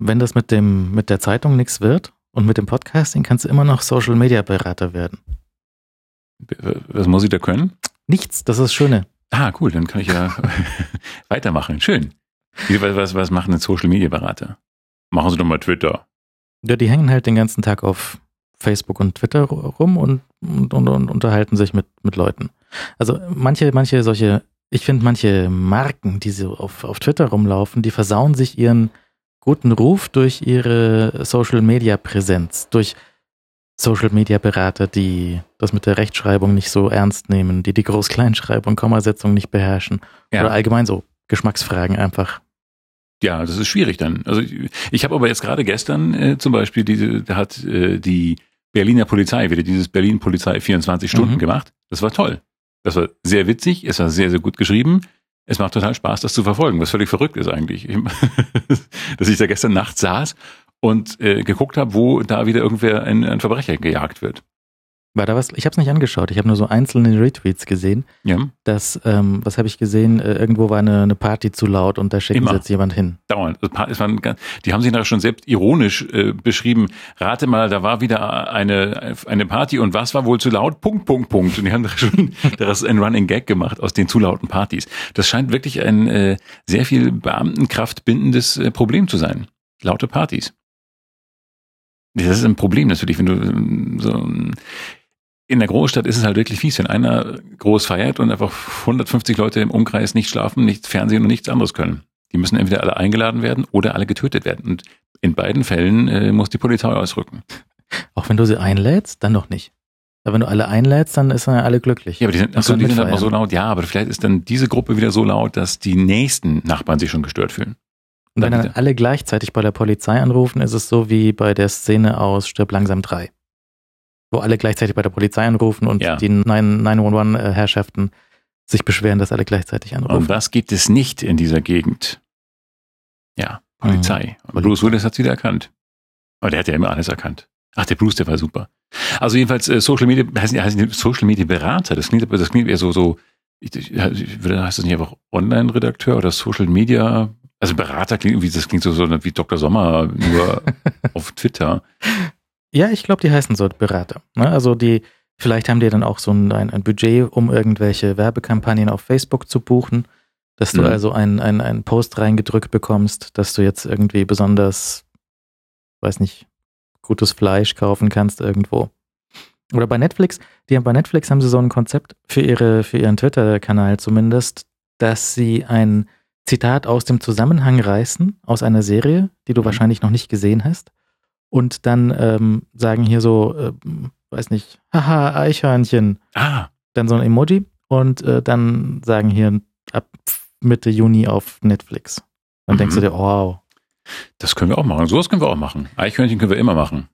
wenn das mit dem, mit der Zeitung nichts wird und mit dem Podcasting kannst du immer noch Social Media Berater werden. Was muss ich da können? Nichts, das ist das Schöne. Ah, cool, dann kann ich ja weitermachen. Schön. Was, was, was machen denn Social Media Berater? Machen Sie doch mal Twitter. Ja, die hängen halt den ganzen Tag auf Facebook und Twitter rum und, und, und, und unterhalten sich mit, mit Leuten. Also manche, manche solche, ich finde manche Marken, die so auf, auf Twitter rumlaufen, die versauen sich ihren guten Ruf durch ihre Social Media Präsenz, durch Social Media Berater, die das mit der Rechtschreibung nicht so ernst nehmen, die die Groß-Kleinschreibung, Kommasetzung nicht beherrschen ja. oder allgemein so Geschmacksfragen einfach. Ja, das ist schwierig dann. Also ich, ich habe aber jetzt gerade gestern äh, zum Beispiel diese, da hat äh, die Berliner Polizei wieder dieses Berlin Polizei 24 Stunden mhm. gemacht. Das war toll. Das war sehr witzig, es war sehr, sehr gut geschrieben. Es macht total Spaß, das zu verfolgen, was völlig verrückt ist eigentlich. Dass ich da gestern nachts saß und äh, geguckt habe, wo da wieder irgendwer ein, ein Verbrecher gejagt wird. War da was? Ich habe es nicht angeschaut. Ich habe nur so einzelne Retweets gesehen. Ja. Dass, ähm, was habe ich gesehen? Äh, irgendwo war eine, eine Party zu laut und da schicken sie jetzt jemand hin. Dauernd. Es waren, die haben sich nachher schon selbst ironisch äh, beschrieben. Rate mal, da war wieder eine, eine Party und was war wohl zu laut? Punkt, Punkt, Punkt. Und die haben da schon daraus ein Running Gag gemacht aus den zu lauten Partys. Das scheint wirklich ein äh, sehr viel Beamtenkraft bindendes äh, Problem zu sein. Laute Partys. Das ist ein Problem natürlich, wenn du ähm, so in der Großstadt ist es halt wirklich fies, wenn einer groß feiert und einfach 150 Leute im Umkreis nicht schlafen, nichts Fernsehen und nichts anderes können. Die müssen entweder alle eingeladen werden oder alle getötet werden. Und in beiden Fällen äh, muss die Polizei ausrücken. Auch wenn du sie einlädst, dann noch nicht. Aber wenn du alle einlädst, dann ist dann ja alle glücklich. Ja, aber die sind, achso, die sind halt so laut. Ja, aber vielleicht ist dann diese Gruppe wieder so laut, dass die nächsten Nachbarn sich schon gestört fühlen. Und wenn dann alle gleichzeitig bei der Polizei anrufen, ist es so wie bei der Szene aus Stirb langsam 3 wo alle gleichzeitig bei der Polizei anrufen und ja. die 911-Herrschaften sich beschweren, dass alle gleichzeitig anrufen. Und was gibt es nicht in dieser Gegend? Ja, Polizei. Mhm. Aber Bruce Willis hat es wieder erkannt. Aber der hat ja immer alles erkannt. Ach, der Bruce, der war super. Also jedenfalls äh, Social Media, heißt, heißt Social Media Berater. Das klingt, das klingt eher so, so, ich, ich, heißt das nicht einfach Online-Redakteur oder Social Media? Also Berater klingt irgendwie, das klingt so, so wie Dr. Sommer, nur auf Twitter. Ja, ich glaube, die heißen so Berater. Ne? Also die, vielleicht haben die dann auch so ein, ein, Budget, um irgendwelche Werbekampagnen auf Facebook zu buchen, dass du mhm. also einen ein Post reingedrückt bekommst, dass du jetzt irgendwie besonders, weiß nicht, gutes Fleisch kaufen kannst irgendwo. Oder bei Netflix, die haben bei Netflix haben sie so ein Konzept für ihre, für ihren Twitter-Kanal zumindest, dass sie ein Zitat aus dem Zusammenhang reißen, aus einer Serie, die du mhm. wahrscheinlich noch nicht gesehen hast und dann ähm, sagen hier so, äh, weiß nicht, haha, Eichhörnchen. Ah. Dann so ein Emoji und äh, dann sagen hier ab Mitte Juni auf Netflix. Dann mhm. denkst du dir, wow. Das können wir auch machen. Sowas können wir auch machen. Eichhörnchen können wir immer machen.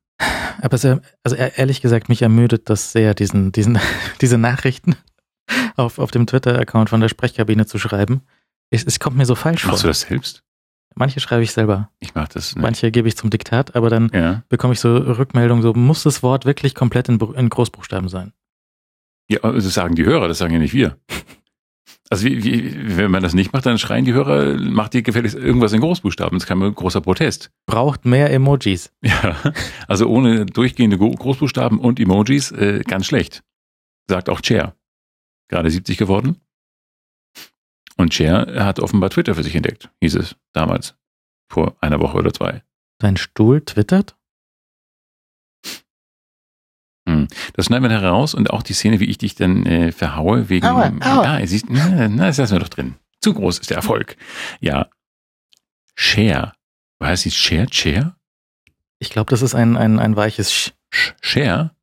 Aber sehr, also ehrlich gesagt, mich ermüdet das sehr, diesen, diesen, diese Nachrichten auf, auf dem Twitter-Account von der Sprechkabine zu schreiben. Es, es kommt mir so falsch Machst vor. Machst du das selbst? Manche schreibe ich selber. Ich mache das nicht. Manche gebe ich zum Diktat, aber dann ja. bekomme ich so Rückmeldungen, so muss das Wort wirklich komplett in, in Großbuchstaben sein. Ja, das sagen die Hörer, das sagen ja nicht wir. Also wie, wie, wenn man das nicht macht, dann schreien die Hörer, macht die gefälligst irgendwas in Großbuchstaben. Das ist kein großer Protest. Braucht mehr Emojis. Ja, also ohne durchgehende Großbuchstaben und Emojis äh, ganz schlecht. Sagt auch Chair. Gerade 70 geworden. Und Cher hat offenbar Twitter für sich entdeckt, hieß es damals. Vor einer Woche oder zwei. Dein Stuhl twittert? Hm. Das schneiden wir heraus und auch die Szene, wie ich dich dann äh, verhaue, wegen. Aua, aua. Ja, siehst, na, na, das lassen wir doch drin. Zu groß ist der Erfolg. Ja. Cher. Was heißt Cher? Cher? Ich glaube, das ist ein, ein, ein weiches Sch. Cher?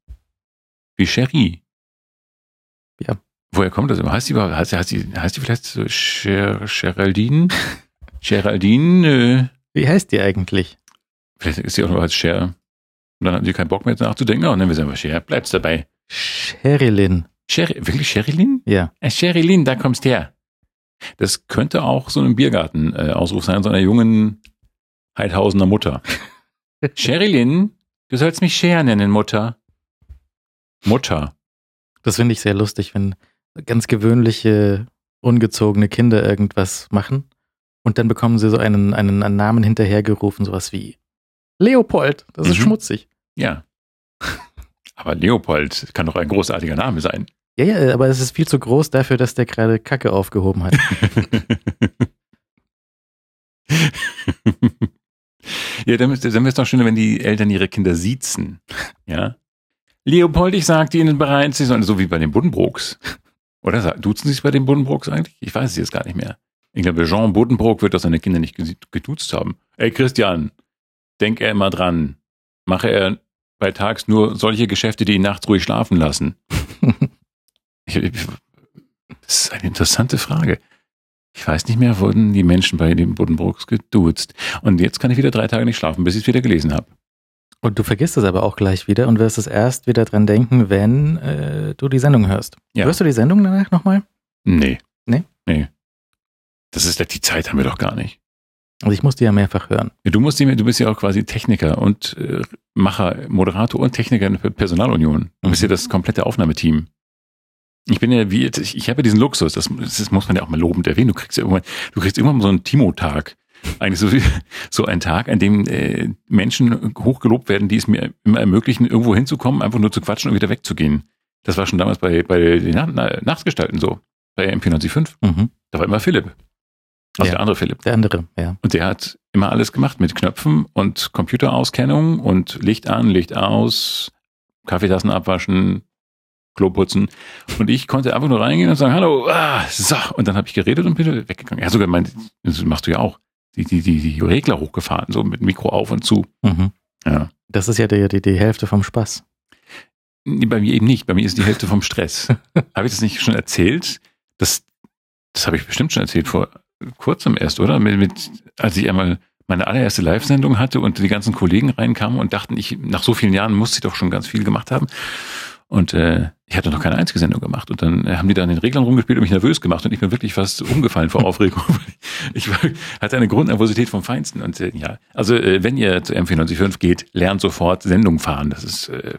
Wie Cherie. Ja. Woher kommt das? Heißt die, heißt, heißt die, heißt die vielleicht so Cher, Geraldine? Geraldine? Äh, Wie heißt die eigentlich? Vielleicht ist sie auch nur als Cher. Und dann haben sie keinen Bock mehr nachzudenken. Oh, nennen wir sie einfach Cher. Bleib's dabei. Sherilyn. Sher wirklich Sherilyn? Ja. Äh, Sherilyn, da kommst her. Das könnte auch so ein Biergarten-Ausruf sein, so einer jungen Heidhausener Mutter. Sherilyn, du sollst mich Cher nennen, Mutter. Mutter. Das finde ich sehr lustig, wenn ganz gewöhnliche, ungezogene Kinder irgendwas machen Und dann bekommen sie so einen, einen, einen Namen hinterhergerufen, sowas wie Leopold. Das ist Mhm. schmutzig. Ja. Aber Leopold kann doch ein großartiger Name sein. Ja, ja, aber es ist viel zu groß dafür, dass der gerade Kacke aufgehoben hat. ja, dann, ist- dann wäre es doch schöner, wenn die Eltern ihre Kinder siezen. Ja. Leopold, ich sagte Ihnen bereits, Sie sollen so wie bei den Buddenbrooks. Oder duzen Sie sich bei den Buddenbrooks eigentlich? Ich weiß es jetzt gar nicht mehr. Ich glaube, Jean Buddenbrook wird doch seine Kinder nicht geduzt haben. Ey, Christian, denk er immer dran. Mache er bei tags nur solche Geschäfte, die ihn nachts ruhig schlafen lassen. Ich, das ist eine interessante Frage. Ich weiß nicht mehr, wurden die Menschen bei den Buddenbrooks geduzt. Und jetzt kann ich wieder drei Tage nicht schlafen, bis ich es wieder gelesen habe. Und du vergisst es aber auch gleich wieder und wirst es erst wieder dran denken, wenn äh, du die Sendung hörst. Ja. Hörst du die Sendung danach nochmal? Nee. Nee? Nee. Das ist, die Zeit haben wir doch gar nicht. Also ich muss die ja mehrfach hören. Du musst die, du bist ja auch quasi Techniker und äh, Macher, Moderator und Techniker in der Personalunion. Du bist Mhm. ja das komplette Aufnahmeteam. Ich bin ja wie, ich, ich habe ja diesen Luxus, das, das muss man ja auch mal lobend erwähnen. Du kriegst ja irgendwann, du kriegst irgendwann so einen Timo-Tag. Eigentlich so, so ein Tag, an dem äh, Menschen hochgelobt werden, die es mir immer ermöglichen, irgendwo hinzukommen, einfach nur zu quatschen und wieder wegzugehen. Das war schon damals bei, bei den Na- Na- Nachtsgestalten so, bei MP95. Mhm. Da war immer Philipp. Also Ja. der andere Philipp. Der andere, ja. Und der hat immer alles gemacht mit Knöpfen und Computerauskennung und Licht an, Licht aus, Kaffeetassen abwaschen, Klo putzen. Und ich konnte einfach nur reingehen und sagen, hallo, ah, so. Und dann habe ich geredet und bin weggegangen. Ja, sogar mein, das machst du ja auch. Die, die, die, die Regler hochgefahren, so mit Mikro auf und zu. Mhm. Ja. Das ist ja die, die, die Hälfte vom Spaß. Nee, Bei mir eben nicht. Bei mir ist die Hälfte vom Stress. habe ich das nicht schon erzählt? Das, das habe ich bestimmt schon erzählt vor kurzem erst, oder? Mit, mit, als ich einmal meine allererste Live-Sendung hatte und die ganzen Kollegen reinkamen und dachten, ich nach so vielen Jahren musste ich doch schon ganz viel gemacht haben. Und äh, ich hatte noch keine einzige Sendung gemacht. Und dann äh, haben die da an den Reglern rumgespielt und mich nervös gemacht. Und ich bin wirklich fast umgefallen vor Aufregung. ich war, hatte eine Grundnervosität vom Feinsten. Und äh, ja, also äh, wenn ihr zu M495 geht, lernt sofort Sendung fahren. Das ist äh,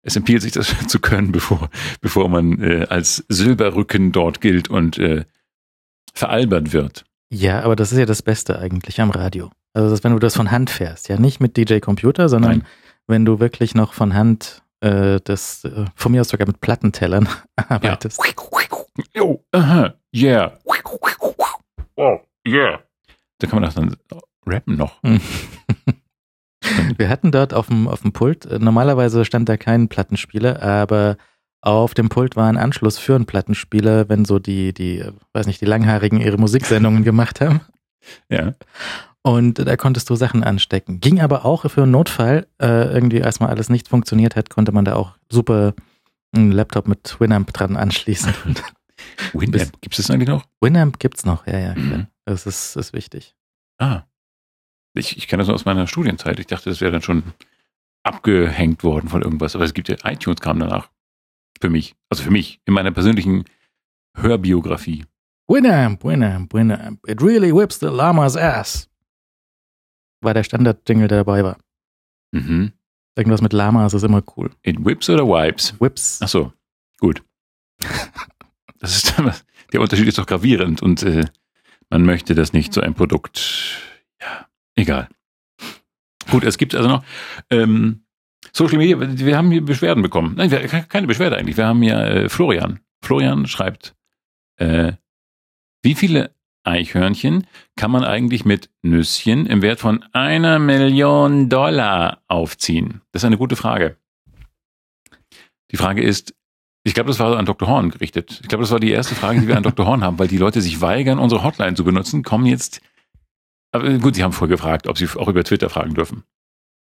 es empfiehlt sich, das zu können, bevor, bevor man äh, als Silberrücken dort gilt und äh, veralbert wird. Ja, aber das ist ja das Beste eigentlich am Radio. Also das, wenn du das von Hand fährst, ja nicht mit DJ Computer, sondern Nein. wenn du wirklich noch von Hand äh, das, äh, von mir aus sogar mit Plattentellern arbeitest. Jo, aha, yeah. Oh, yeah. Da kann man das dann rappen noch. Wir hatten dort auf dem, auf dem Pult, äh, normalerweise stand da kein Plattenspieler, aber auf dem Pult war ein Anschluss für einen Plattenspieler, wenn so die, die, äh, weiß nicht, die Langhaarigen ihre Musiksendungen gemacht haben. Ja. Und da konntest du Sachen anstecken. Ging aber auch für einen Notfall. Äh, irgendwie, als mal alles nicht funktioniert hat, konnte man da auch super einen Laptop mit Winamp dran anschließen. Winamp, gibt es das eigentlich noch? Winamp gibt's noch, ja, ja. Mhm. Das ist, ist wichtig. Ah. Ich, ich kenne das nur aus meiner Studienzeit. Ich dachte, das wäre dann schon abgehängt worden von irgendwas. Aber es gibt ja iTunes kam danach. Für mich. Also für mich. In meiner persönlichen Hörbiografie. Winamp, Winamp, Winamp. It really whips the llama's ass. War der Standard-Jingle, der dabei war. Mhm. Irgendwas mit Lamas ist immer cool. In Whips oder Wipes? Whips. Ach so, gut. Das ist der Unterschied ist doch gravierend und äh, man möchte das nicht so ein Produkt. Ja, egal. Gut, es gibt also noch ähm, Social Media. Wir haben hier Beschwerden bekommen. Nein, wir, keine Beschwerde eigentlich. Wir haben ja äh, Florian. Florian schreibt, äh, wie viele Eichhörnchen kann man eigentlich mit Nüsschen im Wert von einer Million Dollar aufziehen? Das ist eine gute Frage. Die Frage ist, ich glaube, das war an Dr. Horn gerichtet. Ich glaube, das war die erste Frage, die wir an Dr. Horn haben, weil die Leute sich weigern, unsere Hotline zu benutzen, kommen jetzt. Aber gut, sie haben vorher gefragt, ob sie auch über Twitter fragen dürfen.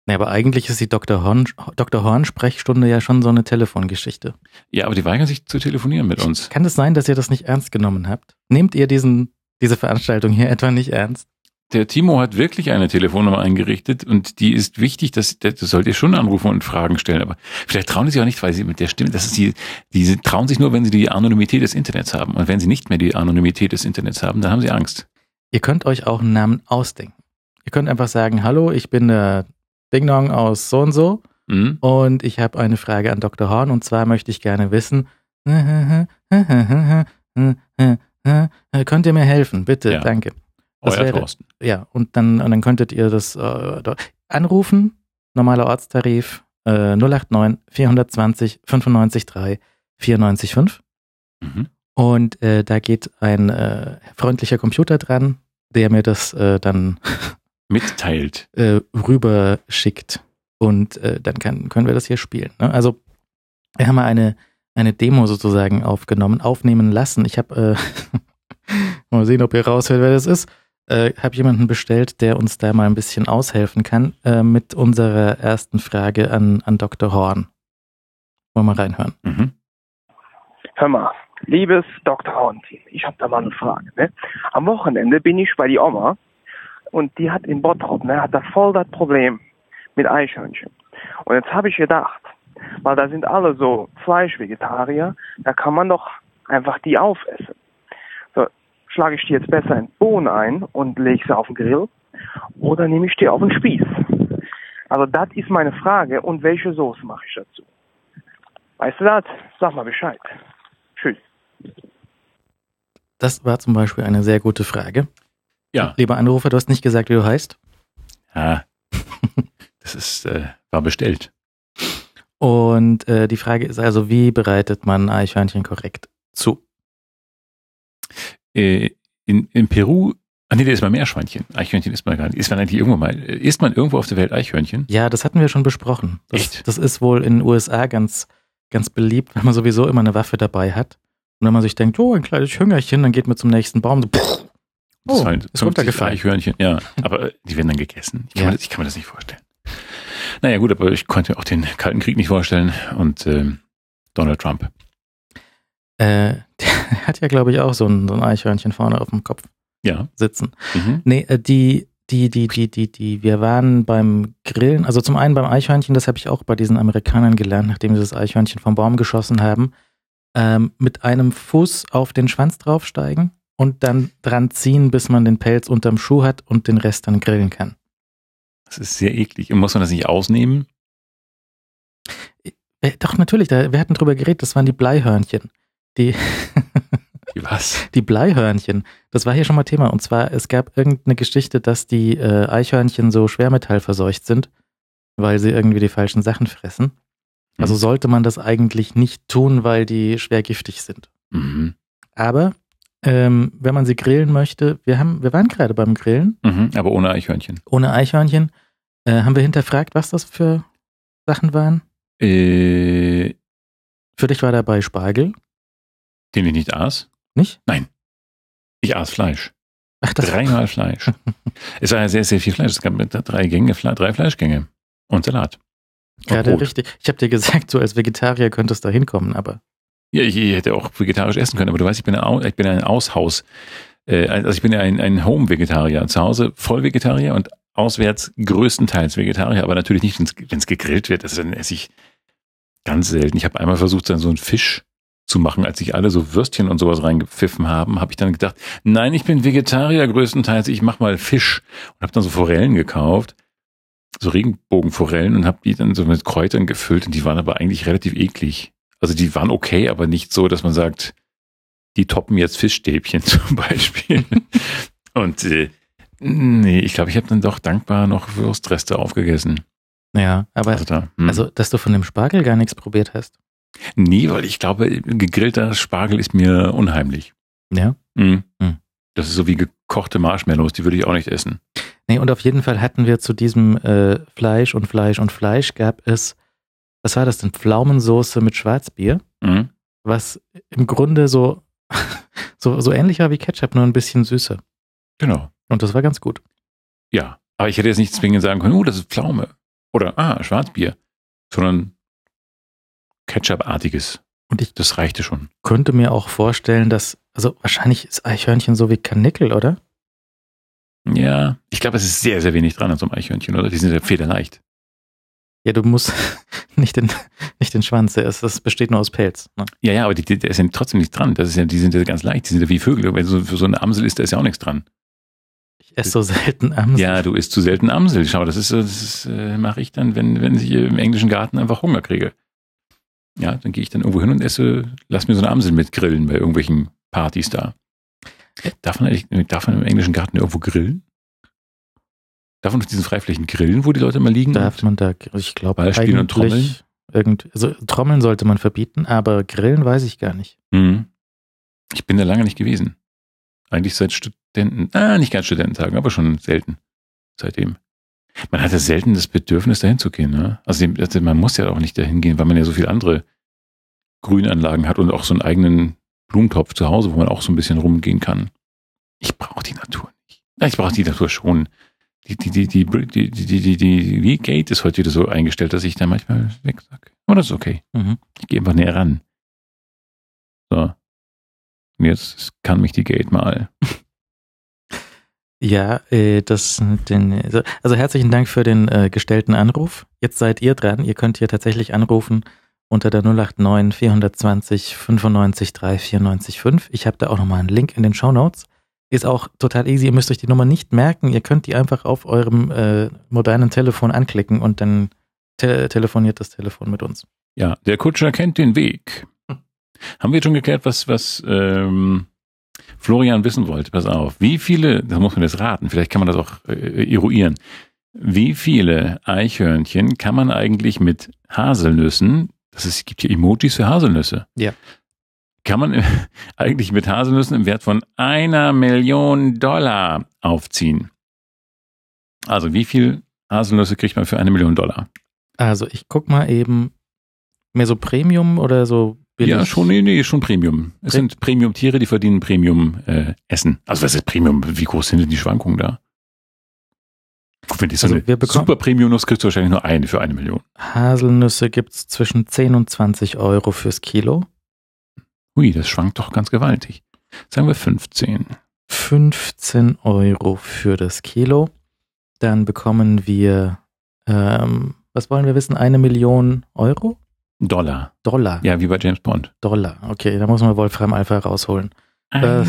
Ja, aber eigentlich ist die Dr. Horn, Dr. Horn Sprechstunde ja schon so eine Telefongeschichte. Ja, aber die weigern sich zu telefonieren mit uns. Kann es sein, dass ihr das nicht ernst genommen habt? Nehmt ihr diesen, diese Veranstaltung hier etwa nicht ernst? Der Timo hat wirklich eine Telefonnummer eingerichtet und die ist wichtig, dass das sollt ihr schon anrufen und Fragen stellen. Aber vielleicht trauen die sich auch nicht, weil sie mit der Stimme, das ist die, die trauen sich nur, wenn sie die Anonymität des Internets haben. Und wenn sie nicht mehr die Anonymität des Internets haben, dann haben sie Angst. Ihr könnt euch auch einen Namen ausdenken. Ihr könnt einfach sagen, hallo, ich bin der Ding Dong aus so und so Mhm. und ich habe eine Frage an Dr. Horn und zwar möchte ich gerne wissen, könnt ihr mir helfen? Bitte, Ja. danke. Das Euer wäre- Thorsten. Ja, und dann, und dann könntet ihr das äh, anrufen, normaler Ortstarif äh, 089 420 95 3 94 5. Mhm. Und äh, da geht ein äh, freundlicher Computer dran, der mir das äh, dann Mitteilt. äh, rüber schickt. Und dann kann, können wir das hier spielen. Ne? Also wir haben mal eine, eine Demo sozusagen aufgenommen, aufnehmen lassen. Ich habe, äh, mal sehen, ob ihr raushört, wer das ist. Äh, habe jemanden bestellt, der uns da mal ein bisschen aushelfen kann äh, mit unserer ersten Frage an, an Dr. Horn. Wollen wir mal reinhören. Mhm. Hör mal, liebes Dr. Horntin, ich habe da mal eine Frage. Ne? Am Wochenende bin ich bei die Oma und die hat in Bottrop, ne, hat da voll das Problem mit Eichhörnchen. Und jetzt habe ich gedacht, weil da sind alle so Fleischvegetarier, da kann man doch einfach die aufessen. So, schlage ich die jetzt besser in Bohnen ein und lege sie auf den Grill oder nehme ich die auf den Spieß? Also das ist meine Frage und welche Soße mache ich dazu? Weißt du das? Sag mal Bescheid. Tschüss. Das war zum Beispiel eine sehr gute Frage. Ja. Lieber Anrufer, du hast nicht gesagt, wie du heißt. Ah. Das ist, äh, war bestellt. Und äh, die Frage ist also, wie bereitet man Eichhörnchen korrekt zu? Äh, in, in Peru, ah nee, da ist mal Meerschweinchen. Eichhörnchen isst man gar nicht. Isst man eigentlich irgendwo mal, äh, isst man irgendwo auf der Welt Eichhörnchen? Ja, das hatten wir schon besprochen. Das, Echt? das ist wohl in den USA ganz, ganz beliebt, weil man sowieso immer eine Waffe dabei hat. Und wenn man sich denkt, oh, ein kleines Hüngerchen, dann geht man zum nächsten Baum. So, pff, Das oh, waren ist 50 runtergefallen. Eichhörnchen, ja. Aber die werden dann gegessen. Ich kann, Ja. mir, das, ich kann mir das nicht vorstellen. Naja, gut, aber ich konnte mir auch den Kalten Krieg nicht vorstellen und ähm, Donald Trump. Äh, der hat ja, glaube ich, auch so ein, so ein Eichhörnchen vorne auf dem Kopf Ja. sitzen. Mhm. Nee, äh, die, die, die, die, die, die, wir waren beim Grillen, also zum einen beim Eichhörnchen, das habe ich auch bei diesen Amerikanern gelernt, nachdem sie das Eichhörnchen vom Baum geschossen haben, ähm, mit einem Fuß auf den Schwanz draufsteigen und dann dran ziehen, bis man den Pelz unterm Schuh hat und den Rest dann grillen kann. Das ist sehr eklig. Und muss man das nicht ausnehmen? Äh, doch, natürlich, da, wir hatten drüber geredet, das waren die Bleihörnchen. Die, Wie Was? die Bleihörnchen, das war hier schon mal Thema. Und zwar, es gab irgendeine Geschichte, dass die äh, Eichhörnchen so schwermetallverseucht sind, weil sie irgendwie die falschen Sachen fressen. Also Mhm. sollte man das eigentlich nicht tun, weil die schwer giftig sind. Mhm. Aber ähm, wenn man sie grillen möchte, wir haben, wir waren gerade beim Grillen Mhm. Aber ohne Eichhörnchen. ohne Eichhörnchen, äh, haben wir hinterfragt, was das für Sachen waren. Äh, Für dich war dabei Spargel, den ich nicht aß. nicht? Ich aß Fleisch. Ach, das Dreimal Fleisch. es war ja sehr, sehr viel Fleisch. Es gab drei Gänge, drei Fleischgänge und Salat. Gerade Brot. richtig. Ich habe dir gesagt, du als Vegetarier könntest da hinkommen, aber Ja, ich, ich hätte auch vegetarisch essen können, aber du weißt, ich bin ein, ich bin ein Aushaus, äh, also ich bin ja ein, ein Home-Vegetarier. Zu Hause voll Vegetarier und auswärts größtenteils Vegetarier, aber natürlich nicht, wenn es gegrillt wird. Das dann esse ich ganz selten. Ich habe einmal versucht, dann so einen Fisch zu machen, als sich alle so Würstchen und sowas reingepfiffen haben, habe ich dann gedacht, nein, ich bin Vegetarier größtenteils, ich mache mal Fisch und habe dann so Forellen gekauft, so Regenbogenforellen und habe die dann so mit Kräutern gefüllt und die waren aber eigentlich relativ eklig. Also die waren okay, aber nicht so, dass man sagt, die toppen jetzt Fischstäbchen zum Beispiel. und äh, nee, ich glaube, ich habe dann doch dankbar noch Wurstreste aufgegessen. ja, aber Also da, hm. also, dass du von dem Spargel gar nichts probiert hast. nee, weil ich glaube, gegrillter Spargel ist mir unheimlich. Ja. Hm. Hm. Das ist so wie gekochte Marshmallows, die würde ich auch nicht essen. Nee, und auf jeden Fall hatten wir zu diesem äh, Fleisch und Fleisch und Fleisch gab es, was war das denn? Pflaumensoße mit Schwarzbier, Hm. was im Grunde so, so, so ähnlich war wie Ketchup, nur ein bisschen süßer. Genau. Und das war ganz gut. Ja, aber ich hätte jetzt nicht zwingend sagen können, oh, das ist Pflaume. Oder, ah, Schwarzbier. Sondern Ketchup-artiges. Und ich Das reichte schon. könnte mir auch vorstellen, dass, also wahrscheinlich ist Eichhörnchen so wie Karnickel, oder? Ja, ich glaube, es ist sehr, sehr wenig dran an so einem Eichhörnchen, oder? Die sind ja federleicht. Ja, du musst nicht den, nicht den Schwanz, der ist, das besteht nur aus Pelz. Ne? Ja, ja, aber die, die, der ist ja trotzdem nicht dran. Das ist ja, die sind ja ganz leicht. Die sind ja wie Vögel. Wenn so für so eine Amsel ist, da ist ja auch nichts dran. Ich esse so selten Amsel. Ja, du isst zu selten Amsel. Schau, das ist so, das äh, mache ich dann, wenn, wenn ich im englischen Garten einfach Hunger kriege. Ja, dann gehe ich dann irgendwo hin und esse, lass mir so eine Amsel mitgrillen bei irgendwelchen Partys da. Darf man, eigentlich, darf man im englischen Garten irgendwo grillen? Darf man auf diesen Freiflächen grillen, wo die Leute mal liegen? Darf man da, ich glaube, Ball spielen und trommeln? Irgend, also Trommeln sollte man verbieten, aber Grillen weiß ich gar nicht. Mhm. Ich bin da lange nicht gewesen. Eigentlich seit Studenten, ah, nicht ganz Studententagen, aber schon selten. Seitdem. Man hat ja selten das Bedürfnis, dahin zu gehen. Ne? Also, also man muss ja auch nicht dahin gehen, weil man ja so viele andere Grünanlagen hat und auch so einen eigenen Blumentopf zu Hause, wo man auch so ein bisschen rumgehen kann. Ich brauche die Natur nicht. Ja, ich brauche die Natur schon. Die, die, die, die, die, die, die, die, die Gate ist heute wieder so eingestellt, dass ich da manchmal weg sag. Aber das ist okay. Mhm. Ich gehe einfach näher ran. So. Jetzt kann mich die Gate mal. Ja, äh, das den, also herzlichen Dank für den äh, gestellten Anruf. Jetzt seid ihr dran. Ihr könnt hier tatsächlich anrufen unter der 089 420 95 3 94 5. Ich habe da auch nochmal einen Link in den Show Notes. Ist auch total easy. Ihr müsst euch die Nummer nicht merken. Ihr könnt die einfach auf eurem äh, modernen Telefon anklicken und dann te telefoniert das Telefon mit uns. Ja, der Kutscher kennt den Weg. Haben wir jetzt schon geklärt, was, was ähm, Florian wissen wollte? Pass auf. Wie viele, da muss man jetzt raten, vielleicht kann man das auch äh, eruieren. Wie viele Eichhörnchen kann man eigentlich mit Haselnüssen, das ist, es gibt hier Emojis für Haselnüsse. Ja. Kann man eigentlich mit Haselnüssen im Wert von einer Million Dollar aufziehen? Also wie viel Haselnüsse kriegt man für eine Million Dollar? Also ich guck mal eben, mehr so Premium oder so billig? Ja, schon, nee, nee, schon Premium. Es Pre sind Premium-Tiere, die verdienen Premium-Essen. Äh, also was ist Premium? Wie groß sind denn die Schwankungen da? Wenn die so also eine super Premium-Nuss kriegst du wahrscheinlich nur eine für eine Million. Haselnüsse gibt's zwischen 10 und 20 Euro fürs Kilo. Ui, das schwankt doch ganz gewaltig. Sagen wir 15. 15 Euro für das Kilo. Dann bekommen wir ähm, was wollen wir wissen? Eine Million Euro? Dollar. Dollar. Ja, wie bei James Bond. Dollar. Okay, da muss man Wolfram Alpha rausholen. Eine,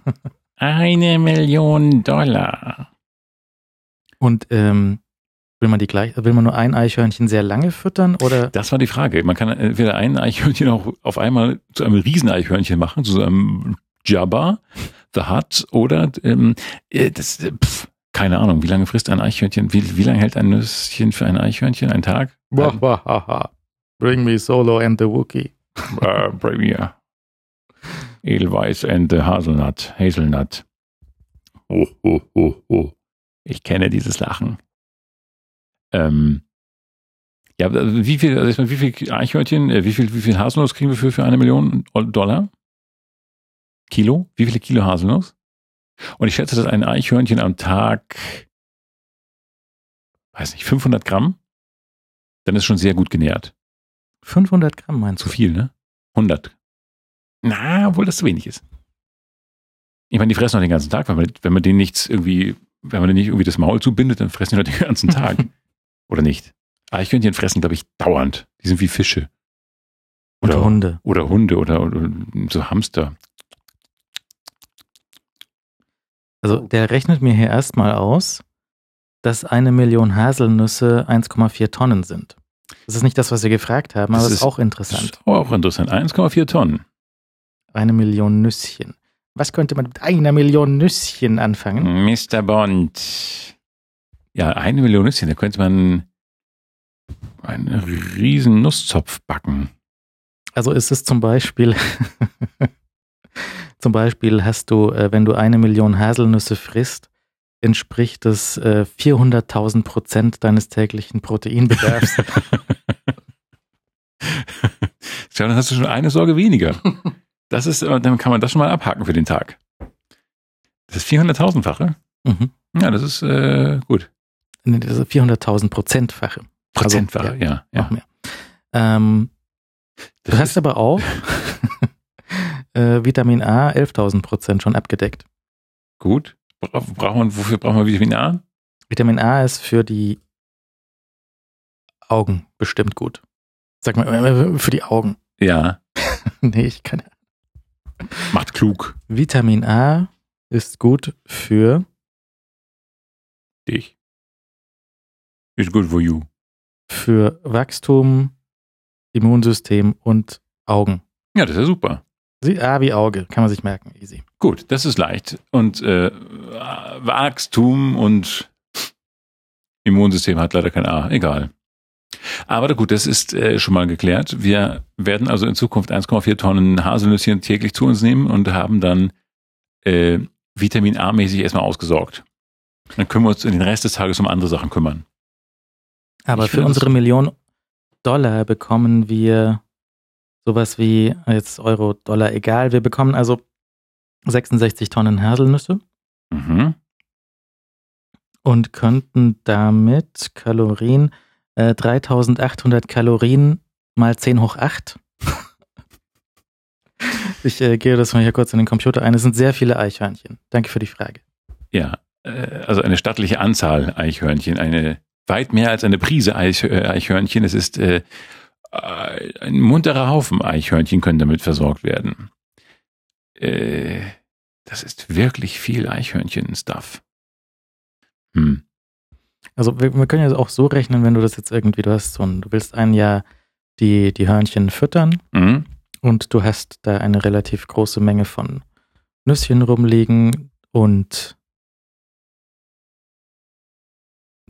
eine Million Dollar. Und ähm, will man die gleich, will man nur ein Eichhörnchen sehr lange füttern oder? Das war die Frage. Man kann entweder ein Eichhörnchen auch auf einmal zu einem Rieseneichhörnchen machen, zu so einem Jabba, The Hut oder ähm, äh, das, äh, pff, keine Ahnung, wie lange frisst ein Eichhörnchen? Wie, wie lange hält ein Nüsschen für ein Eichhörnchen? Ein Tag? Bring me Solo and the Wookie. uh, bring me Edelweiss and the Hazelnut. Hazelnut. Oh, oh, oh, oh. Ich kenne dieses Lachen. Ähm, ja, wie viel, also wie viel Eichhörnchen, äh, wie viel, wie viel Haselnuss kriegen wir für, für eine Million Dollar? Kilo? Wie viele Kilo Haselnuss? Und ich schätze, dass ein Eichhörnchen am Tag, weiß nicht, 500 Gramm, dann ist schon sehr gut genährt. 500 Gramm meinst du? Zu viel, ne? 100. Na, obwohl das zu wenig ist. Ich meine, die fressen noch den ganzen Tag, wenn man, wenn man denen nichts irgendwie, wenn man denen nicht irgendwie das Maul zubindet, dann fressen die noch den ganzen Tag. Oder nicht? Eichhörnchen fressen, glaube ich, dauernd. Die sind wie Fische. Oder, oder Hunde. Oder Hunde oder, oder so Hamster. Also der rechnet mir hier erstmal aus, dass eine Million Haselnüsse 1,4 Tonnen sind. Das ist nicht das, was wir gefragt haben, aber das ist auch interessant. Ist auch interessant. 1,4 Tonnen. Eine Million Nüsschen. Was könnte man mit einer Million Nüsschen anfangen? Mr. Bond. Ja, eine Million Nüsschen, da könnte man einen riesen Nusszopf backen. Also ist es zum Beispiel Zum Beispiel hast du, äh, wenn du eine Million Haselnüsse frisst, entspricht das äh, 400.000 Prozent deines täglichen Proteinbedarfs. Tja, dann hast du schon eine Sorge weniger. Das ist, äh, dann kann man das schon mal abhaken für den Tag. Das ist 400.000-fache. Mhm. Ja, das ist äh, gut. Nee, das ist 400.000 Prozentfache. Prozentfache, also, ja, ja. Noch mehr. Ähm, du hast aber auch äh, Vitamin A 11.000 Prozent schon abgedeckt. Gut. Braucht man, wofür braucht man Vitamin A? Vitamin A ist für die Augen bestimmt gut. Sag mal, äh, für die Augen. Ja. nee, ich kann. Macht klug. Vitamin A ist gut für dich. Ist good for you. Für Wachstum, Immunsystem und Augen. Ja, das ist ja super. Sie, ah, wie Auge, kann man sich merken, easy. Gut, das ist leicht. Und äh, Wachstum und Immunsystem hat leider kein A. Egal. Aber gut, das ist äh, schon mal geklärt. Wir werden also in Zukunft 1,4 Tonnen Haselnüsschen täglich zu uns nehmen und haben dann äh, Vitamin A-mäßig erstmal ausgesorgt. Dann können wir uns den Rest des Tages um andere Sachen kümmern. Aber Ich für unsere Million Dollar bekommen wir sowas wie, jetzt Euro, Dollar, egal. Wir bekommen also 66 Tonnen Haselnüsse Mhm. und könnten damit Kalorien, äh, 3800 Kalorien mal 10 hoch 8. ich äh, gehe das mal hier kurz in den Computer ein. Es sind sehr viele Eichhörnchen. Danke für die Frage. Ja, äh, also eine stattliche Anzahl Eichhörnchen, eine weit mehr als eine Prise Eich, äh, Eichhörnchen. Es ist äh, ein munterer Haufen Eichhörnchen können damit versorgt werden. Äh, das ist wirklich viel Eichhörnchen-Stuff. Hm. Also wir, wir können ja auch so rechnen, wenn du das jetzt irgendwie, du hast so ein, du willst ein Jahr die, die Hörnchen füttern Mhm. und du hast da eine relativ große Menge von Nüsschen rumliegen und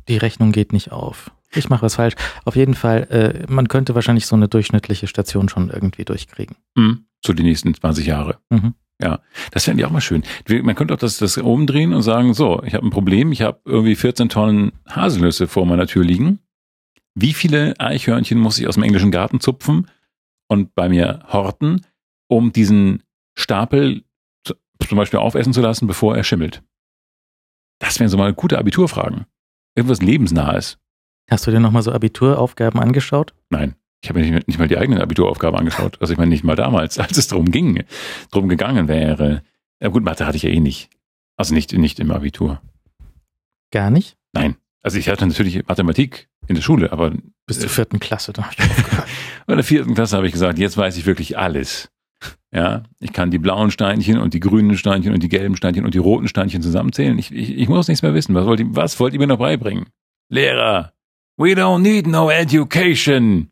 die Rechnung geht nicht auf. Ich mache was falsch. Auf jeden Fall, äh, man könnte wahrscheinlich so eine durchschnittliche Station schon irgendwie durchkriegen. Mhm. So die nächsten 20 Jahre. Mhm. Das fände ich auch mal schön. Man könnte auch das, das umdrehen und sagen, so, ich habe ein Problem, ich habe irgendwie 14 Tonnen Haselnüsse vor meiner Tür liegen. Wie viele Eichhörnchen muss ich aus dem englischen Garten zupfen und bei mir horten, um diesen Stapel zu- zum Beispiel aufessen zu lassen, bevor er schimmelt? Das wären so mal gute Abiturfragen. Irgendwas Lebensnahes. Hast du dir nochmal so Abituraufgaben angeschaut? Nein, ich habe mir nicht, mal die eigenen Abituraufgaben angeschaut. Also ich meine nicht mal damals, als es darum ging, drum gegangen wäre. Ja gut, Mathe hatte ich ja eh nicht. Also nicht, nicht im Abitur. Gar nicht? Nein. Also ich hatte natürlich Mathematik in der Schule, aber Bis zur vierten Klasse, da hab ich aufgehört. in der vierten Klasse habe ich gesagt, jetzt weiß ich wirklich alles. Ja, ich kann die blauen Steinchen und die grünen Steinchen und die gelben Steinchen und die roten Steinchen zusammenzählen. Ich, ich, ich muss nichts mehr wissen. Was wollt, ihr, was wollt ihr mir noch beibringen? Lehrer, we don't need no education.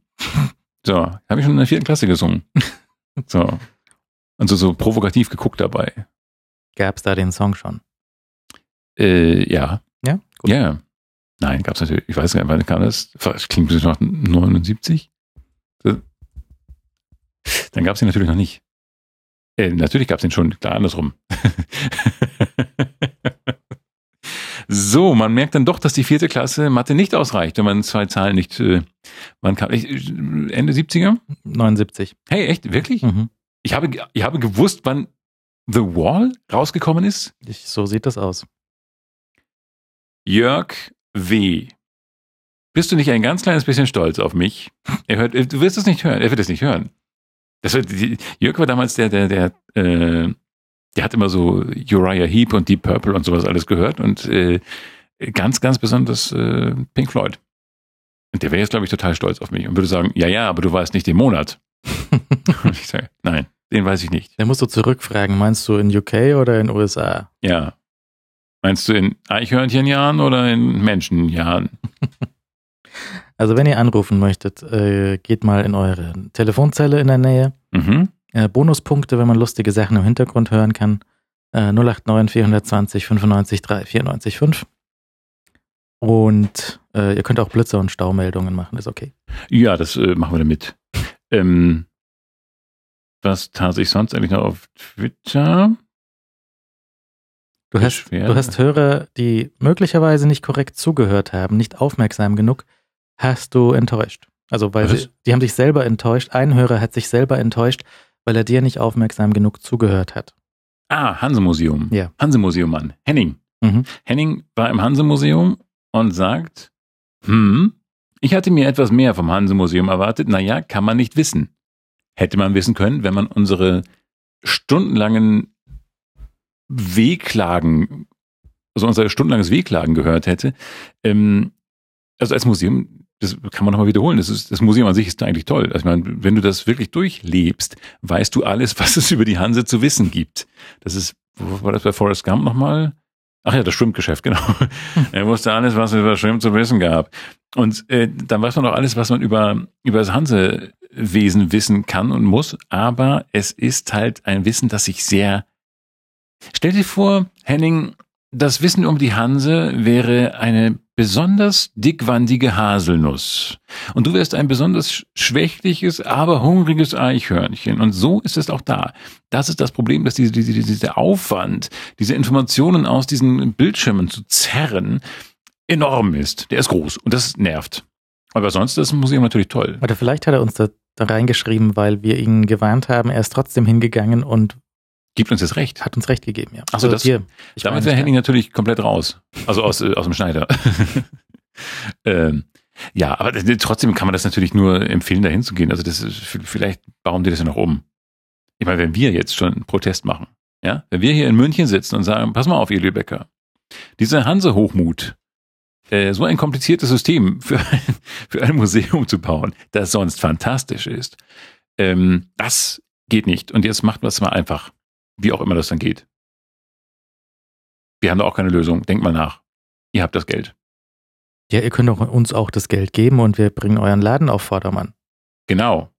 So, habe ich schon in der vierten Klasse gesungen. So. Und so, so provokativ geguckt dabei. Gab's da den Song schon? Äh, ja. Ja? Gut. Ja. Nein, gab's natürlich. Ich weiß gar nicht, wann kam das? Das klingt bis nach 79. Das- Dann gab's ihn natürlich noch nicht. Äh, natürlich gab's ihn schon, klar andersrum. so, man merkt dann doch, dass die vierte Klasse Mathe nicht ausreicht, wenn man zwei Zahlen nicht. Äh, man kann ich, Ende 70er? 79. Hey, echt, wirklich? Mhm. Ich habe, ich habe gewusst, wann The Wall rausgekommen ist. Ich, so sieht das aus. Jörg W. Bist du nicht ein ganz kleines bisschen stolz auf mich? Er hört, du wirst es nicht hören. Er wird es nicht hören. Das wird, Jörg war damals der, der, der, äh, der hat immer so Uriah Heep und Deep Purple und sowas alles gehört und äh, ganz, ganz besonders äh, Pink Floyd. Und der wäre jetzt, glaube ich, total stolz auf mich und würde sagen, ja, ja, aber du weißt nicht den Monat. und ich sage, nein, den weiß ich nicht. Dann musst du zurückfragen, meinst du in UK oder in USA? Ja. Meinst du in Eichhörnchenjahren oder in Menschenjahren? Also wenn ihr anrufen möchtet, äh, geht mal in eure Telefonzelle in der Nähe. Mhm. Äh, Bonuspunkte, wenn man lustige Sachen im Hintergrund hören kann. Äh, 089 420 95 3 94 5. Und äh, ihr könnt auch Blitzer und Staumeldungen machen, ist okay. Ja, das äh, machen wir damit. Ähm, was tat ich sonst eigentlich noch auf Twitter? Du hast, du hast Hörer, die möglicherweise nicht korrekt zugehört haben, nicht aufmerksam genug, hast du enttäuscht. Also weil sie, die haben sich selber enttäuscht. Ein Hörer hat sich selber enttäuscht, weil er dir nicht aufmerksam genug zugehört hat. Ah, Hanse-Museum. Ja. Hanse-Museum, Mann. Henning. Mhm. Henning war im Hanse-Museum und sagt, hm, ich hatte mir etwas mehr vom Hanse-Museum erwartet. Naja, kann man nicht wissen. Hätte man wissen können, wenn man unsere stundenlangen Wehklagen, also unser stundenlanges Wehklagen gehört hätte. Ähm, also als Museum, das kann man nochmal wiederholen, das, ist, das Museum an sich ist eigentlich toll. Also ich meine, wenn du das wirklich durchlebst, weißt du alles, was es über die Hanse zu wissen gibt. Das ist, wo war das bei Forrest Gump nochmal? Ach ja, das Schwimmgeschäft, genau. er wusste alles, was es über Schwimmen zu wissen gab. Und äh, dann weiß man doch alles, was man über, über das Hansewesen wissen kann und muss. Aber es ist halt ein Wissen, das sich sehr Stell dir vor, Henning, das Wissen um die Hanse wäre eine besonders dickwandige Haselnuss. Und du wärst ein besonders schwächliches, aber hungriges Eichhörnchen. Und so ist es auch da. Das ist das Problem, dass diese, diese, dieser Aufwand, diese Informationen aus diesen Bildschirmen zu zerren, enorm ist. Der ist groß und das nervt. Aber sonst ist das Museum natürlich toll. Oder vielleicht hat er uns da reingeschrieben, weil wir ihn gewarnt haben. Er ist trotzdem hingegangen und Gibt uns das Recht. Hat uns Recht gegeben, ja. Achso, das, hier, damit wäre Henning natürlich komplett raus. Also aus, äh, aus dem Schneider. ähm, ja, aber trotzdem kann man das natürlich nur empfehlen, da hinzugehen. Also das ist, vielleicht bauen die das ja noch um. Ich meine, wenn wir jetzt schon einen Protest machen, ja, wenn wir hier in München sitzen und sagen, pass mal auf, ihr Lübecker, dieser Hanse-Hochmut, äh, so ein kompliziertes System für ein, für ein Museum zu bauen, das sonst fantastisch ist, ähm, das geht nicht. Und jetzt macht man es mal einfach. Wie auch immer das dann geht. Wir haben da auch keine Lösung. Denkt mal nach. Ihr habt das Geld. Ja, ihr könnt uns auch das Geld geben und wir bringen euren Laden auf Vordermann. Genau.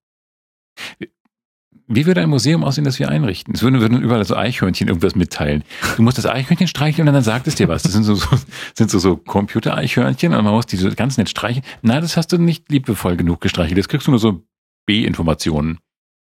Wie würde ein Museum aussehen, das wir einrichten? Es würden, würden überall so Eichhörnchen irgendwas mitteilen. Du musst das Eichhörnchen streicheln und dann sagt es dir was. Das sind so, so, sind so, so Computer-Eichhörnchen und man muss die so ganz nett streicheln. Nein, das hast du nicht liebevoll genug gestreichelt. Jetzt kriegst du nur so B-Informationen.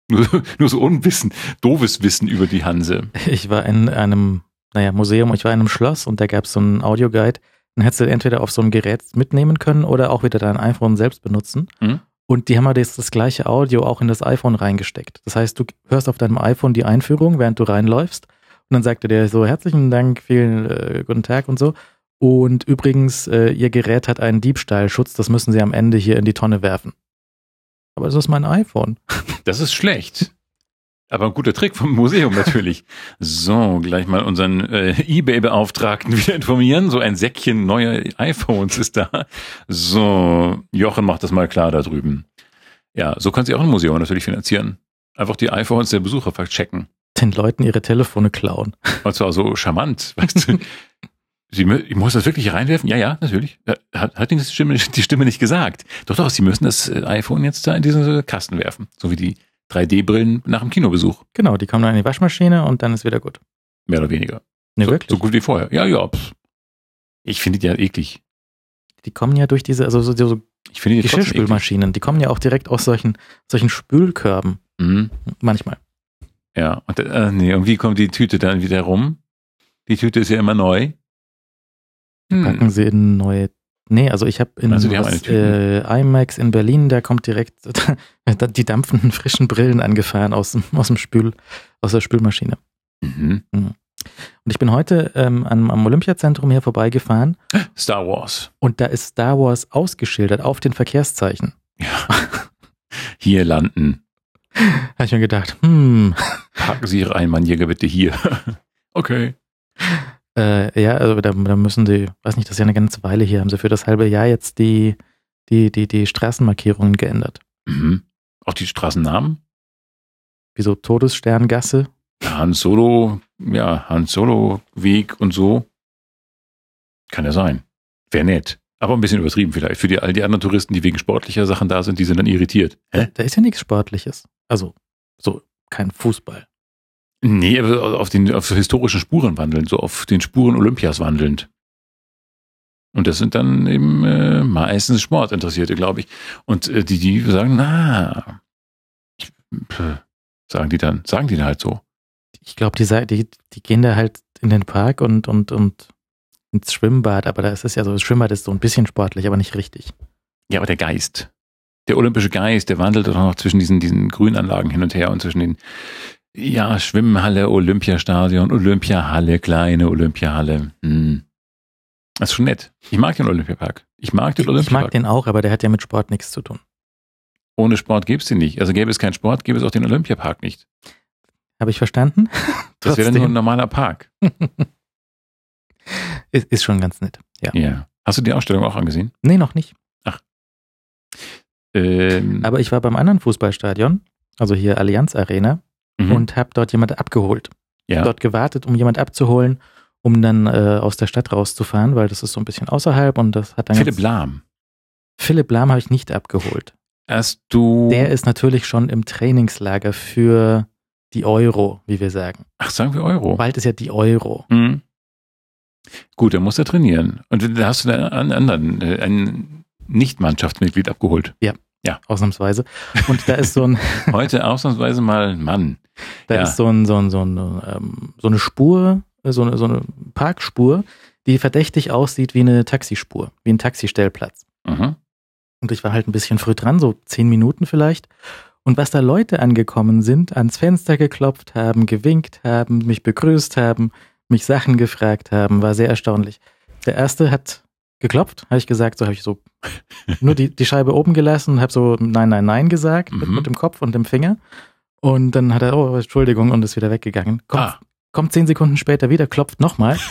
Nur, nur so Unwissen, doofes Wissen über die Hanse. Ich war in einem, naja, Museum, ich war in einem Schloss und da gab es so einen Audioguide. Dann hättest du entweder auf so einem Gerät mitnehmen können oder auch wieder dein iPhone selbst benutzen. Mhm. Und die haben halt jetzt das gleiche Audio auch in das iPhone reingesteckt. Das heißt, du hörst auf deinem iPhone die Einführung, während du reinläufst. Und dann sagt er dir so, herzlichen Dank, vielen äh, guten Tag und so. Und übrigens, äh, Ihr Gerät hat einen Diebstahlschutz, das müssen Sie am Ende hier in die Tonne werfen. Aber es ist mein iPhone. Das ist schlecht. Aber ein guter Trick vom Museum natürlich. So, gleich mal unseren äh, Ebay-Beauftragten wieder informieren. So ein Säckchen neuer iPhones ist da. So, Jochen macht das mal klar da drüben. Ja, so kann sich auch ein Museum natürlich finanzieren. Einfach die iPhones der Besucher checken. Den Leuten ihre Telefone klauen. Und zwar so charmant, weißt du. Sie, ich muss das wirklich reinwerfen? Ja, ja, natürlich. Hat, hat die, Stimme, die Stimme nicht gesagt. Doch, doch, Sie müssen das äh, iPhone jetzt da in diesen Kasten werfen. So wie die 3D-Brillen nach dem Kinobesuch. Genau, die kommen dann in die Waschmaschine und dann ist wieder gut. Mehr oder weniger. Ne, so, wirklich? So gut wie vorher. Ja, ja. Pff. Ich finde die ja eklig. Die kommen ja durch diese, also so, so ich finde die Geschirrspülmaschinen, die kommen ja auch direkt aus solchen, solchen Spülkörben. Mhm. Manchmal. Ja, und äh, nee, und wie kommt die Tüte dann wieder rum? Die Tüte ist ja immer neu. Hm. Packen sie in neue. Nee, also ich habe in also was, äh, IMAX in Berlin, da kommt direkt die dampfenden frischen Brillen angefahren aus dem, aus dem Spül, aus der Spülmaschine. Mhm. mhm. Und ich bin heute ähm, am, am Olympiazentrum hier vorbeigefahren. Star Wars. Und da ist Star Wars ausgeschildert auf den Verkehrszeichen. Ja. Hier landen. Habe ich mir gedacht, hm. Packen Sie Ihre Einmannjäger bitte hier. okay. Äh, ja, also da, da müssen sie, weiß nicht, das ist ja eine ganze Weile hier, haben sie für das halbe Jahr jetzt die, die, die, die Straßenmarkierungen geändert. Mhm. Auch die Straßennamen? Wieso Todessterngasse? Han Solo, ja, Han Solo Weg und so. Kann ja sein. Wäre nett. Aber ein bisschen übertrieben vielleicht. Für die, all die anderen Touristen, die wegen sportlicher Sachen da sind, die sind dann irritiert. Hä? Da ist ja nichts Sportliches. Also, so, kein Fußball. Nee, aber auf den auf historischen Spuren wandelnd, so auf den Spuren Olympias wandelnd. Und das sind dann eben äh, meistens Sportinteressierte, glaube ich. Und äh, die, die sagen, na, ich, pff, sagen die dann, sagen die dann halt so. Ich glaube, die, die, die gehen da halt in den Park und, und, und ins Schwimmbad, aber da ist es ja so, das Schwimmbad ist so ein bisschen sportlich, aber nicht richtig. Ja, aber der Geist, der olympische Geist, der wandelt doch noch zwischen diesen, diesen Grünanlagen hin und her und zwischen den ja, Schwimmhalle, Olympiastadion, Olympiahalle, kleine Olympiahalle. Hm. Das ist schon nett. Ich mag den Olympiapark. Ich mag den Olympiapark. Ich mag den auch, aber der hat ja mit Sport nichts zu tun. Ohne Sport gäbe es den nicht. Also gäbe es keinen Sport, gäbe es auch den Olympiapark nicht. Habe ich verstanden? das wäre nur ein normaler Park. ist, ist schon ganz nett, ja. Ja. Hast du die Ausstellung auch angesehen? Nee, noch nicht. Ach. Ähm. Aber ich war beim anderen Fußballstadion, also hier Allianz Arena, mhm. und habe dort jemand abgeholt. Ja. Dort gewartet, um jemand abzuholen, um dann äh, aus der Stadt rauszufahren, weil das ist so ein bisschen außerhalb und das hat dann. Philipp Lahm. Philipp Lahm habe ich nicht abgeholt. Erst du. Der ist natürlich schon im Trainingslager für die Euro, wie wir sagen. Ach, sagen wir Euro. Bald ist ja die Euro. Mhm. Gut, dann muss er trainieren. Und da hast du einen anderen, äh, ein Nicht-Mannschaftsmitglied abgeholt. Ausnahmsweise. Und da ist so ein, Heute ausnahmsweise mal ein Mann. Da Ja. ist so ein, so ein, so ein, ähm, so eine Spur, äh, so eine, so eine Parkspur, die verdächtig aussieht wie eine Taxispur, wie ein Taxistellplatz. Mhm. Und ich war halt ein bisschen früh dran, so zehn Minuten vielleicht. Und was da Leute angekommen sind, ans Fenster geklopft haben, gewinkt haben, mich begrüßt haben, mich Sachen gefragt haben, war sehr erstaunlich. Der erste hat geklopft, habe ich gesagt, so habe ich so nur die, die Scheibe oben gelassen und habe so Nein, Nein, Nein gesagt mit, Mhm. mit dem Kopf und dem Finger. Und dann hat er, oh, Entschuldigung, und ist wieder weggegangen. Kommt, Ah, kommt zehn Sekunden später wieder, klopft nochmal.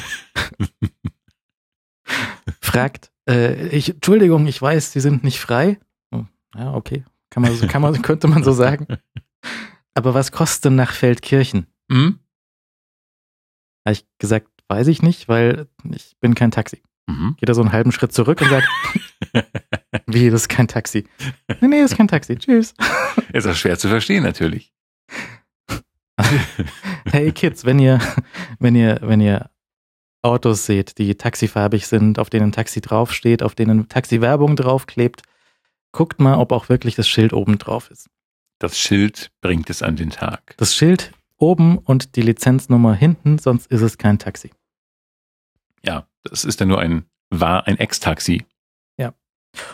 fragt, äh, ich, Entschuldigung, ich weiß, Sie sind nicht frei. Oh, Ja, okay. Kann man, kann man, könnte man so sagen. Aber was kostet denn nach Feldkirchen? mhm. Habe ich gesagt, weiß ich nicht, weil ich bin kein Taxi. Mhm. Geht er so einen halben Schritt zurück und sagt, wie, das ist kein Taxi. Nee, nee, das ist kein Taxi. Tschüss. Ist auch schwer zu verstehen, natürlich. Hey Kids, wenn ihr, wenn ihr, wenn ihr Autos seht, die taxifarbig sind, auf denen Taxi draufsteht, auf denen Taxi-Werbung draufklebt, guckt mal, ob auch wirklich das Schild oben drauf ist. Das Schild bringt es an den Tag. Das Schild oben und die Lizenznummer hinten, sonst ist es kein Taxi. Ja, das ist dann nur ein, war ein Ex-Taxi.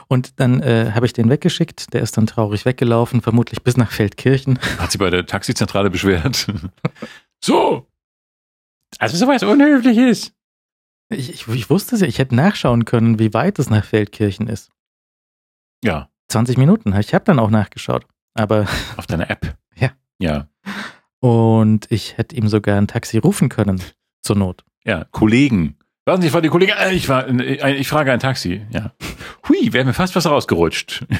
Und dann äh, habe ich den weggeschickt, der ist dann traurig weggelaufen, vermutlich bis nach Feldkirchen. Hat sich bei der Taxizentrale beschwert. so. Also sowas Unhöfliches. Ich, ich, ich wusste es ja, ich hätte nachschauen können, wie weit es nach Feldkirchen ist. Ja, 20 Minuten, ich habe dann auch nachgeschaut. Aber, auf deiner App. Ja. Ja, und ich hätte ihm sogar ein Taxi rufen können, zur Not. ja. Kollegen. Was nicht, war die Kollegin? Äh, Ich war, äh, ich frage ein Taxi. Ja. Hui, wäre mir fast was rausgerutscht.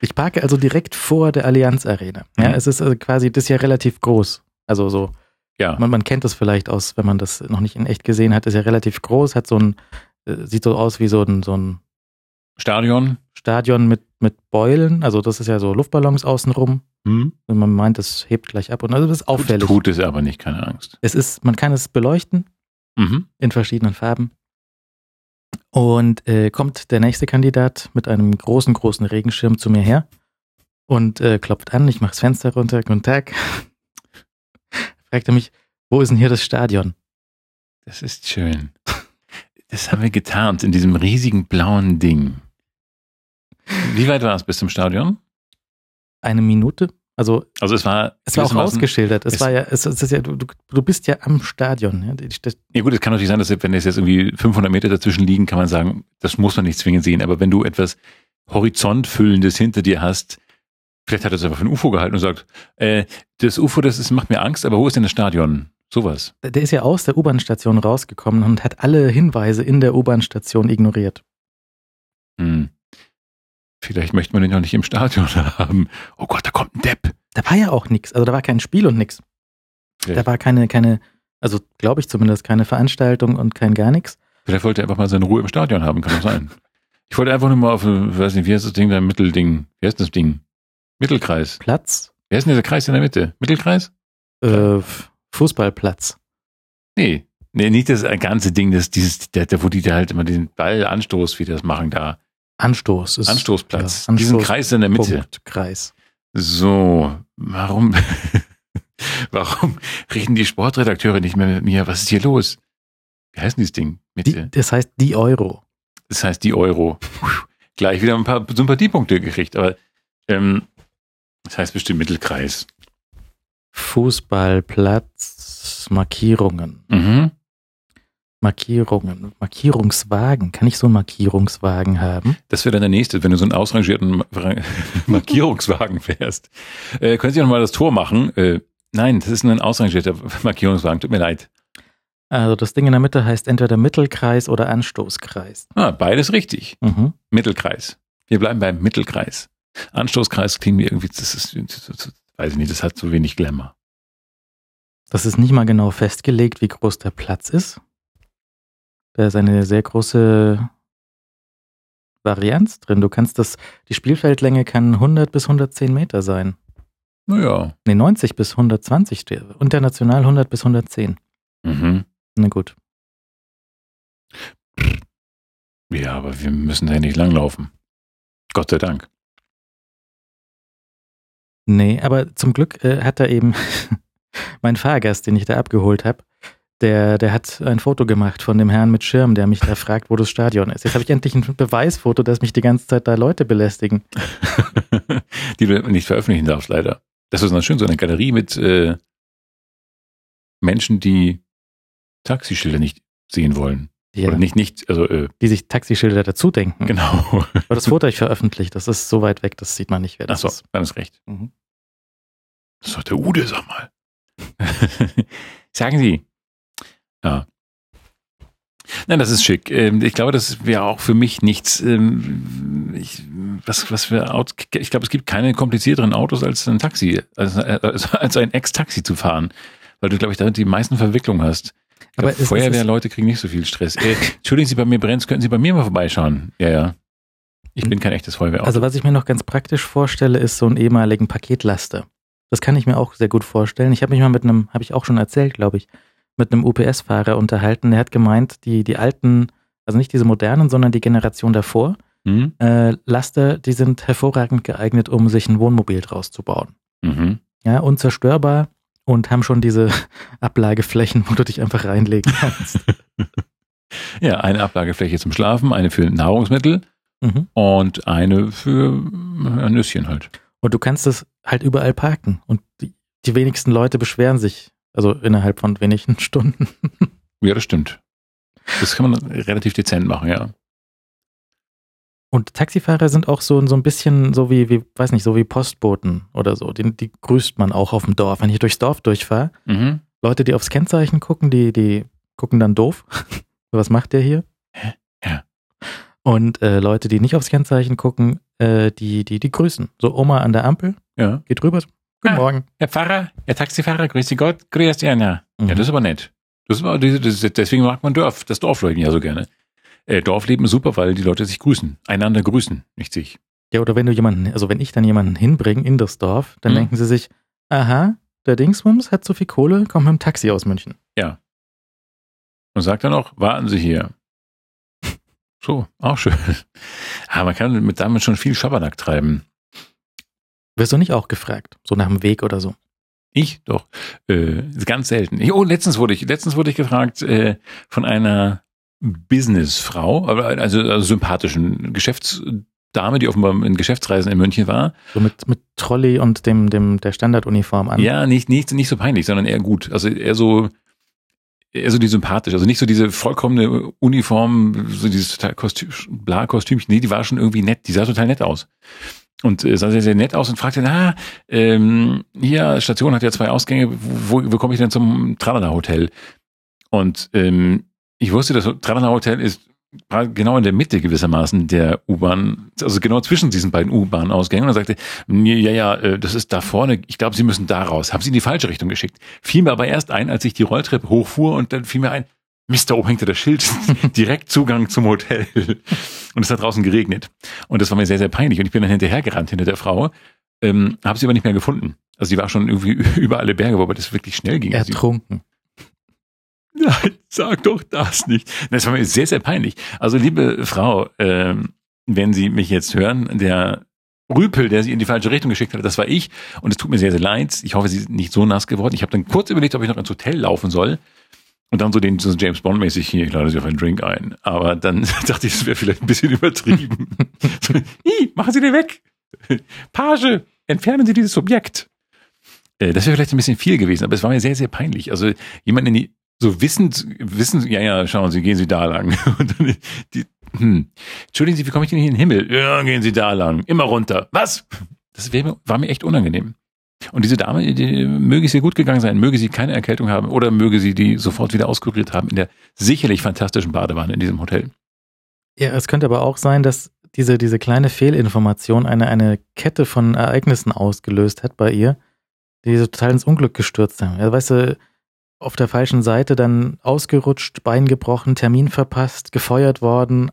Ich parke also direkt vor der Allianz Arena. Ja, Mhm. es ist also quasi, das ist ja relativ groß. Also so, ja. man, man kennt das vielleicht aus, wenn man das noch nicht in echt gesehen hat, ist ja relativ groß, hat so ein, äh, sieht so aus wie so ein, so ein Stadion. Stadion mit, mit Beulen. Also das ist ja so Luftballons außenrum. Hm? Und man meint, es hebt gleich ab. Und also das ist auffällig. Tut es aber nicht, keine Angst. Es ist, man kann es beleuchten Mhm. in verschiedenen Farben. Und äh, kommt der nächste Kandidat mit einem großen, großen Regenschirm zu mir her und äh, klopft an. Ich mache das Fenster runter. Guten Tag. Fragt er mich, wo ist denn hier das Stadion? Das ist schön. Das haben wir getarnt in diesem riesigen blauen Ding. Wie weit war es bis zum Stadion? Eine Minute? Also Also es war. es war auch ausgeschildert. Es, es- war ja, es, es ist ja, du, du bist ja am Stadion. Ja gut, es kann natürlich sein, dass wenn es jetzt irgendwie 500 Meter dazwischen liegen, kann man sagen, das muss man nicht zwingend sehen. Aber wenn du etwas Horizontfüllendes hinter dir hast, vielleicht hat er es einfach für ein UFO gehalten und sagt, äh, das UFO, das ist, macht mir Angst, aber wo ist denn das Stadion? Sowas. Der ist ja aus der U-Bahn-Station rausgekommen und hat alle Hinweise in der U-Bahn-Station ignoriert. Hm. Vielleicht möchte man den noch nicht im Stadion haben. Oh Gott, da kommt ein Depp. Da war ja auch nichts. Also da war kein Spiel und nichts. Da war keine, keine, also glaube ich zumindest, keine Veranstaltung und kein gar nichts. vielleicht wollte er einfach mal seine Ruhe im Stadion haben, kann doch sein. Ich wollte einfach nur mal auf, weiß nicht, wie heißt das Ding da, Mittelding? Wie heißt das Ding? Mittelkreis. Platz, Wer ist denn dieser Kreis in der Mitte? Mittelkreis? äh, Fußballplatz. Nee. Nee, nicht das ganze Ding, das, dieses, der, der, wo die da halt immer den Ballanstoß, wie die das machen da. Anstoß ist Anstoßplatz. Ja, Diesen Anstoß- Kreis in der Mitte. Punkt, Kreis. So, warum, warum reden die Sportredakteure nicht mehr mit mir? Was ist hier los? Wie heißt denn dieses Ding? Mitte. Die, das heißt die Euro. Das heißt die Euro. Gleich wieder ein paar Sympathiepunkte gekriegt, aber ähm, das heißt bestimmt Mittelkreis. Fußballplatz, Markierungen. Mhm. Markierungen, Markierungswagen. Kann ich so einen Markierungswagen haben? Das wäre dann der nächste, wenn du so einen ausrangierten Ma- Markierungswagen fährst. Äh, können Sie noch mal das Tor machen? Äh, nein, das ist nur ein ausrangierter Markierungswagen. Tut mir leid. Also das Ding in der Mitte heißt entweder Mittelkreis oder Anstoßkreis. Ah, beides richtig. Mhm. Mittelkreis. Wir bleiben beim Mittelkreis. Anstoßkreis klingt mir irgendwie, das ist, das, das, weiß ich nicht, das hat so wenig Glamour. Das ist nicht mal genau festgelegt, wie groß der Platz ist. Da ist eine sehr große Varianz drin. Du kannst das, die Spielfeldlänge kann 100 bis 110 Meter sein. Naja. Nee, 90 bis 120 steht. International 100 bis 110. Mhm. Na gut. Ja, aber wir müssen da nicht langlaufen. Gott sei Dank. Nee, aber zum Glück äh, hat da eben mein Fahrgast, den ich da abgeholt habe, der, der hat ein Foto gemacht von dem Herrn mit Schirm, der mich da fragt, wo das Stadion ist. Jetzt habe ich endlich ein Beweisfoto, dass mich die ganze Zeit da Leute belästigen. Die du nicht veröffentlichen darfst, leider. Das ist dann schön, so eine Galerie mit äh, Menschen, die Taxischilder nicht sehen wollen. Ja, Oder nicht, nicht, also äh, die sich Taxischilder dazu denken. genau. Aber das Foto ich veröffentlicht, das ist so weit weg, das sieht man nicht, wer das Achso, ist. dann ist recht. Mhm. Das ist doch der Ude, sag mal. Sagen Sie. Ja. Nein, das ist schick. Ähm, Ich glaube, das wäre auch für mich nichts. ähm, Ich, was, was für Autos, ich glaube, es gibt keine komplizierteren Autos als ein Taxi, als, als, als ein Ex-Taxi zu fahren. Weil du, glaube ich, damit die meisten Verwicklungen hast. Aber glaub, Feuerwehrleute kriegen nicht so viel Stress. Äh, Entschuldigen Sie, bei mir brennt, könnten Sie bei mir mal vorbeischauen? Ja, ja. Ich bin kein echtes Feuerwehrauto. Also was ich mir noch ganz praktisch vorstelle, ist so einen ehemaligen Paketlaster. Das kann ich mir auch sehr gut vorstellen. Ich habe mich mal mit einem, habe ich auch schon erzählt, glaube ich, mit einem UPS-Fahrer unterhalten. Der hat gemeint, die, die alten, also nicht diese modernen, sondern die Generation davor, hm? äh, Laster, die sind hervorragend geeignet, um sich ein Wohnmobil draus zu bauen. mhm. Ja, unzerstörbar und haben schon diese Ablageflächen, wo du dich einfach reinlegen kannst. Ja, eine Ablagefläche zum Schlafen, eine für Nahrungsmittel mhm. und eine für ein Nüsschen halt. Und du kannst es halt überall parken. Und die, die wenigsten Leute beschweren sich. Also innerhalb von wenigen Stunden. Ja, das stimmt. Das kann man relativ dezent machen, ja. Und Taxifahrer sind auch so, so ein bisschen so wie, wie, weiß nicht, so wie Postboten oder so. Die, die grüßt man auch auf dem Dorf. Wenn ich durchs Dorf durchfahre, Mhm. Leute, die aufs Kennzeichen gucken, die, die gucken dann doof. Was macht der hier? Ja. Und äh, Leute, die nicht aufs Kennzeichen gucken, äh, die, die, die grüßen. So Oma an der Ampel, Ja. geht rüber. Guten Ah. Morgen. Herr Pfarrer, Herr Taxifahrer, grüß Sie Gott, grüß Sie Anna. Ja, Mhm. das ist aber nett. Das ist aber, das ist, deswegen mag man Dorf, das Dorfleben ja so gerne. Äh, Dorfleben ist super, weil die Leute sich grüßen. Einander grüßen, nicht sich. Ja, oder wenn du jemanden, also wenn ich dann jemanden hinbringe in das Dorf, dann Mhm. denken sie sich, aha, der Dingsbums hat so viel Kohle, kommt mit dem Taxi aus München. Und sagt dann auch, warten Sie hier. So, auch schön. Aber man kann mit damit schon viel Schabernack treiben. Wirst du nicht auch gefragt? So nach dem Weg oder so. Ich doch. Äh, ganz selten. Ich, oh, letztens wurde ich, letztens wurde ich gefragt äh, von einer Businessfrau, aber also, also sympathischen Geschäftsdame, die offenbar in Geschäftsreisen in München war. So mit, mit Trolley und dem, dem, der Standarduniform an. Ja, nicht, nicht, nicht so peinlich, sondern eher gut. Also eher so, eher so die sympathisch. Also nicht so diese vollkommene Uniform, so dieses total Kostüm, bla Kostümchen. Nee, die war schon irgendwie nett. Die sah total nett aus. Und äh, sah sehr, sehr nett aus und fragte, na, ähm, hier, Station hat ja zwei Ausgänge, wo, wo komme ich denn zum Tralala Hotel? Und ähm, ich wusste, das Tralala Hotel ist genau in der Mitte gewissermaßen der U-Bahn, also genau zwischen diesen beiden U-Bahn-Ausgängen. Und er sagte, ja, ja, äh, das ist da vorne, ich glaube, Sie müssen da raus. Haben Sie in die falsche Richtung geschickt. Fiel mir aber erst ein, als ich die Rolltreppe hochfuhr und dann fiel mir ein, Mist, da oben hängte das Schild, direkt Zugang zum Hotel. Und es hat draußen geregnet. Und das war mir sehr, sehr peinlich. Und ich bin dann hinterhergerannt hinter der Frau, ähm, habe sie aber nicht mehr gefunden. Also sie war schon irgendwie über alle Berge, wobei das wirklich schnell ging. Also Ertrunken. Nein, sag doch das nicht. Das war mir sehr, sehr peinlich. Also, liebe Frau, ähm, wenn Sie mich jetzt hören, der Rüpel, der Sie in die falsche Richtung geschickt hat, das war ich. Und es tut mir sehr, sehr leid. Ich hoffe, Sie sind nicht so nass geworden. Ich habe dann kurz überlegt, ob ich noch ins Hotel laufen soll. Und dann so den so James Bond-mäßig hier, ich lade Sie auf einen Drink ein. Aber dann dachte ich, das wäre vielleicht ein bisschen übertrieben. so, machen Sie den weg. Page, entfernen Sie dieses Objekt. Äh, Das wäre vielleicht ein bisschen viel gewesen, aber es war mir sehr, sehr peinlich. Also jemand in die, so wissend, wissend, ja, ja, schauen Sie, gehen Sie da lang. Und dann die, hm. Entschuldigen Sie, wie komme ich denn hier in den Himmel? Ja, gehen Sie da lang. Immer runter. Was? Das wär, war mir echt unangenehm. Und diese Dame, die, möge es ihr gut gegangen sein, möge sie keine Erkältung haben oder möge sie die sofort wieder auskuriert haben in der sicherlich fantastischen Badewanne in diesem Hotel. Ja, es könnte aber auch sein, dass diese, diese kleine Fehlinformation eine, eine Kette von Ereignissen ausgelöst hat bei ihr, die so total ins Unglück gestürzt haben. Ja, weißt du, auf der falschen Seite dann ausgerutscht, Bein gebrochen, Termin verpasst, gefeuert worden,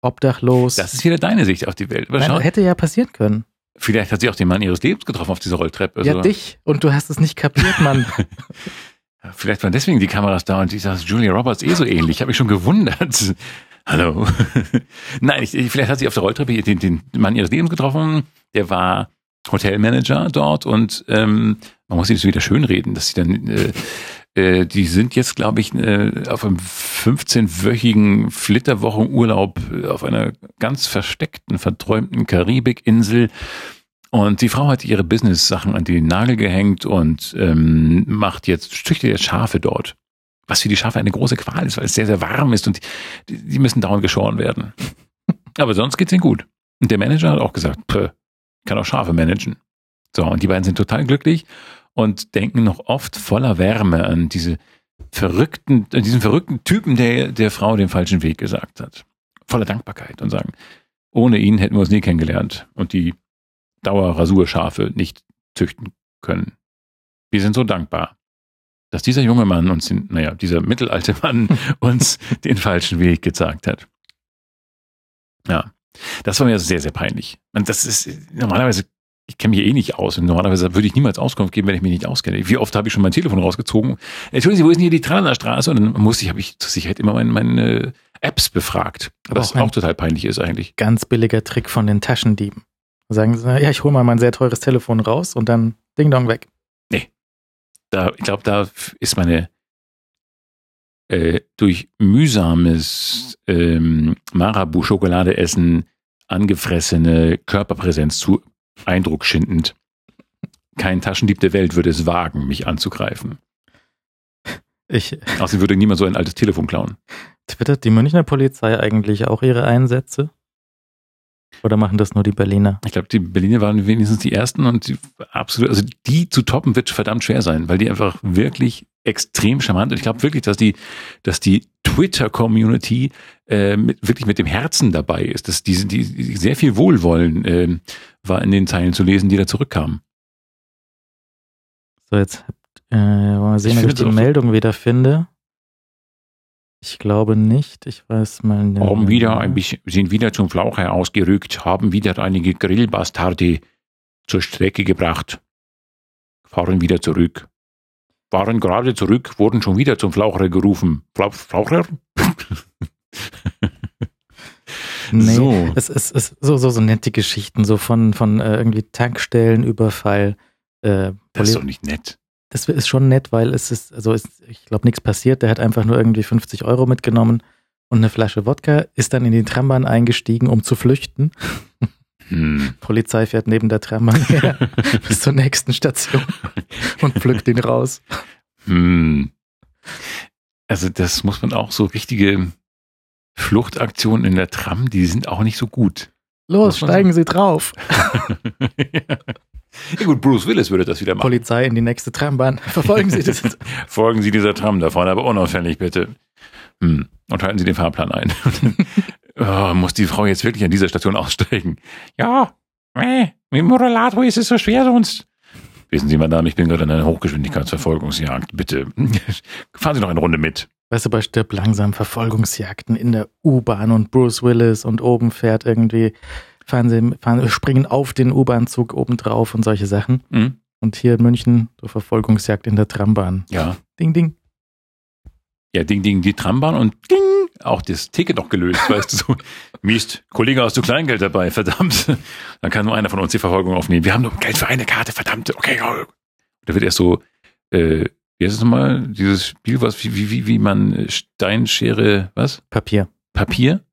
obdachlos. Das ist wieder deine Sicht auf die Welt. Aber Nein, hätte ja passieren können. Vielleicht hat sie auch den Mann ihres Lebens getroffen auf dieser Rolltreppe. Ja, dich. Und du hast es nicht kapiert, Mann. Vielleicht waren deswegen die Kameras da und ich sage, Julia Roberts eh so ähnlich. Ich habe mich schon gewundert. Hallo. Nein, ich, vielleicht hat sie auf der Rolltreppe den, den Mann ihres Lebens getroffen. Der war Hotelmanager dort und ähm, man muss sich das wieder schönreden, dass sie dann, äh, äh, die sind jetzt, glaube ich, äh, auf einem 15-wöchigen Flitterwochenurlaub auf einer ganz versteckten, verträumten Karibikinsel. Und die Frau hat ihre Business-Sachen an den Nagel gehängt und ähm, macht jetzt, züchtet jetzt Schafe dort. Was für die Schafe eine große Qual ist, weil es sehr, sehr warm ist und die, die müssen dauernd geschoren werden. Aber sonst geht's ihnen gut. Und der Manager hat auch gesagt, kann auch Schafe managen. So, und die beiden sind total glücklich und denken noch oft voller Wärme an diese verrückten, an diesen verrückten Typen, der der Frau den falschen Weg gesagt hat. Voller Dankbarkeit und sagen, ohne ihn hätten wir uns nie kennengelernt und die Dauerrasurschafe nicht züchten können. Wir sind so dankbar, dass dieser junge Mann uns, naja, dieser mittelalte Mann uns den falschen Weg gezeigt hat. Ja, das war mir sehr, sehr peinlich. Und das ist normalerweise, ich kenne mich eh nicht aus. Und normalerweise würde ich niemals Auskunft geben, wenn ich mich nicht auskenne. Wie oft habe ich schon mein Telefon rausgezogen? Entschuldigen Sie, wo ist denn hier die Tralala-Straße? Und dann musste ich, habe ich zur Sicherheit immer meine, meine Apps befragt. Was auch, auch total peinlich ist eigentlich. Ganz billiger Trick von den Taschendieben. Sagen sie, ja, ich hole mal mein sehr teures Telefon raus und dann Ding Dong weg. Nee. Da, ich glaube, da ist meine äh, durch mühsames ähm, Marabu-Schokolade-Essen angefressene Körperpräsenz zu eindruckschindend. Kein Taschendieb der Welt würde es wagen, mich anzugreifen. Ich. Außerdem würde niemand so ein altes Telefon klauen. Twittert die Münchner Polizei eigentlich auch ihre Einsätze? Oder machen das nur die Berliner? Ich glaube, die Berliner waren wenigstens die ersten und die absolut, also die zu toppen wird verdammt schwer sein, weil die einfach wirklich extrem charmant und ich glaube wirklich, dass die, dass die Twitter-Community äh, mit, wirklich mit dem Herzen dabei ist, dass die, die, die sehr viel Wohlwollen äh, war in den Zeilen zu lesen, die da zurückkamen. So, jetzt äh, wollen wir sehen, ich ob ich die Meldung wieder finde. Ich glaube nicht. Ich weiß mal nicht. Haben wieder ein bisschen, sind wieder zum Flaucher ausgerückt, haben wieder einige Grillbastarde zur Strecke gebracht, fahren wieder zurück. Waren gerade zurück, wurden schon wieder zum Flaucher gerufen. Flau Flaucher? nee, so. es ist, ist so, so, so nette Geschichten, so von, von äh, irgendwie Tankstellenüberfall. Äh, das ist doch nicht nett das ist schon nett, weil es ist, also ist, ich glaube, nichts passiert. Der hat einfach nur irgendwie 50 Euro mitgenommen und eine Flasche Wodka, ist dann in die Trambahn eingestiegen, um zu flüchten. Hm. Polizei fährt neben der Trambahn her bis zur nächsten Station und pflückt ihn raus. Hm. Also das muss man auch so richtige Fluchtaktionen in der Tram, die sind auch nicht so gut. Los, steigen Sie drauf. ja. Ja gut, Bruce Willis würde das wieder machen. Polizei in die nächste Trambahn. Verfolgen Sie das. Folgen Sie dieser Tram da vorne, aber unauffällig bitte. Hm. Und halten Sie den Fahrplan ein. oh, muss die Frau jetzt wirklich an dieser Station aussteigen? Ja, äh, mit dem Rollator ist es so schwer sonst. Wissen Sie, Madame, ich bin gerade in einer Hochgeschwindigkeitsverfolgungsjagd. Bitte fahren Sie noch eine Runde mit. Weißt du, bei Stirb langsam Verfolgungsjagden in der U-Bahn und Bruce Willis und oben fährt irgendwie fahren sie, fahren, springen auf den U-Bahn-Zug obendrauf und solche Sachen. Mhm. Und hier in München so Verfolgungsjagd in der Trambahn. Ja. Ding, ding. Ja, ding, ding, die Trambahn und ding, auch das Ticket noch gelöst, weißt du, so, Mist, Kollege, hast du Kleingeld dabei, verdammt. Dann kann nur einer von uns die Verfolgung aufnehmen. Wir haben nur Geld für eine Karte, verdammt, okay. Da wird erst so, äh, wie heißt es nochmal, dieses Spiel, was, wie, wie, wie man Steinschere, was? Papier. Papier?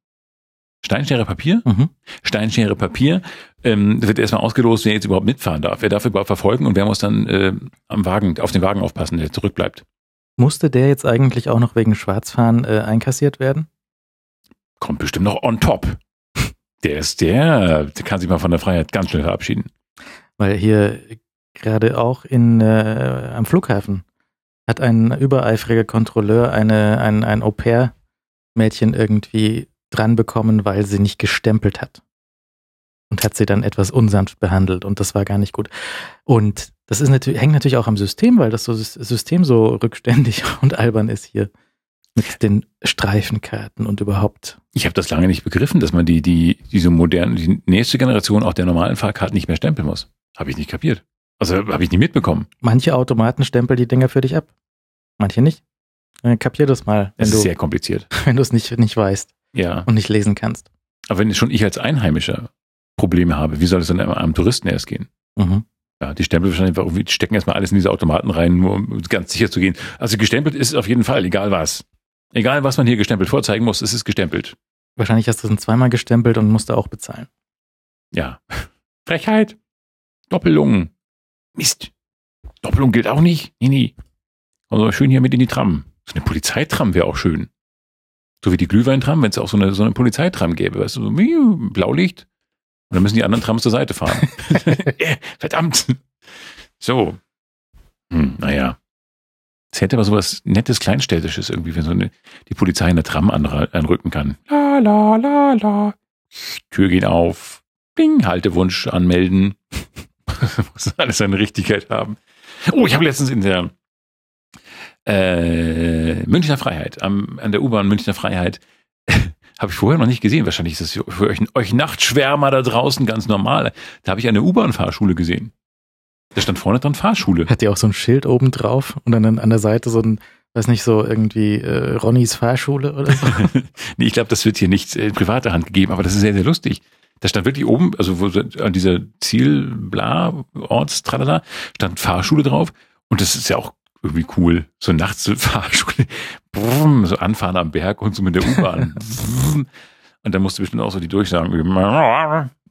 Steinschere Papier? Mhm. Steinschere Papier. Ähm, wird erstmal ausgelost, wer jetzt überhaupt mitfahren darf. Wer darf überhaupt verfolgen und wer muss dann äh, am Wagen, auf den Wagen aufpassen, der zurückbleibt. Musste der jetzt eigentlich auch noch wegen Schwarzfahren äh, einkassiert werden? Kommt bestimmt noch on top. Der ist der, der kann sich mal von der Freiheit ganz schnell verabschieden. Weil hier gerade auch in, äh, am Flughafen hat ein übereifriger Kontrolleur eine, ein, ein Au-pair-Mädchen irgendwie dran bekommen, weil sie nicht gestempelt hat. Und hat sie dann etwas unsanft behandelt und das war gar nicht gut. Und das ist natürlich, hängt natürlich auch am System, weil das System so rückständig und albern ist hier. Mit den Streifenkarten und überhaupt. Ich habe das lange nicht begriffen, dass man die, die, diese moderne, die nächste Generation auch der normalen Fahrkarten nicht mehr stempeln muss. Habe ich nicht kapiert. Also habe ich nicht mitbekommen. Manche Automaten stempeln die Dinger für dich ab. Manche nicht. Äh, Kapier das mal, Es du ist sehr kompliziert. wenn du es nicht, nicht weißt Ja. und nicht lesen kannst. Aber wenn schon ich als Einheimischer Probleme habe, wie soll es dann einem, einem Touristen erst gehen? Mhm. Ja, die Stempel wahrscheinlich irgendwie stecken erstmal alles in diese Automaten rein, nur um ganz sicher zu gehen. Also gestempelt ist es auf jeden Fall, egal was. Egal was man hier gestempelt vorzeigen muss, es ist gestempelt. Wahrscheinlich hast du es zweimal gestempelt und musst du auch bezahlen. Ja. Frechheit. Doppelung. Mist. Doppelung gilt auch nicht. Nee, nee. Also schön hier mit in die Tram. So eine Polizeitram wäre auch schön. So wie die Glühweintram, wenn es auch so eine, so eine Polizeitram gäbe, weißt du, so Blaulicht. Und dann müssen die anderen Trams zur Seite fahren. Verdammt. So. Hm, naja. Es hätte aber sowas nettes Kleinstädtisches irgendwie, wenn so eine, die Polizei in der Tram anrücken kann. La, la, la, la. Tür geht auf. Bing, Haltewunsch anmelden. Muss alles seine Richtigkeit haben. Oh, ich habe letztens in der äh, Münchner Freiheit, am, an der U-Bahn Münchner Freiheit, habe ich vorher noch nicht gesehen. Wahrscheinlich ist das für euch, euch Nachtschwärmer da draußen ganz normal. Da habe ich eine U-Bahn-Fahrschule gesehen. Da stand vorne dran Fahrschule. Hat die auch so ein Schild oben drauf und dann an der Seite so ein, weiß nicht, so irgendwie äh, Ronnys Fahrschule oder so. nee, ich glaube, das wird hier nicht in privater Hand gegeben, aber das ist sehr, sehr lustig. Da stand wirklich oben, also wo, an dieser Ziel, bla, Orts, tralala, stand Fahrschule drauf. Und das ist ja auch irgendwie cool. So nachts so Fahrschule, brumm, so anfahren am Berg und so mit der U-Bahn. Und dann musst du bestimmt auch so die Durchsagen üben.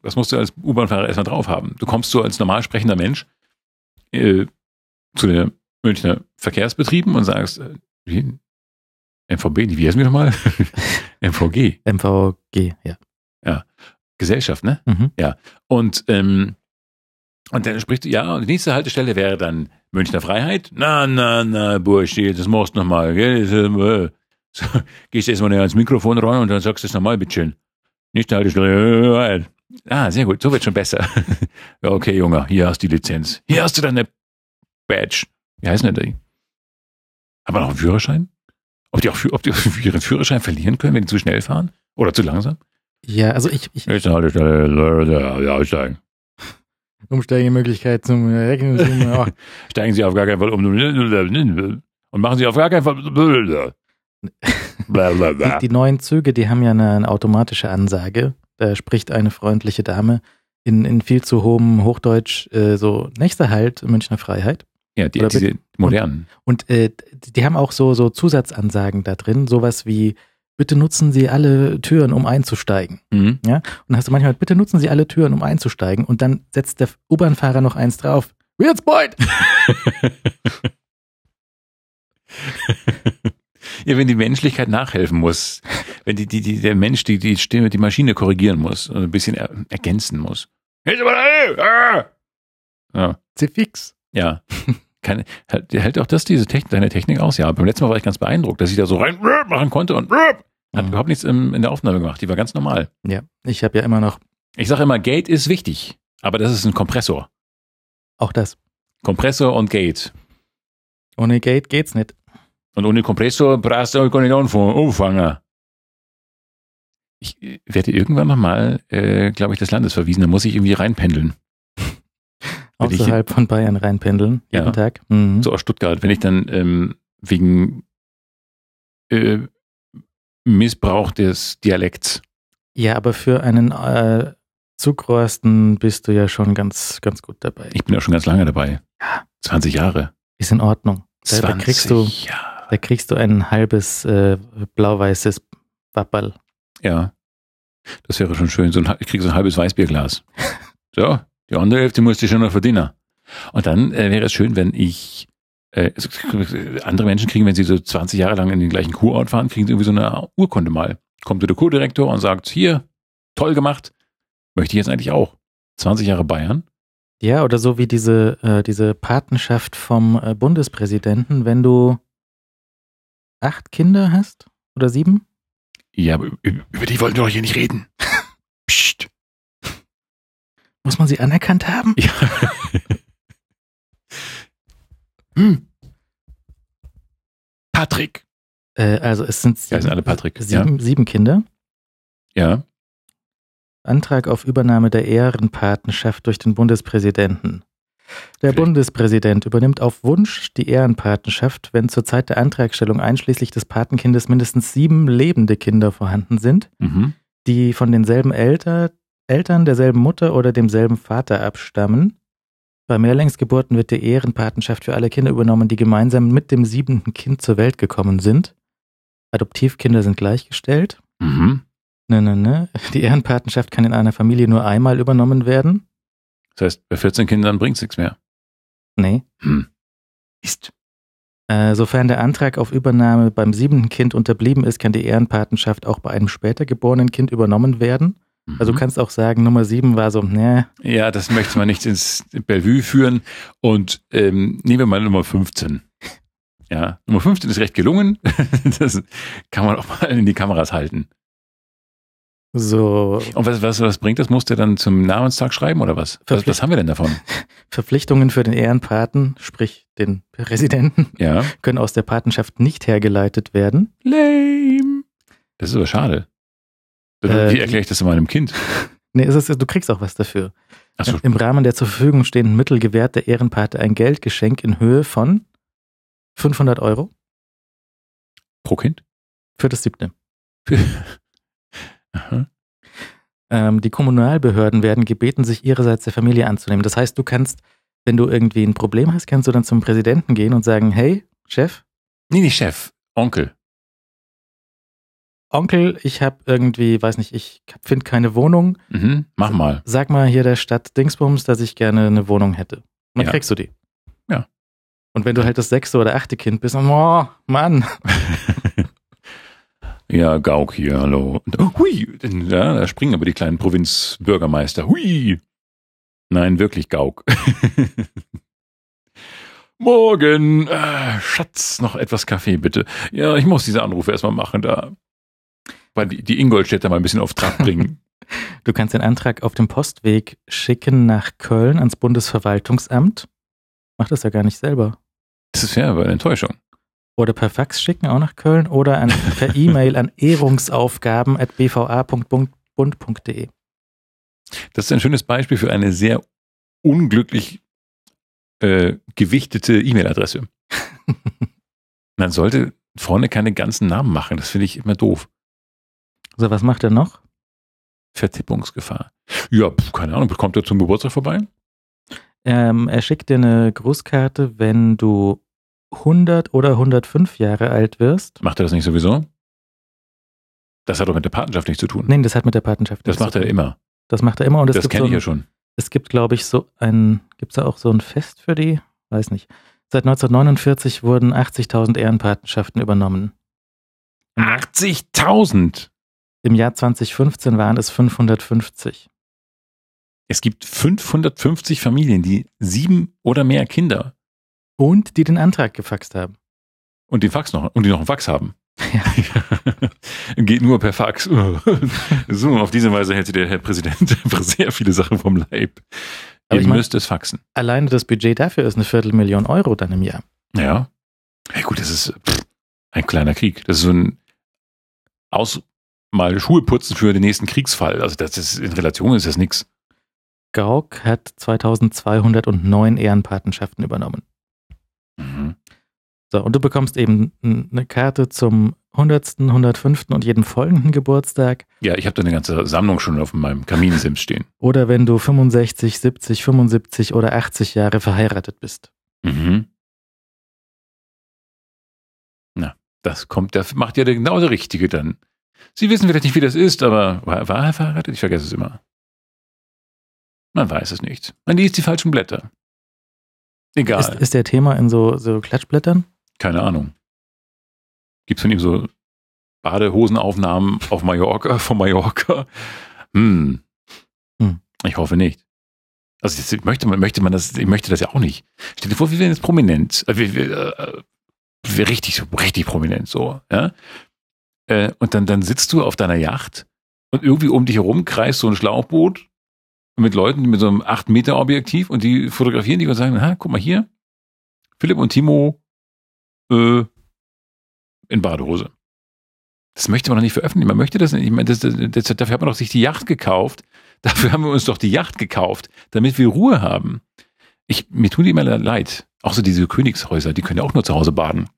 Das musst du als U-Bahn-Fahrer erstmal drauf haben. Du kommst so als normal sprechender Mensch äh, zu der Münchner Verkehrsbetrieben und sagst, äh, wie? MVB, wie heißen wir nochmal? MVG. MVG, ja. Gesellschaft, ne? Mhm. Und, ähm, und dann spricht, ja, und die nächste Haltestelle wäre dann Münchner Freiheit. Na, na, na, Bursche, das machst du nochmal, gell? Äh, So, gehst erstmal ans Mikrofon ran und dann sagst du es nochmal, bitteschön. Nächste Haltestelle. Ah, sehr gut, so wird schon besser. ja, okay, Junge, hier hast du die Lizenz. Hier hast du deine Badge. Wie heißen denn die? Haben wir noch einen Führerschein? Ob die auch ob die ihren Führerschein verlieren können, wenn die zu schnell fahren? Oder zu langsam? Ja, also ich, ich Nächste Haltestelle, ja, aussteigen. Umsteigemöglichkeit zum ja. Steigen Sie auf gar keinen Fall um und machen Sie auf gar keinen Fall Die, die neuen Züge, die haben ja eine, eine automatische Ansage. Da spricht eine freundliche Dame in, in viel zu hohem Hochdeutsch äh, so, nächster Halt, Münchner Freiheit. Ja, die, Oder diese modernen. Und äh, die haben auch so, so Zusatzansagen da drin, sowas wie, bitte nutzen Sie alle Türen, um einzusteigen. Mhm. Und dann hast du manchmal, bitte nutzen Sie alle Türen, um einzusteigen. Und dann setzt der U-Bahn-Fahrer noch eins drauf. Wird's bald! ja, wenn die Menschlichkeit nachhelfen muss, wenn die, die, die, der Mensch die, die Stimme, die Maschine korrigieren muss und ein bisschen er, ergänzen muss. Ah! Ja, Fix. ja. Keine, hält, auch das diese Technik, deine Technik aus? Ja, beim letzten Mal war ich ganz beeindruckt, dass ich da so rein machen konnte und hat überhaupt nichts im, in der Aufnahme gemacht. Die war ganz normal. Ja, ich habe ja immer noch Ich sage immer, Gate ist wichtig, aber das ist ein Kompressor. auch das. Kompressor und Gate. Ohne Gate geht's nicht. Und ohne Kompressor brauchst du gar nicht anfangen. anfangen. Ich äh, werde irgendwann nochmal, äh, glaube ich, des Landes verwiesen. Da muss ich irgendwie reinpendeln. Wenn ich- Außerhalb von Bayern reinpendeln, jeden Ja. Tag. Mhm. So aus Stuttgart, wenn ich dann ähm, wegen äh, Missbrauch des Dialekts. Ja, aber für einen äh, Zugrosten bist du ja schon ganz, ganz gut dabei. Ich bin ja schon ganz lange dabei. 20 Jahre. Ist in Ordnung. Da, 20 da kriegst du, Jahre. da kriegst du ein halbes äh, blau-weißes Wapperl. Ja. Das wäre schon schön. So ein, ich kriege so ein halbes Weißbierglas. So, die andere Hälfte musste ich schon noch verdienen. Und dann äh, wäre es schön, wenn ich äh, also, andere Menschen kriegen, wenn sie so 20 Jahre lang in den gleichen Kurort fahren, kriegen sie irgendwie so eine Urkunde mal. Kommt der Kurdirektor und sagt, hier, toll gemacht, möchte ich jetzt eigentlich auch. 20 Jahre Bayern. Ja, oder so wie diese, äh, diese Patenschaft vom äh, Bundespräsidenten, wenn du acht Kinder hast oder sieben? Ja, aber über über die wollten wir doch hier nicht reden. Psst. Muss man sie anerkannt haben? Ja. hm. Patrick, Äh, also es sind, Ja, sind alle Patrick. sieben, sieben Kinder. Ja. Antrag auf Übernahme der Ehrenpatenschaft durch den Bundespräsidenten. Der Vielleicht- Bundespräsident übernimmt auf Wunsch die Ehrenpatenschaft, wenn zur Zeit der Antragstellung einschließlich des Patenkindes mindestens sieben lebende Kinder vorhanden sind, Ja. Mhm. die von denselben Elter, Eltern, derselben Mutter oder demselben Vater abstammen. Bei Mehrlingsgeburten wird die Ehrenpatenschaft für alle Kinder übernommen, die gemeinsam mit dem siebenten Kind zur Welt gekommen sind. Adoptivkinder sind gleichgestellt. Mhm. Ne, ne, ne. Die Ehrenpatenschaft kann in einer Familie nur einmal übernommen werden. Das heißt, bei 14 Kindern bringt's nichts mehr. Nee. Hm. Ist. Äh, sofern der Antrag auf Übernahme beim siebenten Kind unterblieben ist, kann die Ehrenpatenschaft auch bei einem später geborenen Kind übernommen werden. Also du Mhm. kannst auch sagen, Nummer sieben war so, ne, Ja, das möchte man nicht ins Bellevue führen. Und ähm, nehmen wir mal Nummer 15. Ja, Nummer 15 ist recht gelungen. Das kann man auch mal in die Kameras halten. so Und was, was, was bringt das? Muss der dann zum Namenstag schreiben oder was? Was, was haben wir denn davon? Verpflichtungen für den Ehrenpaten, sprich den Präsidenten, Ja. können aus der Patenschaft nicht hergeleitet werden. Lame. Das ist aber schade. Äh, Wie erkläre ich das meinem Kind? Nee, es ist, du kriegst auch was dafür. Achso, Im Rahmen der zur Verfügung stehenden Mittel gewährt der Ehrenpate ein Geldgeschenk in Höhe von 500 Euro pro Kind? für das siebte. Aha. Ähm, die Kommunalbehörden werden gebeten, sich ihrerseits der Familie anzunehmen. Das heißt, du kannst, wenn du irgendwie ein Problem hast, kannst du dann zum Präsidenten gehen und sagen, hey, Chef, Nee, nicht Chef, Onkel. Onkel, ich habe irgendwie, weiß nicht, ich finde keine Wohnung. Mhm. Mach mal. Sag mal hier der Stadt Dingsbums, dass ich gerne eine Wohnung hätte. Und dann Ja. kriegst du die. Ja. Und wenn du halt das sechste oder achte Kind bist, dann, oh, Mann, Ja, Gauk hier, hallo. Und, oh, hui, ja, da springen aber die kleinen Provinzbürgermeister. Hui. Nein, wirklich Gauk. Morgen, äh, Schatz, noch etwas Kaffee bitte. Ja, ich muss diese Anrufe erstmal machen da. Weil die, die Ingolstädter mal ein bisschen auf Trab bringen. du kannst den Antrag auf dem Postweg schicken nach Köln ans Bundesverwaltungsamt. Mach das ja gar nicht selber. Das ist ja aber eine Enttäuschung. Oder per Fax schicken, auch nach Köln, oder an, per E-Mail an ehrungsaufgaben.bva.bund.de. Das ist ein schönes Beispiel für eine sehr unglücklich äh, gewichtete E-Mail-Adresse. Man sollte vorne keine ganzen Namen machen. Das finde ich immer doof. So, was macht er noch? Vertippungsgefahr. Ja, pf, keine Ahnung. Kommt er zum Geburtstag vorbei? Ähm, er schickt dir eine Grußkarte, wenn du 100 oder 105 Jahre alt wirst. Macht er das nicht sowieso? Das hat doch mit der Patenschaft nichts zu tun. Nein, das hat mit der Patenschaft das nichts macht zu er tun. immer. Das macht er immer und es Das kenne so ich ja schon. es gibt, glaube ich, so ein, gibt es da auch so ein Fest für die? Weiß nicht. Seit 1949 wurden 80.000 Ehrenpatenschaften übernommen. Im Jahr, 80.000! Im Jahr 2015 waren es 550. Es gibt 550 Familien, die sieben oder mehr Kinder Und die den Antrag gefaxt haben. und den Fax noch und die noch einen Fax haben. Ja. Geht nur per Fax. so, auf diese Weise hält sich der Herr Präsident einfach sehr viele Sachen vom Leib. Aber Ihr ich mein- müsst es faxen. Alleine das Budget dafür ist eine Viertelmillion Euro dann im Jahr. Ja. Ja gut, das ist pff, ein kleiner Krieg. Das ist so ein Aus mal Schuhe putzen für den nächsten Kriegsfall. Also das ist in Relation ist das nix. Gauck hat 2209 Ehrenpatenschaften übernommen. Mhm. So, und du bekommst eben eine Karte zum 100., 105. und jedem folgenden Geburtstag. Ja, ich habe da eine ganze Sammlung schon auf meinem Kaminsims stehen. Oder wenn du 65, 70, 75 oder 80 Jahre verheiratet bist. Mhm. Na, das kommt, das macht ja genau der Richtige dann. Sie wissen vielleicht nicht, wie das ist, aber war, war er verheiratet? Ich vergesse es immer. Man weiß es nicht. Man liest die falschen Blätter. Egal, Ist, ist der Thema in so, so Klatschblättern? keine Ahnung. Gibt es von ihm so Badehosenaufnahmen auf Mallorca, von Mallorca? Hm. Hm. Ich hoffe nicht. Also jetzt möchte man, möchte man das, ich möchte das ja auch nicht. Stell dir vor, wir wären jetzt prominent. Äh, wir, wir, äh, richtig, richtig prominent so, ja. Äh, und dann, dann sitzt du auf deiner Yacht und irgendwie um dich herum kreist so ein Schlauchboot mit Leuten mit so einem 8-Meter-Objektiv und die fotografieren dich und sagen, ha, guck mal hier, Philipp und Timo äh, in Badehose. Das möchte man doch nicht veröffentlichen. Man möchte das nicht. Ich meine, das, das, das, dafür hat man doch sich die Yacht gekauft. Dafür haben wir uns doch die Yacht gekauft, damit wir Ruhe haben. Ich, mir tun die immer leid. Auch so diese Königshäuser, die können ja auch nur zu Hause baden.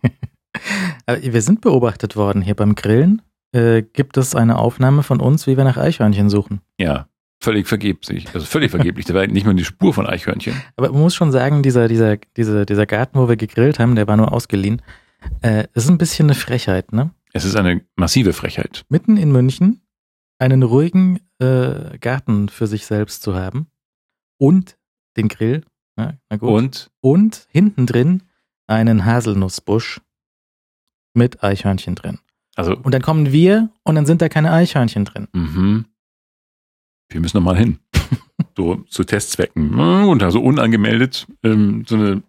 Aber wir sind beobachtet worden hier beim Grillen. Äh, gibt es eine Aufnahme von uns, wie wir nach Eichhörnchen suchen? Ja, völlig vergeblich. Also völlig vergeblich. Da war nicht mal die Spur von Eichhörnchen. Aber man muss schon sagen, dieser, dieser, dieser, dieser Garten, wo wir gegrillt haben, der war nur ausgeliehen. Äh, ist ein bisschen eine Frechheit, ne? Es ist eine massive Frechheit. Mitten in München einen ruhigen äh, Garten für sich selbst zu haben und den Grill. Ja, na gut. Und und hinten drin einen Haselnussbusch mit Eichhörnchen drin. also, Und dann kommen wir und dann sind da keine Eichhörnchen drin. mhm. wir müssen noch mal hin. so zu Testzwecken. Und also unangemeldet ähm, so eine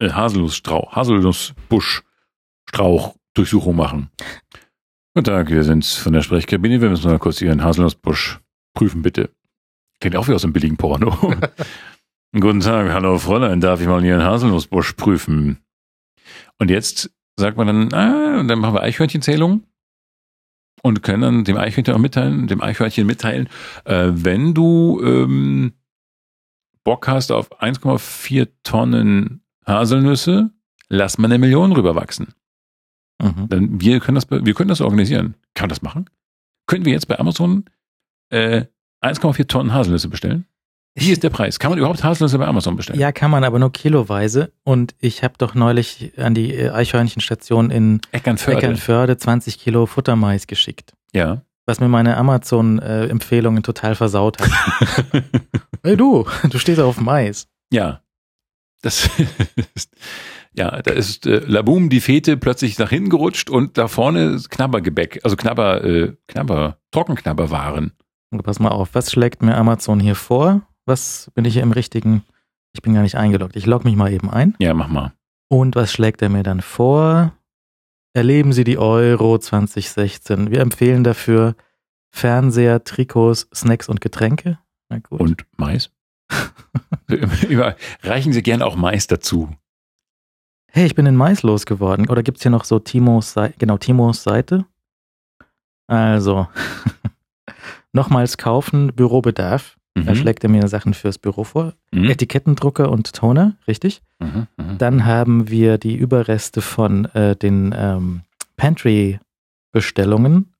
äh, Haselnussstrauch, Haselnussbusch-Strauch-Durchsuchung machen. Guten Tag, wir sind von der Sprechkabine. Wir müssen mal kurz Ihren Haselnussbusch prüfen, bitte. Kennt ihr auch wie aus einem billigen Porno. Guten Tag, hallo Fräulein, darf ich mal Ihren Haselnussbusch prüfen? Und jetzt sagt man dann, ah, und dann machen wir Eichhörnchenzählung und können dann dem Eichhörnchen auch mitteilen, dem Eichhörnchen mitteilen, äh, wenn du ähm, Bock hast auf 1,4 Tonnen Haselnüsse, lass mal eine Million rüberwachsen. Mhm. Dann wir können das, wir können das organisieren. Kann man das machen? Können wir jetzt bei Amazon äh, 1,4 Tonnen Haselnüsse bestellen? Wie ist der Preis? Kann man überhaupt Haselnüsse bei Amazon bestellen? Ja, kann man, aber nur kiloweise. Und ich habe doch neulich an die äh, Eichhörnchenstation in Eckernförde. Eckernförde 20 Kilo Futtermais geschickt. Ja. Was mir meine Amazon-Empfehlungen total versaut hat. hey du, du stehst auf Mais. Ja. Das ist, ja, da ist äh, Laboom, die Fete, plötzlich nach hinten gerutscht und da vorne Knabbergebäck, also Knabber, äh, Knabber, Trockenknabberwaren. Pass mal auf, was schlägt mir Amazon hier vor? Was bin ich hier im richtigen? Ich bin gar nicht eingeloggt. Ich logge mich mal eben ein. Ja, mach mal. Und was schlägt er mir dann vor? Erleben Sie die Euro 2016. Wir empfehlen dafür Fernseher, Trikots, Snacks und Getränke. Na gut. Und Mais? Reichen Sie gerne auch Mais dazu. hey, ich bin in Mais losgeworden. Oder gibt's hier noch so Timos Seite? Genau, Timos Seite. Also, nochmals kaufen, Bürobedarf. Da Mhm. schlägt er mir Sachen fürs Büro vor. Mhm. Etikettendrucker und Toner, richtig? Mhm. Mhm. Dann haben wir die Überreste von äh, den ähm, Pantry-Bestellungen.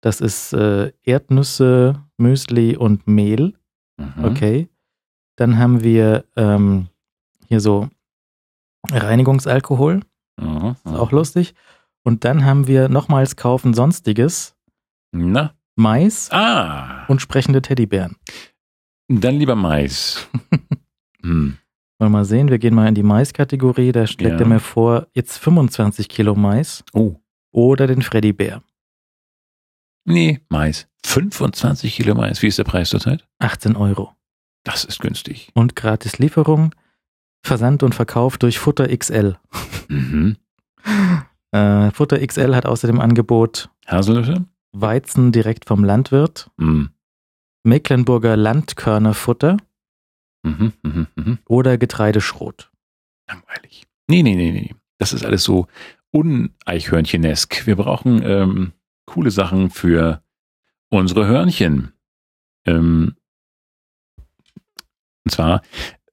Das ist äh, Erdnüsse, Müsli und Mehl. Mhm. Okay. Dann haben wir ähm, hier so Reinigungsalkohol. Mhm. Ist auch lustig. Und dann haben wir nochmals kaufen Sonstiges, Na? Mais Ah. und sprechende Teddybären. Dann lieber Mais. hm. Wollen wir mal sehen, wir gehen mal in die Mais-Kategorie. Da schlägt Ja. er mir vor, jetzt 25 Kilo Mais Oh. oder den Freddy-Bär. Nee, Mais. 25 Kilo Mais. Wie ist der Preis zurzeit? 18 Euro. Das ist günstig. Und gratis Lieferung, Versand und Verkauf durch Futter XL. Mhm. Äh, Futter XL hat außerdem Angebot Haselnüsse? Weizen direkt vom Landwirt, Mhm. Mecklenburger Landkörnerfutter Mhm. Mhm. Mhm. oder Getreideschrot. Langweilig. Nee, nee, nee, nee. Das ist alles so uneichhörnchenesk. Wir brauchen ähm, coole Sachen für unsere Hörnchen. Ähm, und zwar,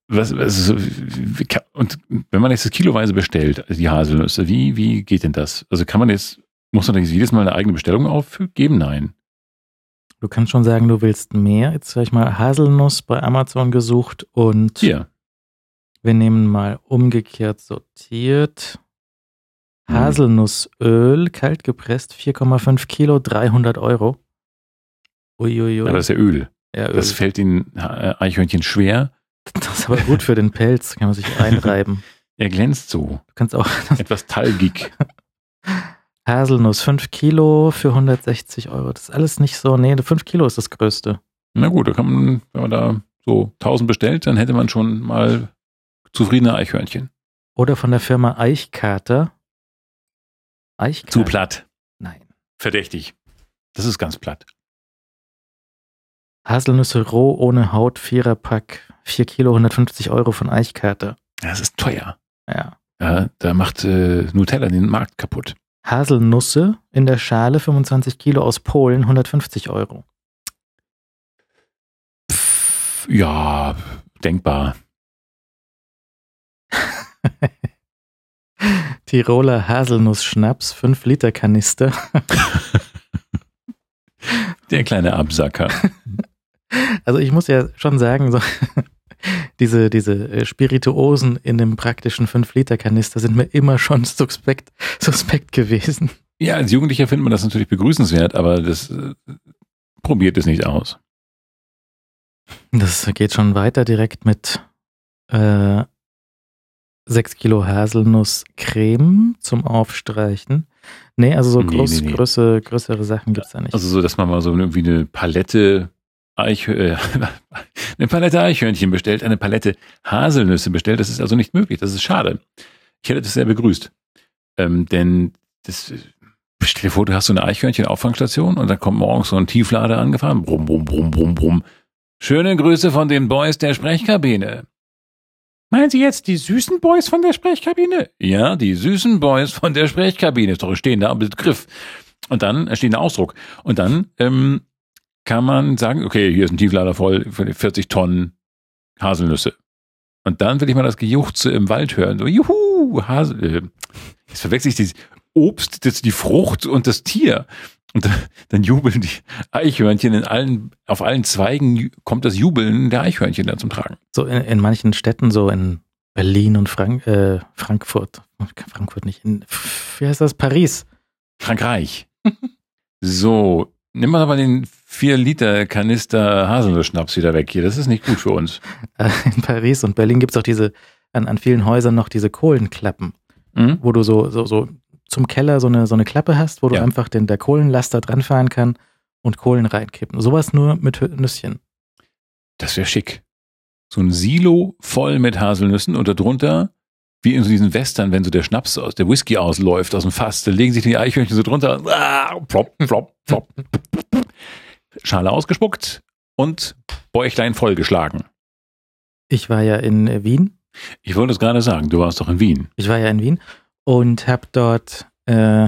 was, was und wenn man jetzt das kiloweise bestellt, also die Haselnüsse, wie, wie geht denn das? Also kann man jetzt, muss man jetzt jedes Mal eine eigene Bestellung aufgeben? Nein. Du kannst schon sagen, du willst mehr. Jetzt habe ich mal Haselnuss bei Amazon gesucht und Hier. wir nehmen mal umgekehrt sortiert. Hm. Haselnussöl, kalt gepresst, 4,5 Kilo, 300 Euro. Uiuiui. Aber das ist ja Öl. ja, Öl. Das fällt den äh, Eichhörnchen schwer. Das ist aber gut für den Pelz, kann man sich einreiben. Er glänzt so. Du kannst auch Etwas talgig. Haselnuss 5 Kilo für 160 Euro. Das ist alles nicht so. Nee, 5 Kilo ist das größte. Na gut, da kann man, wenn man da so 1000 bestellt, dann hätte man schon mal zufriedene Eichhörnchen. Oder von der Firma Eichkater. Eichkater? Zu platt. Nein. Verdächtig. Das ist ganz platt. Haselnüsse roh ohne Haut, Viererpack, 4 Kilo, 150 Euro von Eichkater. Das ist teuer. Ja. Ja, da macht äh, Nutella den Markt kaputt. Haselnusse in der Schale 25 Kilo aus Polen 150 Euro. Pff, ja, denkbar. Tiroler Haselnuss-Schnaps, 5 Liter Kanister. Der kleine Absacker. Also ich muss ja schon sagen, so diese, diese äh, Spirituosen in dem praktischen 5-Liter-Kanister sind mir immer schon suspekt, suspekt gewesen. Ja, als Jugendlicher findet man das natürlich begrüßenswert, aber das äh, probiert es nicht aus. Das geht schon weiter direkt mit äh, 6 Kilo Haselnusscreme zum Aufstreichen. Nee, also so Nee, groß, nee, nee. Größe, größere Sachen gibt's da nicht. Also so, dass man mal so irgendwie eine Palette Eichhö äh, eine Palette Eichhörnchen bestellt, eine Palette Haselnüsse bestellt. Das ist also nicht möglich. Das ist schade. Ich hätte das sehr begrüßt. Ähm, denn das, äh, stell dir vor, du hast so eine Eichhörnchen-Auffangstation und dann kommt morgens so ein Tieflader angefahren. Brumm, brumm, brumm, brumm, brumm. Schöne Grüße von den Boys der Sprechkabine. Meinen Sie jetzt die süßen Boys von der Sprechkabine? Ja, die süßen Boys von der Sprechkabine. Ist doch ein stehender Begriff. Und dann, ein stehender Ausdruck. Und dann ähm, kann man sagen, okay, hier ist ein Tieflader voll, 40 Tonnen Haselnüsse. Und dann will ich mal das Gejuchze im Wald hören. So, juhu, Hasel. Äh, jetzt verwechsel ich das Obst, das die Frucht und das Tier. Und dann, jubeln die Eichhörnchen in allen, auf allen Zweigen kommt das Jubeln der Eichhörnchen dann zum Tragen. So in, in manchen Städten, so in Berlin und Frank, äh, Frankfurt. Frankfurt nicht, in, wie heißt das? Paris. Frankreich. so, nimm mal aber den 4 Liter Kanister Haselnussschnaps wieder weg hier. Das ist nicht gut für uns. Äh, in Paris und Berlin gibt's auch diese, an, an vielen Häusern noch diese Kohlenklappen, Mhm. wo du so, so, so zum Keller so eine, so eine Klappe hast, wo du Ja. einfach den, der Kohlenlaster dran fahren kann und Kohlen reinkippen. Sowas nur mit Nüsschen. Das wäre schick. So ein Silo voll mit Haselnüssen und darunter, wie in so diesen Western, wenn so der Schnaps aus der Whisky ausläuft aus dem Fass, da legen sich die Eichhörnchen so drunter. Ah, plop, plop, plop. Schale ausgespuckt und Bäuchlein vollgeschlagen. Ich war ja in äh, Wien Ich wollte es gerade sagen, du warst doch in Wien. Ich war ja in Wien und habe dort, äh,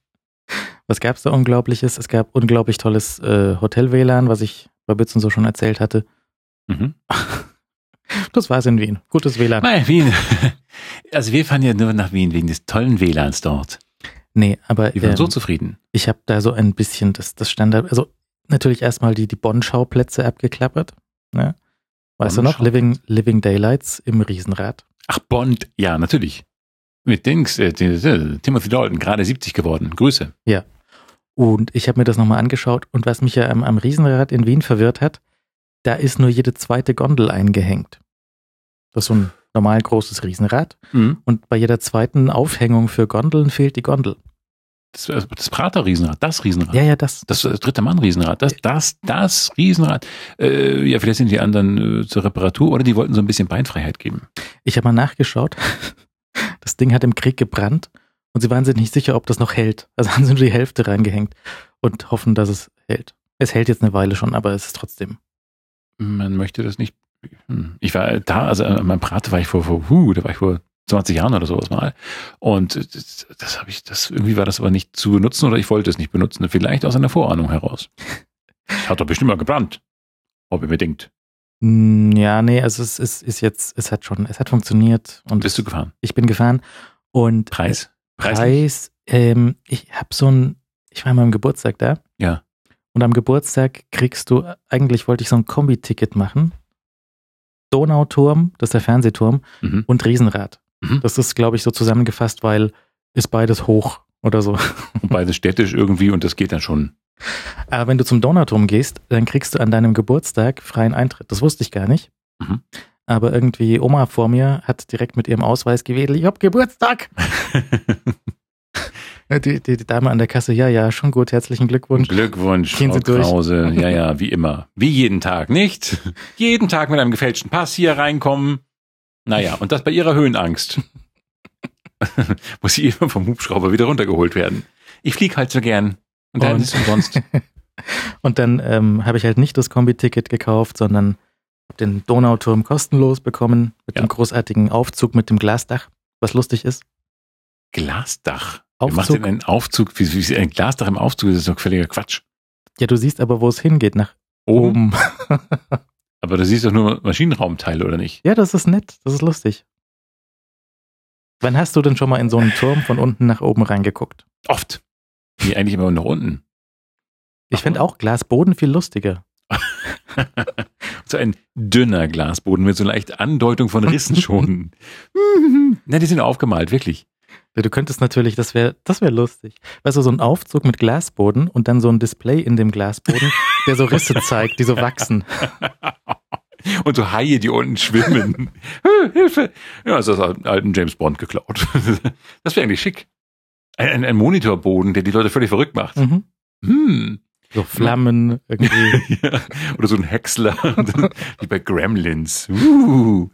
was gab's da Unglaubliches? Es gab unglaublich tolles äh, Hotel-WLAN, was ich bei Bütz und so schon erzählt hatte. Mhm. Das war's in Wien. Gutes WLAN. Nein, Wien. Also wir fahren ja nur nach Wien wegen des tollen WLANs dort. Nee, aber Wir waren ähm, so zufrieden. ich habe da so ein bisschen das, das Standard, also natürlich erstmal die, die Bonn-Schauplätze abgeklappert. Ne? Weißt du noch? Living, Living Daylights im Riesenrad. Ach, Bond, ja, natürlich. Mit Dings, äh, Timothy Dalton, gerade 70 geworden. Grüße. Und ich habe mir das nochmal angeschaut und was mich ja am, am Riesenrad in Wien verwirrt hat, da ist nur jede zweite Gondel eingehängt. Das ist so ein normal großes Riesenrad und bei jeder zweiten Aufhängung für Gondeln fehlt die Gondel. Das, also das Prater Riesenrad, das Riesenrad. Ja, ja, das. Das, äh, dritte Mann Riesenrad, das, das, das Riesenrad. Äh, ja, vielleicht sind die anderen äh, zur Reparatur oder die wollten so ein bisschen Beinfreiheit geben. Ich habe mal nachgeschaut. Das Ding hat im Krieg gebrannt und sie waren sich nicht sicher, ob das noch hält. Also haben sie nur die Hälfte reingehängt und hoffen, dass es hält. Es hält jetzt eine Weile schon, aber es ist trotzdem. Man möchte das nicht. Hm. Ich war da, also an meinem Prater war ich vor, vor huh, da war ich vor 20 Jahren oder sowas mal. Und das, das habe ich, das irgendwie war das aber nicht zu benutzen oder ich wollte es nicht benutzen. Vielleicht aus einer Vorahnung heraus. Hat doch bestimmt mal gebrannt. Ob ihr mir denkt. Hm, Ja, nee, also es ist, ist jetzt, es hat schon, es hat funktioniert und Bist du gefahren? ich bin gefahren und Preis? Preislich? Preis, ähm, ich habe so ein, ich war mal am Geburtstag da Ja. und am Geburtstag kriegst du, eigentlich wollte ich so ein Kombi-Ticket machen. Donauturm, das ist der Fernsehturm, Mhm. und Riesenrad. Mhm. Das ist, glaube ich, so zusammengefasst, weil ist beides hoch oder so. Und beides städtisch irgendwie und das geht dann schon. Aber wenn du zum Donauturm gehst, dann kriegst du an deinem Geburtstag freien Eintritt. Das wusste ich gar nicht. Mhm. Aber irgendwie Oma vor mir hat direkt mit ihrem Ausweis gewedelt, ich hab Geburtstag. Die, die, die Dame an der Kasse, ja, ja, schon gut, herzlichen Glückwunsch. Glückwunsch, Gehen Frau Sie durch. Krause. Ja, ja, wie immer. Wie jeden Tag, nicht? jeden Tag mit einem gefälschten Pass hier reinkommen. Naja, und das bei ihrer Höhenangst. Muss sie immer vom Hubschrauber wieder runtergeholt werden. Ich flieg halt so gern. Und dann Und- ist umsonst. Und dann ähm, habe ich halt nicht das Kombi-Ticket gekauft, sondern den Donauturm kostenlos bekommen mit Ja. dem großartigen Aufzug mit dem Glasdach. was lustig ist? Glasdach. Aufzug. Macht denn einen Aufzug? Wie, wie, ein Glasdach im Aufzug das ist doch völliger Quatsch. Ja, du siehst aber, wo es hingeht, nach Oben. oben. Aber du siehst doch nur Maschinenraumteile, oder nicht? ja, das ist nett, das ist lustig. Wann hast du denn schon mal in so einen Turm von unten nach oben reingeguckt? Oft. Nee, eigentlich immer nach unten. Ich finde auch Glasboden viel lustiger. So ein dünner Glasboden mit so leicht Andeutung von Rissen schon. Na, die sind aufgemalt, wirklich. Ja, Du könntest natürlich, das wäre das wär lustig. Weißt du, so ein Aufzug mit Glasboden und dann so ein Display in dem Glasboden, der so Risse zeigt, die so wachsen. Und so Haie, die unten schwimmen. Hilfe! Ja, das ist aus einem alten James Bond geklaut. Das wäre eigentlich schick. Ein, ein, ein Monitorboden, der die Leute völlig verrückt macht. Mhm. Hm. So Flammen irgendwie. Ja. Oder so ein Häcksler, wie bei Gremlins. Uh.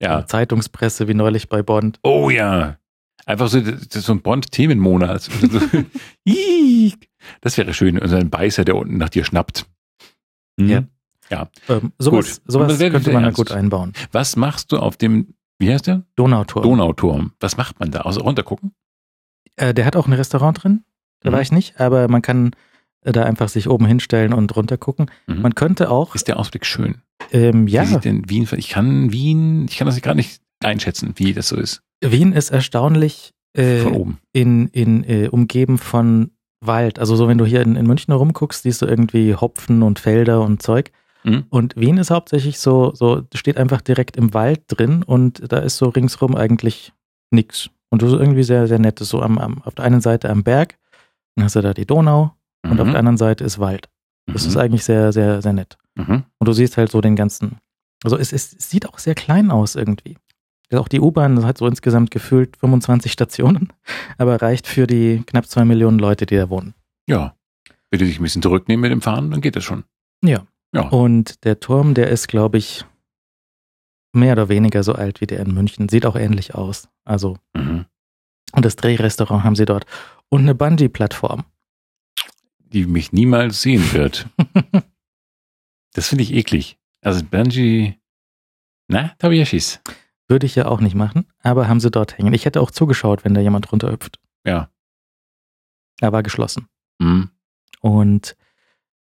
Ja. Zeitungspresse wie neulich bei Bond. Oh ja. Einfach so, so ein Bond-Themenmonat. Das wäre schön. Und ein Beißer, der unten nach dir schnappt. Hm. Ja. Ja. Ähm, sowas Gut. sowas könnte man da gut einbauen. Was machst du auf dem, wie heißt der? Donauturm. Donauturm. Was macht man da? Außer runtergucken? Äh, der hat auch ein Restaurant drin. Da Mhm. war ich nicht, aber man kann da einfach sich oben hinstellen und runter gucken. Mhm. Man könnte auch, Ist der Ausblick schön? ähm, Wie ja, sieht denn Wien, ich kann Wien, ich kann das gerade nicht einschätzen, wie das so ist. Wien ist erstaunlich äh, Von oben. in, in äh, umgeben von Wald. Also so, wenn du hier in, in München rumguckst, siehst du irgendwie Hopfen und Felder und Zeug. Mhm. Und Wien ist hauptsächlich so, so steht einfach direkt im Wald drin und da ist so ringsrum eigentlich nix. Und das ist irgendwie sehr, sehr nett. Das ist so am, am, auf der einen Seite am Berg, dann hast du da die Donau und auf der anderen Seite ist Wald. Das ist mhm. eigentlich sehr, sehr, sehr nett. Mhm. Und du siehst halt so den ganzen. Also es, es, sieht auch sehr klein aus irgendwie. Auch die U-Bahn hat so insgesamt gefühlt 25 Stationen, aber reicht für die knapp zwei Millionen Leute, die da wohnen. Ja. Wenn du dich ein bisschen zurücknehmen mit dem Fahren, dann geht das schon. Ja. Ja. Und der Turm, der ist, glaube ich, mehr oder weniger so alt wie der in München. Sieht auch ähnlich aus. Also, Mhm. und das Drehrestaurant haben sie dort. Und eine Bungee-Plattform. Die mich niemals sehen wird. Das finde ich eklig. Also Bungee, na, Schiss. Würde ich ja auch nicht machen, aber haben sie dort hängen. Ich hätte auch zugeschaut, wenn da jemand runterhüpft. Ja. Er war geschlossen. Mhm. Und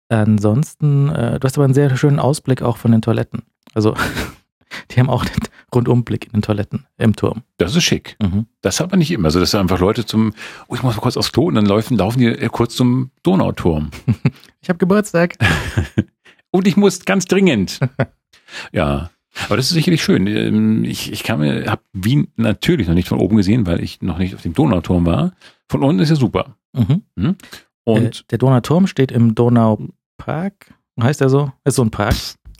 ansonsten, äh, du hast aber einen sehr schönen Ausblick auch von den Toiletten. Also, die haben auch den Rundumblick in den Toiletten im Turm. Das ist schick. Mhm. Das hat man nicht immer. Also, dass da einfach Leute zum, oh, ich muss mal kurz aufs Klo und dann laufen, laufen die äh, kurz zum Donauturm. Ich habe Geburtstag. Und ich muss ganz dringend. ja. Aber das ist sicherlich schön. Ähm, Ich, ich kann mir, habe Wien natürlich noch nicht von oben gesehen, weil ich noch nicht auf dem Donauturm war. Von unten ist ja super. Mhm. Und äh, der Donauturm steht im Donaupark. Heißt er so? Ist so ein Park.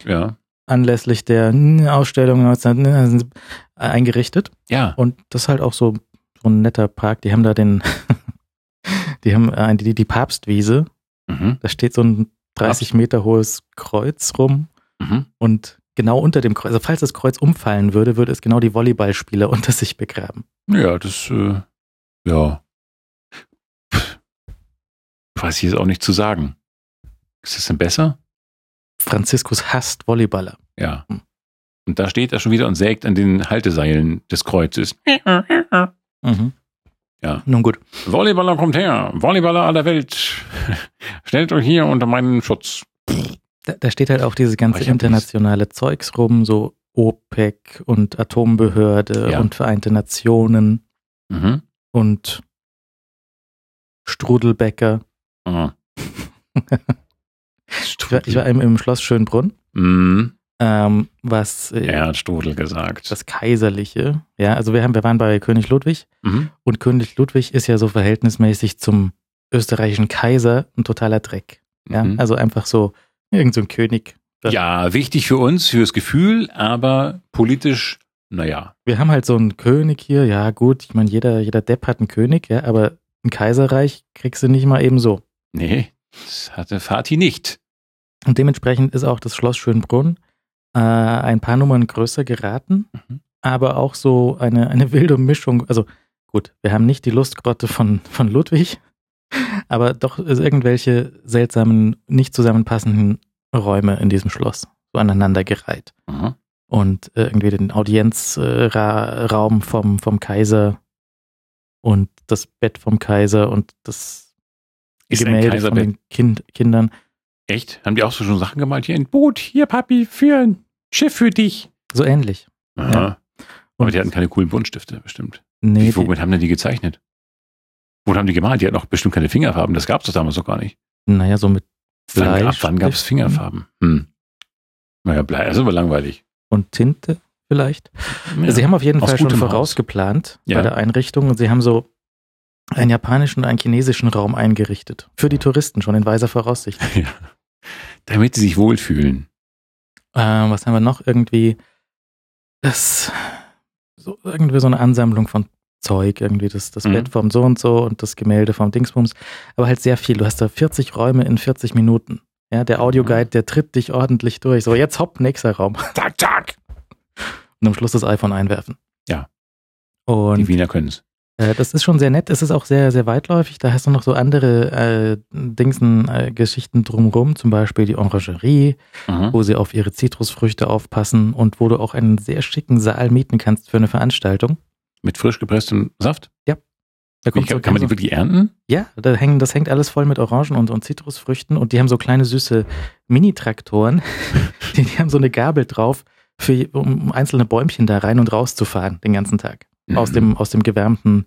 ja, Anlässlich der Ausstellung 19 eingerichtet. ja, Und das ist halt auch so, so ein netter Park. Die haben da den, die haben äh, die, die Papstwiese. mhm, Da steht so ein 30 Meter hohes Kreuz rum. mhm. Und genau unter dem Kreuz, also falls das Kreuz umfallen würde, würde es genau die Volleyballspieler unter sich begraben. ja, das, äh, ja, Pff. weiß ich jetzt auch nicht zu sagen. Ist das denn besser? Franziskus hasst Volleyballer. Ja. Hm. Und da steht er schon wieder und sägt an den Halteseilen des Kreuzes. Mhm. Ja. Nun gut. Volleyballer kommt her. Volleyballer aller Welt. Stellt euch hier unter meinen Schutz. Da, da steht halt auch dieses ganze internationale Zeugs rum, so OPEC und Atombehörde Ja. und Vereinte Nationen Mhm. und Strudelbäcker. Ah. Ich war, ich war im, im Schloss Schönbrunn, Mhm. ähm, was äh, Er hat Strudel gesagt. das Kaiserliche, ja, also wir haben, wir waren bei König Ludwig Mhm. und König Ludwig ist ja so verhältnismäßig zum österreichischen Kaiser ein totaler Dreck. Ja, Mhm. also einfach so irgend so ein König. Ja, wichtig für uns, fürs Gefühl, aber politisch, naja. Wir haben halt so einen König hier, ja gut, ich meine, jeder, jeder Depp hat einen König, ja, aber ein Kaiserreich kriegst du nicht mal eben so. Nee, das hatte Fatih nicht. Und dementsprechend ist auch das Schloss Schönbrunn äh, ein paar Nummern größer geraten, Mhm. aber auch so eine, eine wilde Mischung. Also gut, wir haben nicht die Lustgrotte von, von Ludwig, aber doch irgendwelche seltsamen, nicht zusammenpassenden Räume in diesem Schloss so aneinandergereiht. Mhm. und äh, irgendwie den Audienzraum vom, vom Kaiser und das Bett vom Kaiser und das Ist Gemälde von den kind, Kindern. Echt? Haben die auch so schon Sachen gemalt? Hier ein Boot, hier Papi, für ein Schiff für dich. So ähnlich. Aha. Ja. Aber die hatten keine coolen Buntstifte, bestimmt. Nee, Wie, womit haben denn die gezeichnet? Wo haben die gemalt? Die hatten doch bestimmt keine Fingerfarben. Das gab es doch damals noch gar nicht. naja, so mit Wann, ab Bleistift wann gab es Fingerfarben? Hm. Naja, Blei, das ist aber langweilig. und Tinte vielleicht. Ja. Sie haben auf jeden Aus Fall schon Haus. vorausgeplant Ja. bei der Einrichtung und sie haben so einen japanischen und einen chinesischen Raum eingerichtet. Für die Touristen schon in weiser Voraussicht. ja. Damit sie sich wohlfühlen. Äh, was haben wir noch? Irgendwie das, so, irgendwie so eine Ansammlung von Zeug, irgendwie das, das Mhm. Bett vom so und so und das Gemälde vom Dingsbums. Aber halt sehr viel. Du hast da 40 Räume in 40 Minuten. Ja, der Audioguide, der tritt dich ordentlich durch. So, jetzt hopp, nächster Raum. Zack, zack. Und am Schluss das iPhone einwerfen. Ja. Und Die Wiener können es. Äh, das ist schon sehr nett. Es ist auch sehr, sehr weitläufig. Da hast du noch so andere äh, Dingsen, äh, Geschichten drumrum, zum Beispiel die Orangerie, Mhm. wo sie auf ihre Zitrusfrüchte aufpassen und wo du auch einen sehr schicken Saal mieten kannst für eine Veranstaltung. Mit frisch gepresstem Saft. Da Wie, kommt so, kann, kann man die wirklich ernten? ja, da hängen, das hängt alles voll mit Orangen und, und Zitrusfrüchten und die haben so kleine süße Mini-Traktoren. die, die haben so eine Gabel drauf, für, um einzelne Bäumchen da rein und rauszufahren den ganzen Tag. Aus, dem, aus dem gewärmten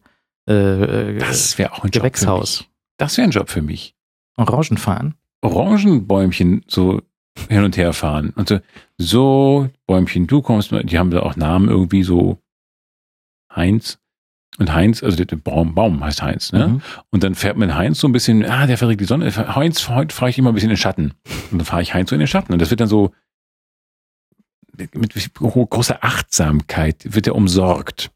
äh, äh, Das wäre auch ein Job Gewächshaus. Für mich. Das wäre ein Job für mich. Orangenfahren. Orangenbäumchen so hin und her fahren. Und so, so, Bäumchen, du kommst die haben da auch Namen irgendwie so Heinz. Und Heinz, also der, Baum, Baum heißt Heinz, ne? Mhm. Und dann fährt man Heinz so ein bisschen, ah, der verträgt die Sonne. Heinz, heute fahre ich immer ein bisschen in den Schatten. Und dann fahre ich Heinz so in den Schatten. Und das wird dann so mit, mit gro- großer Achtsamkeit wird er umsorgt.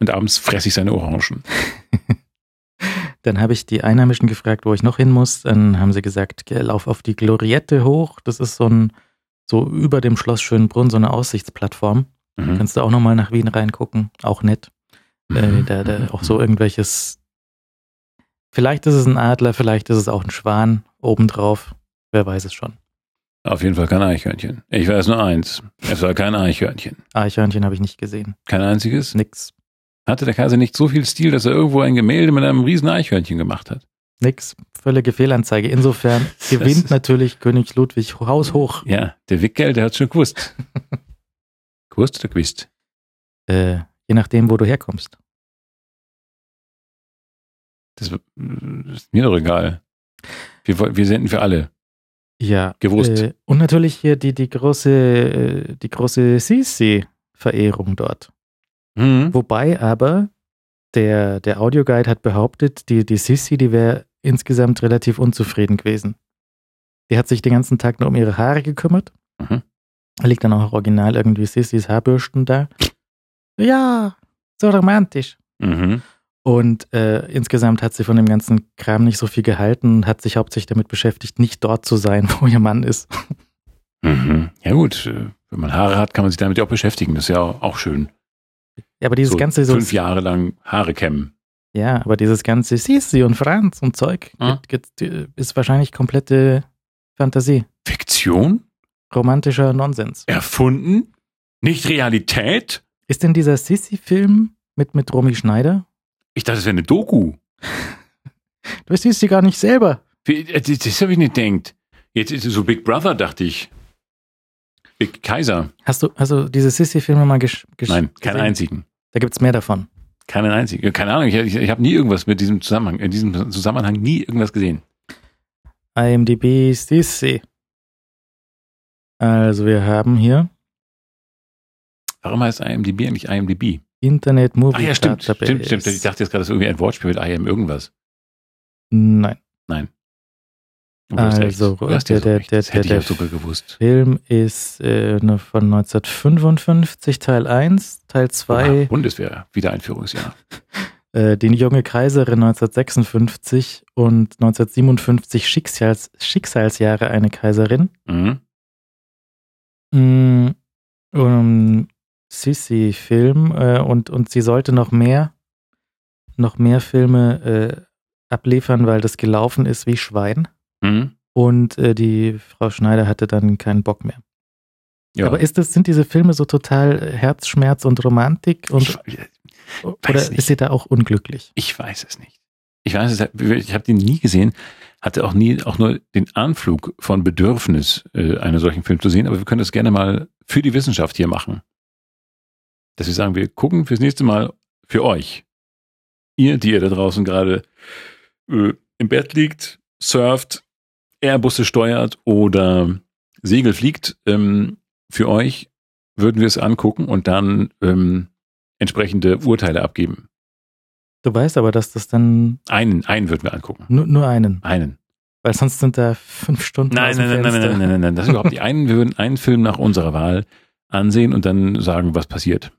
Und abends fresse ich seine Orangen. Dann habe ich die Einheimischen gefragt, wo ich noch hin muss. Dann haben sie gesagt, lauf auf die Gloriette hoch. Das ist so ein, so über dem Schloss Schönbrunn, so eine Aussichtsplattform. Mhm. Kannst du auch nochmal nach Wien reingucken. Auch nett. Äh, da, da auch so irgendwelches, vielleicht ist es ein Adler, vielleicht ist es auch ein Schwan obendrauf. Wer weiß es schon. Auf jeden Fall kein Eichhörnchen. Ich weiß nur eins. Es war kein Eichhörnchen. Eichhörnchen habe ich nicht gesehen. Kein einziges. Nix. Hatte der Kaiser nicht so viel Stil, dass er irgendwo ein Gemälde mit einem riesen Eichhörnchen gemacht hat? Nix. Völlige Fehlanzeige. Insofern gewinnt natürlich König Ludwig haushoch. Ja, der Wickel, der hat schon gewusst. gewusst oder gewusst? Äh, je nachdem, wo du herkommst. Das ist mir doch egal. Wir, wir senden für alle. Ja. Gewusst. Äh, und natürlich hier die, die große, äh, die große Sisi-Verehrung dort. Mhm. Wobei aber der, der Audioguide hat behauptet, die, die Sisi, die wäre insgesamt relativ unzufrieden gewesen. Die hat sich den ganzen Tag nur um ihre Haare gekümmert. Mhm. Da liegt dann auch original irgendwie Sissis Haarbürsten da. Ja, so romantisch. Mhm. Und äh, insgesamt hat sie von dem ganzen Kram nicht so viel gehalten und hat sich hauptsächlich damit beschäftigt, nicht dort zu sein, wo ihr Mann ist. Mhm. Ja gut, äh, wenn man Haare hat, kann man sich damit ja auch beschäftigen. Das ist ja auch schön. Ja, aber dieses so ganze so, fünf Jahre lang Haare kämmen. ja, aber dieses ganze Sisi und Franz und Zeug geht, ist wahrscheinlich komplette Fantasie, Fiktion? romantischer Nonsens. Erfunden? Nicht Realität? Ist denn dieser Sisi-Film mit mit Romy Schneider? Ich dachte, das wäre eine Doku. Du siehst sie gar nicht selber. Äh, Das, das habe ich nicht gedacht. Jetzt ist es so Big Brother, dachte ich. Big Kaiser. Hast du also diese Sisi-Filme mal gesch Nein, keinen gesehen? einzigen. Da gibt's mehr davon. Keinen einzigen. Keine Ahnung, ich, ich, ich habe nie irgendwas mit diesem Zusammenhang, in diesem Zusammenhang nie irgendwas gesehen. IMDb Sisi. Also wir haben hier Warum heißt IMDb eigentlich IMDb? Internet Movie Ach ja, stimmt, stimmt, stimmt. Ich dachte jetzt gerade, das ist irgendwie ein Wortspiel mit IM irgendwas. Nein. Du hast recht. Also, der- der- der- der-. Film ist äh, von 1955, Teil 1, Teil 2, Oha, Bundeswehr, Wiedereinführungsjahr. äh, Die junge Kaiserin 1956 und 1957 Schicksals Schicksalsjahre eine Kaiserin. Mhm. Mm, um, Sissi-Film äh, und, und sie sollte noch mehr, noch mehr Filme abliefern, weil das gelaufen ist wie Schwein. Mhm. Und äh, die Frau Schneider hatte dann keinen Bock mehr. Ja. Aber ist das, sind diese Filme so total Herzschmerz und Romantik und ich, oder nicht. ist sie da auch unglücklich? ich weiß es nicht. Ich weiß es, ich habe den nie gesehen, hatte auch nie auch nur den Anflug von Bedürfnis, äh, einen solchen Film zu sehen, aber wir können das gerne mal für die Wissenschaft hier machen. Dass wir sagen, wir gucken fürs nächste Mal für euch. Ihr, die ihr da draußen gerade äh, im Bett liegt, surft, Airbusse steuert oder Segel fliegt, ähm, für euch würden wir es angucken und dann ähm, entsprechende Urteile abgeben. Du weißt aber, dass das dann Einen, einen würden wir angucken. nur, nur einen, Einen. weil sonst sind da fünf Stunden Nein, nein, nein, nein, nein, nein, nein, nein. Das ist überhaupt nicht einen. Wir würden einen Film nach unserer Wahl ansehen und dann sagen, was passiert.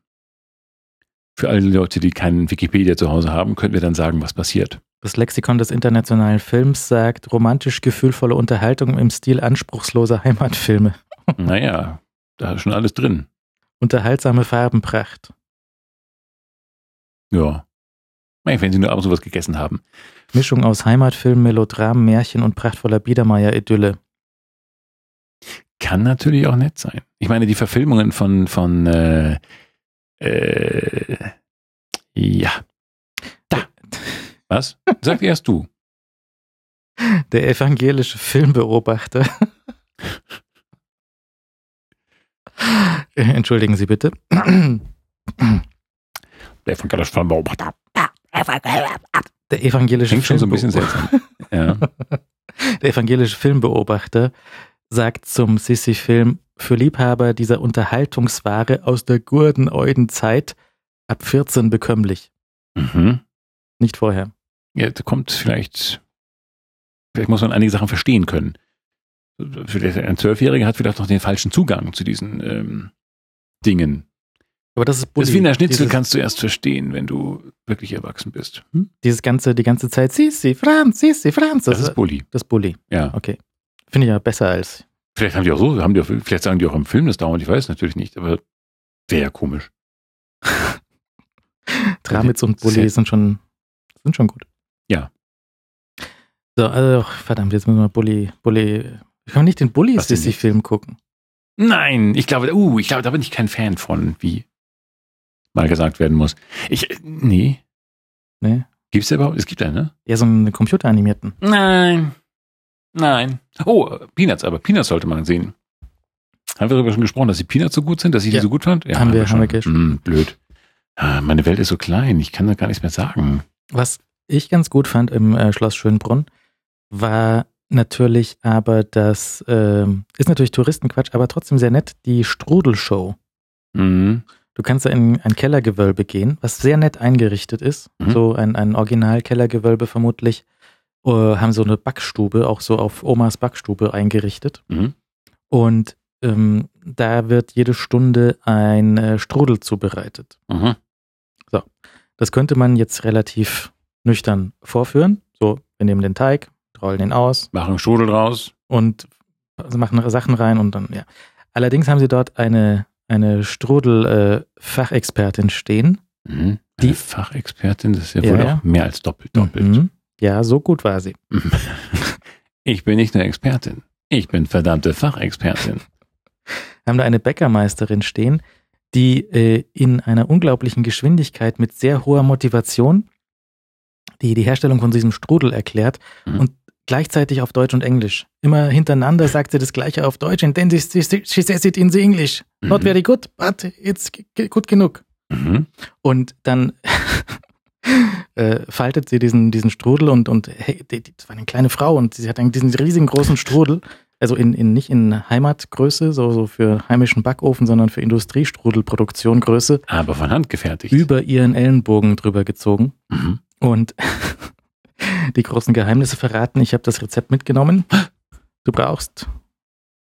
Für alle Leute, die keinen Wikipedia zu Hause haben, könnten wir dann sagen, was passiert. Das Lexikon des internationalen Films sagt romantisch gefühlvolle Unterhaltung im Stil anspruchsloser Heimatfilme. Naja, da ist schon alles drin. Unterhaltsame Farbenpracht. Ja. Wenn Sie nur ab und zu was gegessen haben. Mischung aus Heimatfilm, Melodram, Märchen und prachtvoller Biedermeier-Idylle. Kann natürlich auch nett sein. Ich meine, die Verfilmungen von, von äh, äh, ja. Was? Sag erst du. Der evangelische Filmbeobachter. Entschuldigen Sie bitte. Der von Galasch von Beobachter. Der evangelische Klingt schon so ein bisschen Filmbeobachter. seltsam. Ja. Der evangelische Filmbeobachter sagt zum Sissi-Film, für Liebhaber dieser Unterhaltungsware aus der gurdeneuden Zeit ab 14 bekömmlich. Mhm. Nicht vorher. Ja, da kommt vielleicht, vielleicht muss man einige Sachen verstehen können. Vielleicht Ein Zwölfjähriger hat vielleicht noch den falschen Zugang zu diesen ähm, Dingen. Aber das ist Bulli. Das Wiener Schnitzel dieses, kannst du erst verstehen, wenn du wirklich erwachsen bist. Hm? dieses ganze, die ganze Zeit, Sissi, Franz, Sissi, Franz. Das ist Bulli. das Bulli. Ja. Okay. Finde ich ja besser als. Vielleicht haben die auch so, haben die auch, vielleicht sagen die auch im Film das dauernd, ich weiß natürlich nicht, aber wäre ja komisch. Tramitz und Bulli sind schon, sind schon gut. Ja. So, also, verdammt, jetzt müssen wir Bulli, Bulli. Ich kann nicht den denn Bulli-Sissi-Film gucken. Nein, ich glaube, uh, ich glaube, da bin ich kein Fan von, wie mal gesagt werden muss. Ich, nee. Ne? Gibt's da überhaupt? Es gibt einen, ne? Ja, so einen computeranimierten. Nein. Nein. Oh, Peanuts, aber Peanuts sollte man sehen. Haben wir darüber schon gesprochen, dass die Peanuts so gut sind, dass ich Ja. die so gut fand? Haben wir- haben wir schon. gesch- Hm, blöd. Ah, meine Welt ist so klein, ich kann da gar nichts mehr sagen. Was ich ganz gut fand im äh, Schloss Schönbrunn, war natürlich aber das, ähm, ist natürlich Touristenquatsch, aber trotzdem sehr nett, die Strudelshow. Mhm. Du kannst da in ein Kellergewölbe gehen, was sehr nett eingerichtet ist. Mhm. So ein, ein Original-Kellergewölbe vermutlich. Äh, haben so eine Backstube, auch so auf Omas Backstube eingerichtet. Mhm. Und ähm, da wird jede Stunde ein äh, Strudel zubereitet. Mhm. Das könnte man jetzt relativ nüchtern vorführen. So, wir nehmen den Teig, rollen ihn aus Machen Strudel draus. und machen Sachen rein und dann, ja. Allerdings haben sie dort eine, eine Strudel-Fachexpertin stehen. Mhm. Die- Fachexpertin, das ist ja, Ja, wohl auch mehr als doppelt, doppelt. Mhm. Ja, so gut war sie. Ich bin nicht nur Expertin. Ich bin verdammte Fachexpertin. Haben da eine Bäckermeisterin stehen, die äh, in einer unglaublichen Geschwindigkeit mit sehr hoher Motivation die, die Herstellung von diesem Strudel erklärt Mhm. und gleichzeitig auf Deutsch und Englisch. Immer hintereinander sagt sie das Gleiche auf Deutsch and then she, she, she says it in the English. Not Mhm. very good, but it's g- g- gut genug. Mhm. Und dann äh, faltet sie diesen, diesen Strudel und, und hey, die, die, das war eine kleine Frau und sie hat einen, diesen riesigen großen Strudel, also in, in, nicht in Heimatgröße, so, so für heimischen Backofen, sondern für Industriestrudelproduktion Größe, Aber von Hand gefertigt. über ihren Ellenbogen drüber gezogen Mhm. Und die großen Geheimnisse verraten. Ich habe das Rezept mitgenommen. Du brauchst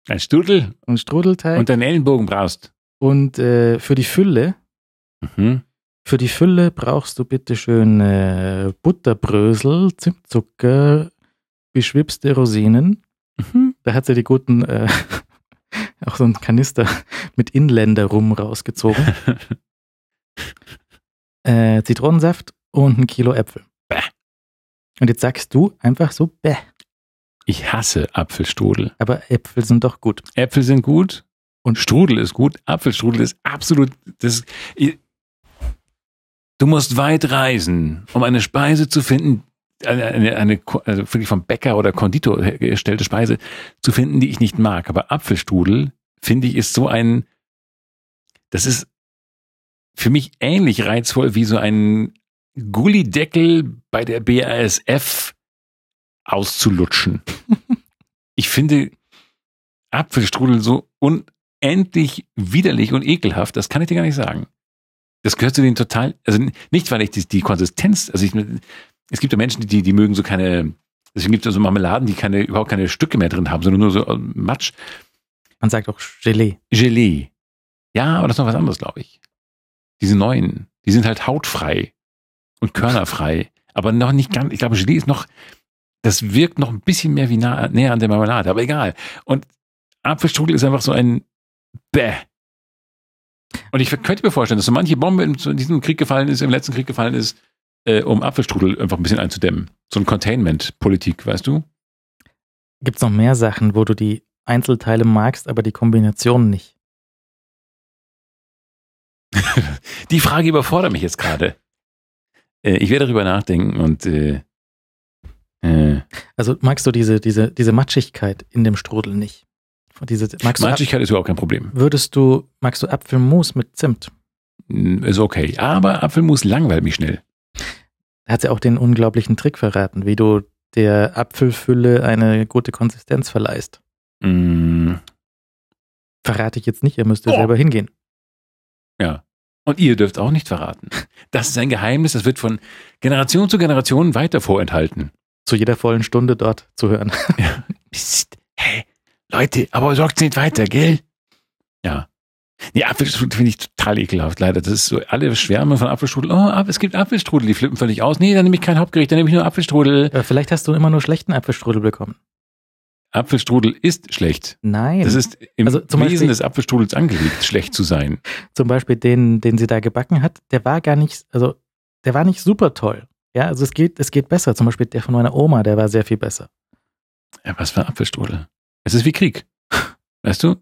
Ein Strudel einen Strudelteig und einen Ellenbogen brauchst. und äh, für die Fülle Mhm. Für die Fülle brauchst du bitte schön äh, Butterbrösel, Zimtzucker, beschwipste Rosinen. Mhm. Da hat sie die guten, äh, auch so einen Kanister mit Inländer rum rausgezogen. äh, Zitronensaft und ein Kilo Äpfel. Bäh. Und jetzt sagst du einfach so, bäh. Ich hasse Apfelstrudel. Aber Äpfel sind doch gut. Äpfel sind gut. Und Strudel ist gut, Apfelstrudel ist absolut, das, du musst weit reisen, um eine Speise zu finden, eine, eine, eine also wirklich vom Bäcker oder Konditor hergestellte Speise zu finden, die ich nicht mag. Aber Apfelstrudel, finde ich, ist so ein, das ist für mich ähnlich reizvoll wie so ein Gullideckel bei der BASF auszulutschen. ich finde Apfelstrudel so unendlich widerlich und ekelhaft, das kann ich dir gar nicht sagen. Das gehört zu den total, also nicht, weil ich die, die Konsistenz, also ich, es gibt ja Menschen, die, die mögen so keine, deswegen gibt es so Marmeladen, die keine, überhaupt keine Stücke mehr drin haben, sondern nur so äh, Matsch. Man sagt auch Gelee. Gelee. Ja, aber das ist noch was anderes, glaube ich. Diese neuen, die sind halt hautfrei und körnerfrei, aber noch nicht ganz, ich glaube, Gelee ist noch, das wirkt noch ein bisschen mehr wie nah, näher an der Marmelade, aber egal. Und Apfelstrudel ist einfach so ein Bäh. Und ich könnte mir vorstellen, dass so manche Bombe in diesem Krieg gefallen ist, im letzten Krieg gefallen ist, äh, um Apfelstrudel einfach ein bisschen einzudämmen. So ein Containment-Politik, weißt du? Gibt es noch mehr Sachen, wo du die Einzelteile magst, aber die Kombination nicht? die Frage überfordert mich jetzt gerade. Äh, ich werde darüber nachdenken und äh, äh. Also magst du diese, diese, diese Matschigkeit in dem Strudel nicht? Diese, Matschigkeit ist überhaupt kein Problem. Würdest du, magst du Apfelmus mit Zimt? Ist okay. Aber Apfelmus langweilt mich schnell. Da hat sie auch den unglaublichen Trick verraten, wie du der Apfelfülle eine gute Konsistenz verleihst. Mm. Verrate ich jetzt nicht, ihr müsst oh. selber hingehen. Ja. Und ihr dürft auch nicht verraten. Das ist ein Geheimnis, das wird von Generation zu Generation weiter vorenthalten. Zu jeder vollen Stunde dort zu hören. Ja. Psst. Hey, Leute, aber sorgt nicht weiter, gell? Ja. Nee, Apfelstrudel finde ich total ekelhaft, leider. Das ist so, alle Schwärme von Apfelstrudel. Oh, es gibt Apfelstrudel, die flippen völlig aus. Nee, dann nehme ich kein Hauptgericht, dann nehme ich nur Apfelstrudel. Ja, vielleicht hast du immer nur schlechten Apfelstrudel bekommen. Apfelstrudel ist schlecht. Nein. Das ist im also Wesen Beispiel, des Apfelstrudels angelegt, schlecht zu sein. Zum Beispiel den, den sie da gebacken hat, der war gar nicht, also der war nicht super toll. Ja, also es geht, es geht besser. Zum Beispiel der von meiner Oma, der war sehr viel besser. Ja, was für Apfelstrudel? Es ist wie Krieg. Weißt du?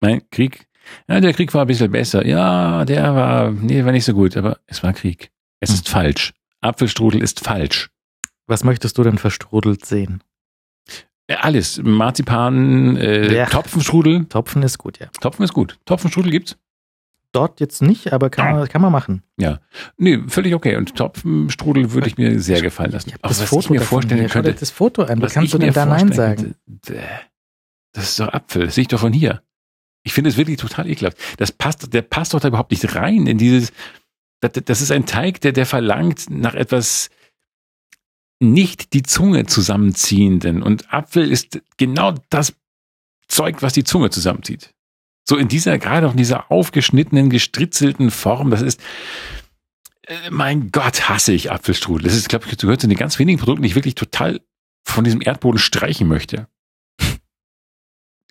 Mein Krieg. Ja, der Krieg war ein bisschen besser. Ja, der war, nee, war nicht so gut, aber es war Krieg. Es hm. ist falsch. Apfelstrudel ist falsch. Was möchtest du denn verstrudelt sehen? Alles. Marzipan, äh, ja. Topfenstrudel. Topfen ist gut, ja. Topfen ist gut. Topfenstrudel gibt's? Dort jetzt nicht, aber kann, man, kann man machen. Ja. Nee, völlig okay. Und Topfenstrudel würde ich mir sehr gefallen lassen. Aber das was Foto ich mir vorstellen könnte. Das Foto an. Wie kannst du denn da Nein sagen? Das ist doch Apfel. Das sehe ich doch von hier. Ich finde es wirklich total ekelhaft. Das passt, der passt doch da überhaupt nicht rein in dieses, das, das ist ein Teig, der, der verlangt nach etwas nicht die Zunge zusammenziehenden. Und Apfel ist genau das Zeug, was die Zunge zusammenzieht. So in dieser, gerade auch in dieser aufgeschnittenen, gestritzelten Form, das ist, äh, mein Gott, hasse ich Apfelstrudel. Das ist, glaube ich, gehört zu den ganz wenigen Produkten, die ich wirklich total von diesem Erdboden streichen möchte.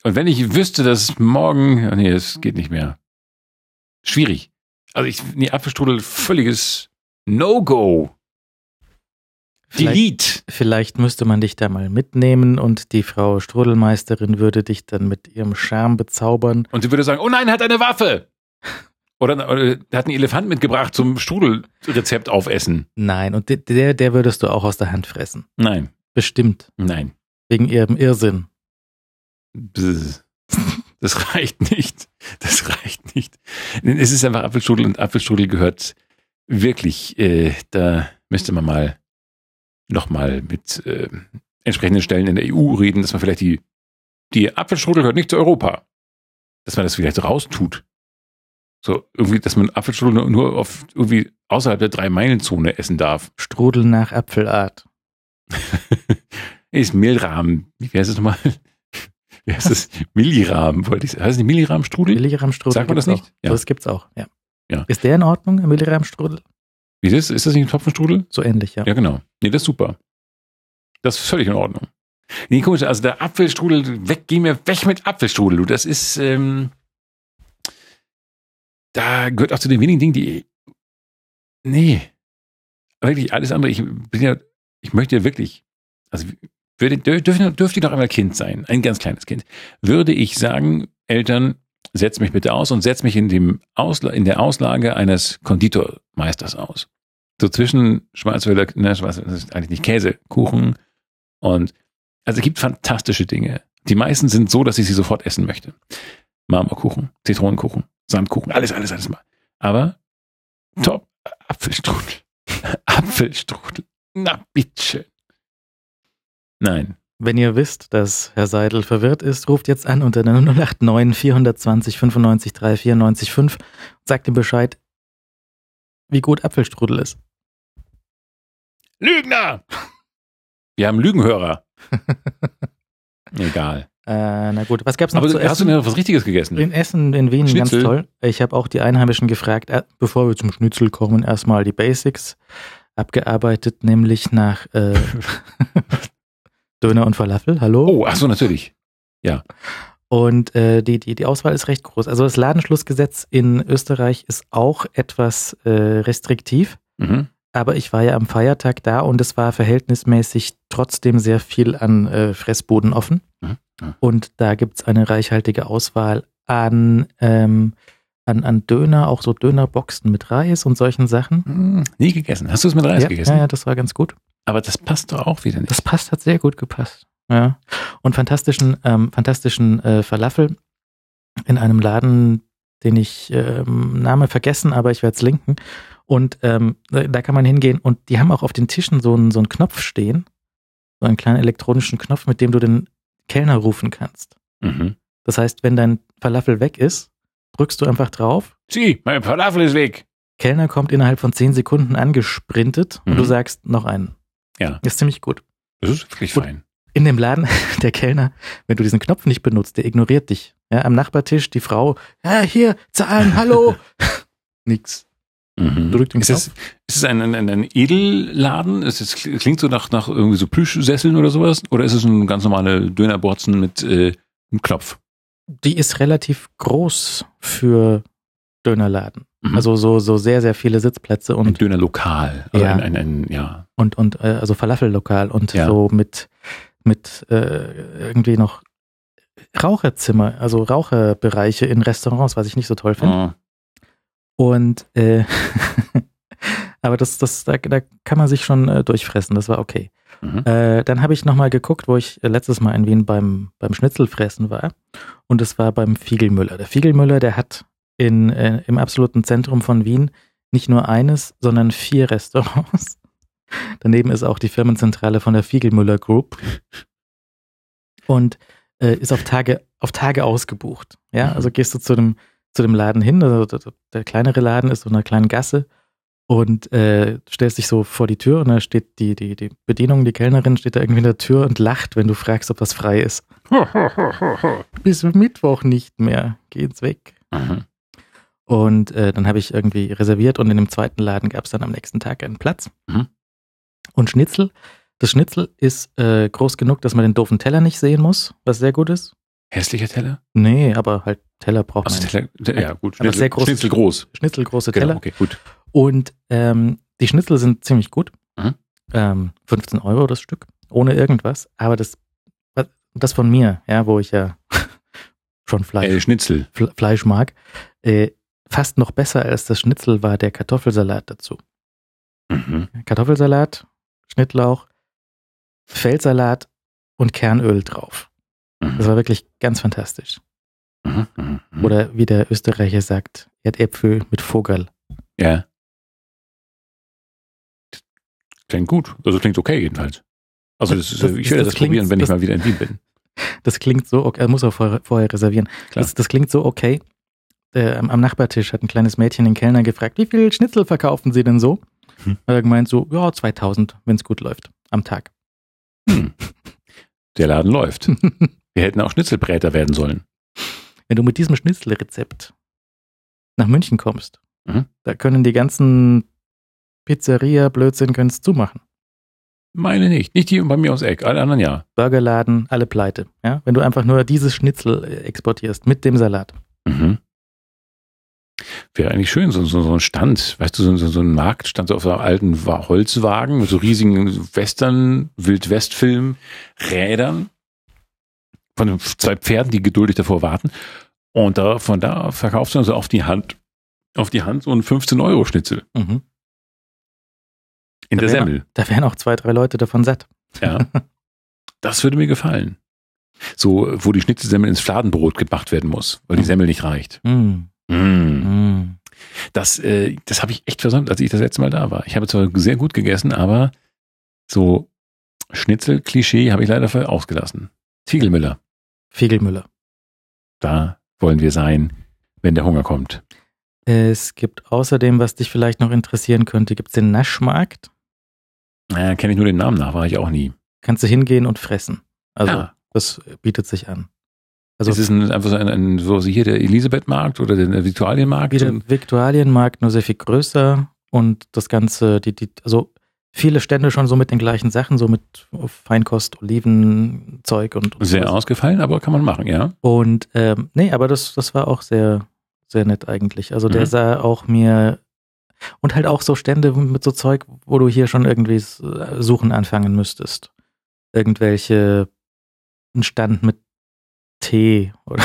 Und wenn ich wüsste, dass morgen, oh nee, es geht nicht mehr. Schwierig. Also ich, nee, Apfelstrudel, völliges No-Go. Delete. Vielleicht müsste man dich da mal mitnehmen und die Frau Strudelmeisterin würde dich dann mit ihrem Charme bezaubern. Und sie würde sagen, oh nein, er hat eine Waffe. Oder, oder hat einen Elefant mitgebracht zum Strudelrezept aufessen. Nein, und der, der würdest du auch aus der Hand fressen. Nein. Bestimmt. Nein. Wegen ihrem Irrsinn. Das reicht nicht. Das reicht nicht. Es ist einfach Apfelstrudel und Apfelstrudel gehört wirklich, äh, da müsste man mal nochmal mit äh, entsprechenden Stellen in der EU reden, dass man vielleicht die, die Apfelstrudel gehört nicht zu Europa. Dass man das vielleicht raustut. So, irgendwie, dass man Apfelstrudel nur auf irgendwie außerhalb der Drei-Meilen-Zone essen darf. Strudel nach Apfelart. ist Mehlrahmen. Wie heißt es nochmal? Wie heißt das? Millirahmen, wollte ich sagen. Heißt es nicht Millirahmen-Strudel? Millirahmen-Strudel. Sagt man das nicht? Ja. Das gibt's auch, ja. ja. Ist der in Ordnung, Millirahmen-Strudel? Wie ist das? Ist das nicht ein Topfenstrudel? So ähnlich, ja. Ja, genau. Nee, das ist super. Das ist völlig in Ordnung. Nee, komisch, also der Apfelstrudel, weg, geh mir weg mit Apfelstrudel, du. Das ist, ähm, da gehört auch zu den wenigen Dingen, die, nee, wirklich alles andere. Ich bin ja, ich möchte ja wirklich, also würde, dürfte, dürfte ich noch einmal Kind sein, ein ganz kleines Kind, würde ich sagen, Eltern, setz mich bitte aus und setz mich in, dem Ausla in der Auslage eines Konditormeisters aus. So zwischen Schwarzwälder, ne, Schwarzwälder, das ist eigentlich nicht Käse, Kuchen und also es gibt fantastische Dinge. Die meisten sind so, dass ich sie sofort essen möchte. Marmorkuchen, Zitronenkuchen, Sandkuchen, alles, alles, alles mal. Aber top, Apfelstrudel. Apfelstrudel. Na bitte. Nein. Wenn ihr wisst, dass Herr Seidel verwirrt ist, ruft jetzt an unter der 089 420 95 3 94 5 und sagt ihm Bescheid, wie gut Apfelstrudel ist. Lügner! Wir haben Lügenhörer. Egal. Äh, na gut, was gab's noch Aber zu hast du essen? denn was Richtiges gegessen? In Essen in Wien Schnitzel? ganz toll. Ich habe auch die Einheimischen gefragt, äh, bevor wir zum Schnitzel kommen, erstmal die Basics abgearbeitet, nämlich nach äh, Döner und Falafel. Hallo? Oh, ach so, natürlich. Und äh, die, die, die Auswahl ist recht groß. Also das Ladenschlussgesetz in Österreich ist auch etwas äh, restriktiv, Mhm. aber ich war ja am Feiertag da und es war verhältnismäßig trotzdem sehr viel an äh, Fressbuden offen. Mhm. Ja. Und da gibt's eine reichhaltige Auswahl an, ähm, an, an Döner, auch so Dönerboxen mit Reis und solchen Sachen. Hm, Nie gegessen. Hast du es mit Reis ja, gegessen? ja, ja, das war ganz gut. Aber das passt doch auch wieder nicht. Das passt, hat sehr gut gepasst. Ja. Und fantastischen, ähm, fantastischen äh, Falafel in einem Laden, den ich ähm, Name vergessen, aber ich werde es linken. Und ähm, da kann man hingehen und die haben auch auf den Tischen so einen, so einen Knopf stehen, so einen kleinen elektronischen Knopf, mit dem du den Kellner rufen kannst. Mhm. Das heißt, wenn dein Falafel weg ist, drückst du einfach drauf. Sie, mein Falafel ist weg. Kellner kommt innerhalb von zehn Sekunden angesprintet und Mhm. du sagst noch einen. Ja. Ist ziemlich gut. Das ist wirklich Gut. fein. in dem Laden, der Kellner, wenn du diesen Knopf nicht benutzt, der ignoriert dich. Ja, am Nachbartisch die Frau, ja, hier, zahlen, hallo. Nix. Mhm. Drück den Ist es, ist es ein, ein, ein Edelladen? Ist es, klingt so nach, nach irgendwie so Plüschsesseln oder sowas? Oder ist es ein ganz normale Dönerborzen mit äh, einem Knopf? Die ist relativ groß für Dönerladen. Mhm. Also so, so sehr, sehr viele Sitzplätze ein und, Dönerlokal. Also Ja. ein, ein, ein, ja. und, und äh, also Falafellokal und Ja. so mit, mit äh, irgendwie noch Raucherzimmer, also Raucherbereiche in Restaurants, was ich nicht so toll finde. Ah. Und äh, aber das, das, da, da kann man sich schon äh, durchfressen, das war okay. Mhm. Äh, dann habe ich nochmal geguckt, wo ich äh, letztes Mal in Wien beim, beim Schnitzelfressen war. Und es war beim Fiegelmüller. Der Fiegelmüller, der hat in, äh, im absoluten Zentrum von Wien nicht nur eines, sondern vier Restaurants. Daneben ist auch die Firmenzentrale von der Fiegelmüller Group. Und äh, ist auf Tage, auf Tage ausgebucht. Ja, also gehst du zu dem, zu dem Laden hin, also der, kleinere Laden ist so in einer kleinen Gasse und äh, stellst dich so vor die Tür und da steht die, die, die Bedienung, die Kellnerin steht da irgendwie in der Tür und lacht, wenn du fragst, ob was frei ist. Bis Mittwoch nicht mehr. Geh ins weg. Mhm. Und äh, dann habe ich irgendwie reserviert und in dem zweiten Laden gab es dann am nächsten Tag einen Platz. Mhm. Und Schnitzel. Das Schnitzel ist äh, groß genug, dass man den doofen Teller nicht sehen muss, was sehr gut ist. Hässlicher Teller? Nee, aber halt Teller braucht Also man. Teller, Teller, ja, gut. Aber Schnitzel, sehr groß. Schnitzel groß. Schnitzel, große Genau, Teller. okay, gut. Und ähm, die Schnitzel sind ziemlich gut. Mhm. Ähm, 15 Euro das Stück, ohne irgendwas. Aber das, das von mir, ja, wo ich ja schon Fleisch, Äh, Schnitzel. Fle- Fleisch mag, äh, fast noch besser als das Schnitzel war der Kartoffelsalat dazu. Mhm. Kartoffelsalat, Schnittlauch, Feldsalat und Kernöl drauf. Mhm. Das war wirklich ganz fantastisch. Mhm. Mhm. Mhm. Oder wie der Österreicher sagt, Erdäpfel mit Vogel. Ja. Klingt gut. Also klingt okay jedenfalls. Also das Das- ich werde das das, klingt- probieren, wenn ich mal wieder in Wien bin. Das klingt so, okay, er muss auch vorher, vorher reservieren. Das klingt so okay. Äh, am, Nachbartisch hat ein kleines Mädchen den Kellner gefragt, wie viel Schnitzel verkaufen Sie denn so? Hm. Hat er gemeint so, ja, 2000, wenn es gut läuft, am Tag. Hm. Der Laden läuft. Wir hätten auch Schnitzelbräter werden sollen. Wenn du mit diesem Schnitzelrezept nach München kommst, Mhm. da können die ganzen Pizzeria-Blödsinn können's zumachen. Meine nicht. Nicht die bei mir ums Eck. Alle anderen ja. Burgerladen, alle pleite. Ja? Wenn du einfach nur dieses Schnitzel äh, exportierst mit dem Salat. Mhm. Wäre eigentlich schön, so, so, so ein Stand, weißt du, so, so, so ein Marktstand so auf so einem alten Wa- Holzwagen mit so riesigen Western, Wildwestfilm, Rädern von zwei Pferden, die geduldig davor warten. Und da, von da verkaufst du also auf die Hand, auf die Hand so ein 15-Euro-Schnitzel Mhm. in Da der wären- Semmel. Da wären auch zwei, drei Leute davon satt. Ja. Das würde mir gefallen. So, wo die Schnitzelsemmel ins Fladenbrot gebracht werden muss, weil die Mhm. Semmel nicht reicht. Mm. Mm. Das, äh, das habe ich echt versäumt, als ich das letzte Mal da war. Ich habe zwar sehr gut gegessen, aber so Schnitzel-Klischee habe ich leider ver- ausgelassen. Ziegelmüller, Fiegelmüller. da wollen wir sein, wenn der Hunger kommt. Es gibt außerdem, was dich vielleicht noch interessieren könnte, gibt es den Naschmarkt. Naja, kenne ich nur den Namen nach, war ich auch nie. Kannst du hingehen und fressen. Also Ja. das bietet sich an. Also ist es ein, einfach so ein, ein so wie hier der Elisabethmarkt oder der Viktualienmarkt? wie der Viktualienmarkt, nur sehr viel größer und das Ganze, die, die, also viele Stände schon so mit den gleichen Sachen, so mit Feinkost, Olivenzeug und, und Sehr sowas. ausgefallen, aber kann man machen, ja. Und ähm, nee, aber das, das war auch sehr, sehr nett eigentlich. Also der Mhm. sah auch mir und halt auch so Stände mit so Zeug, wo du hier schon irgendwie s- suchen anfangen müsstest. Irgendwelche ein Stand mit Tee oder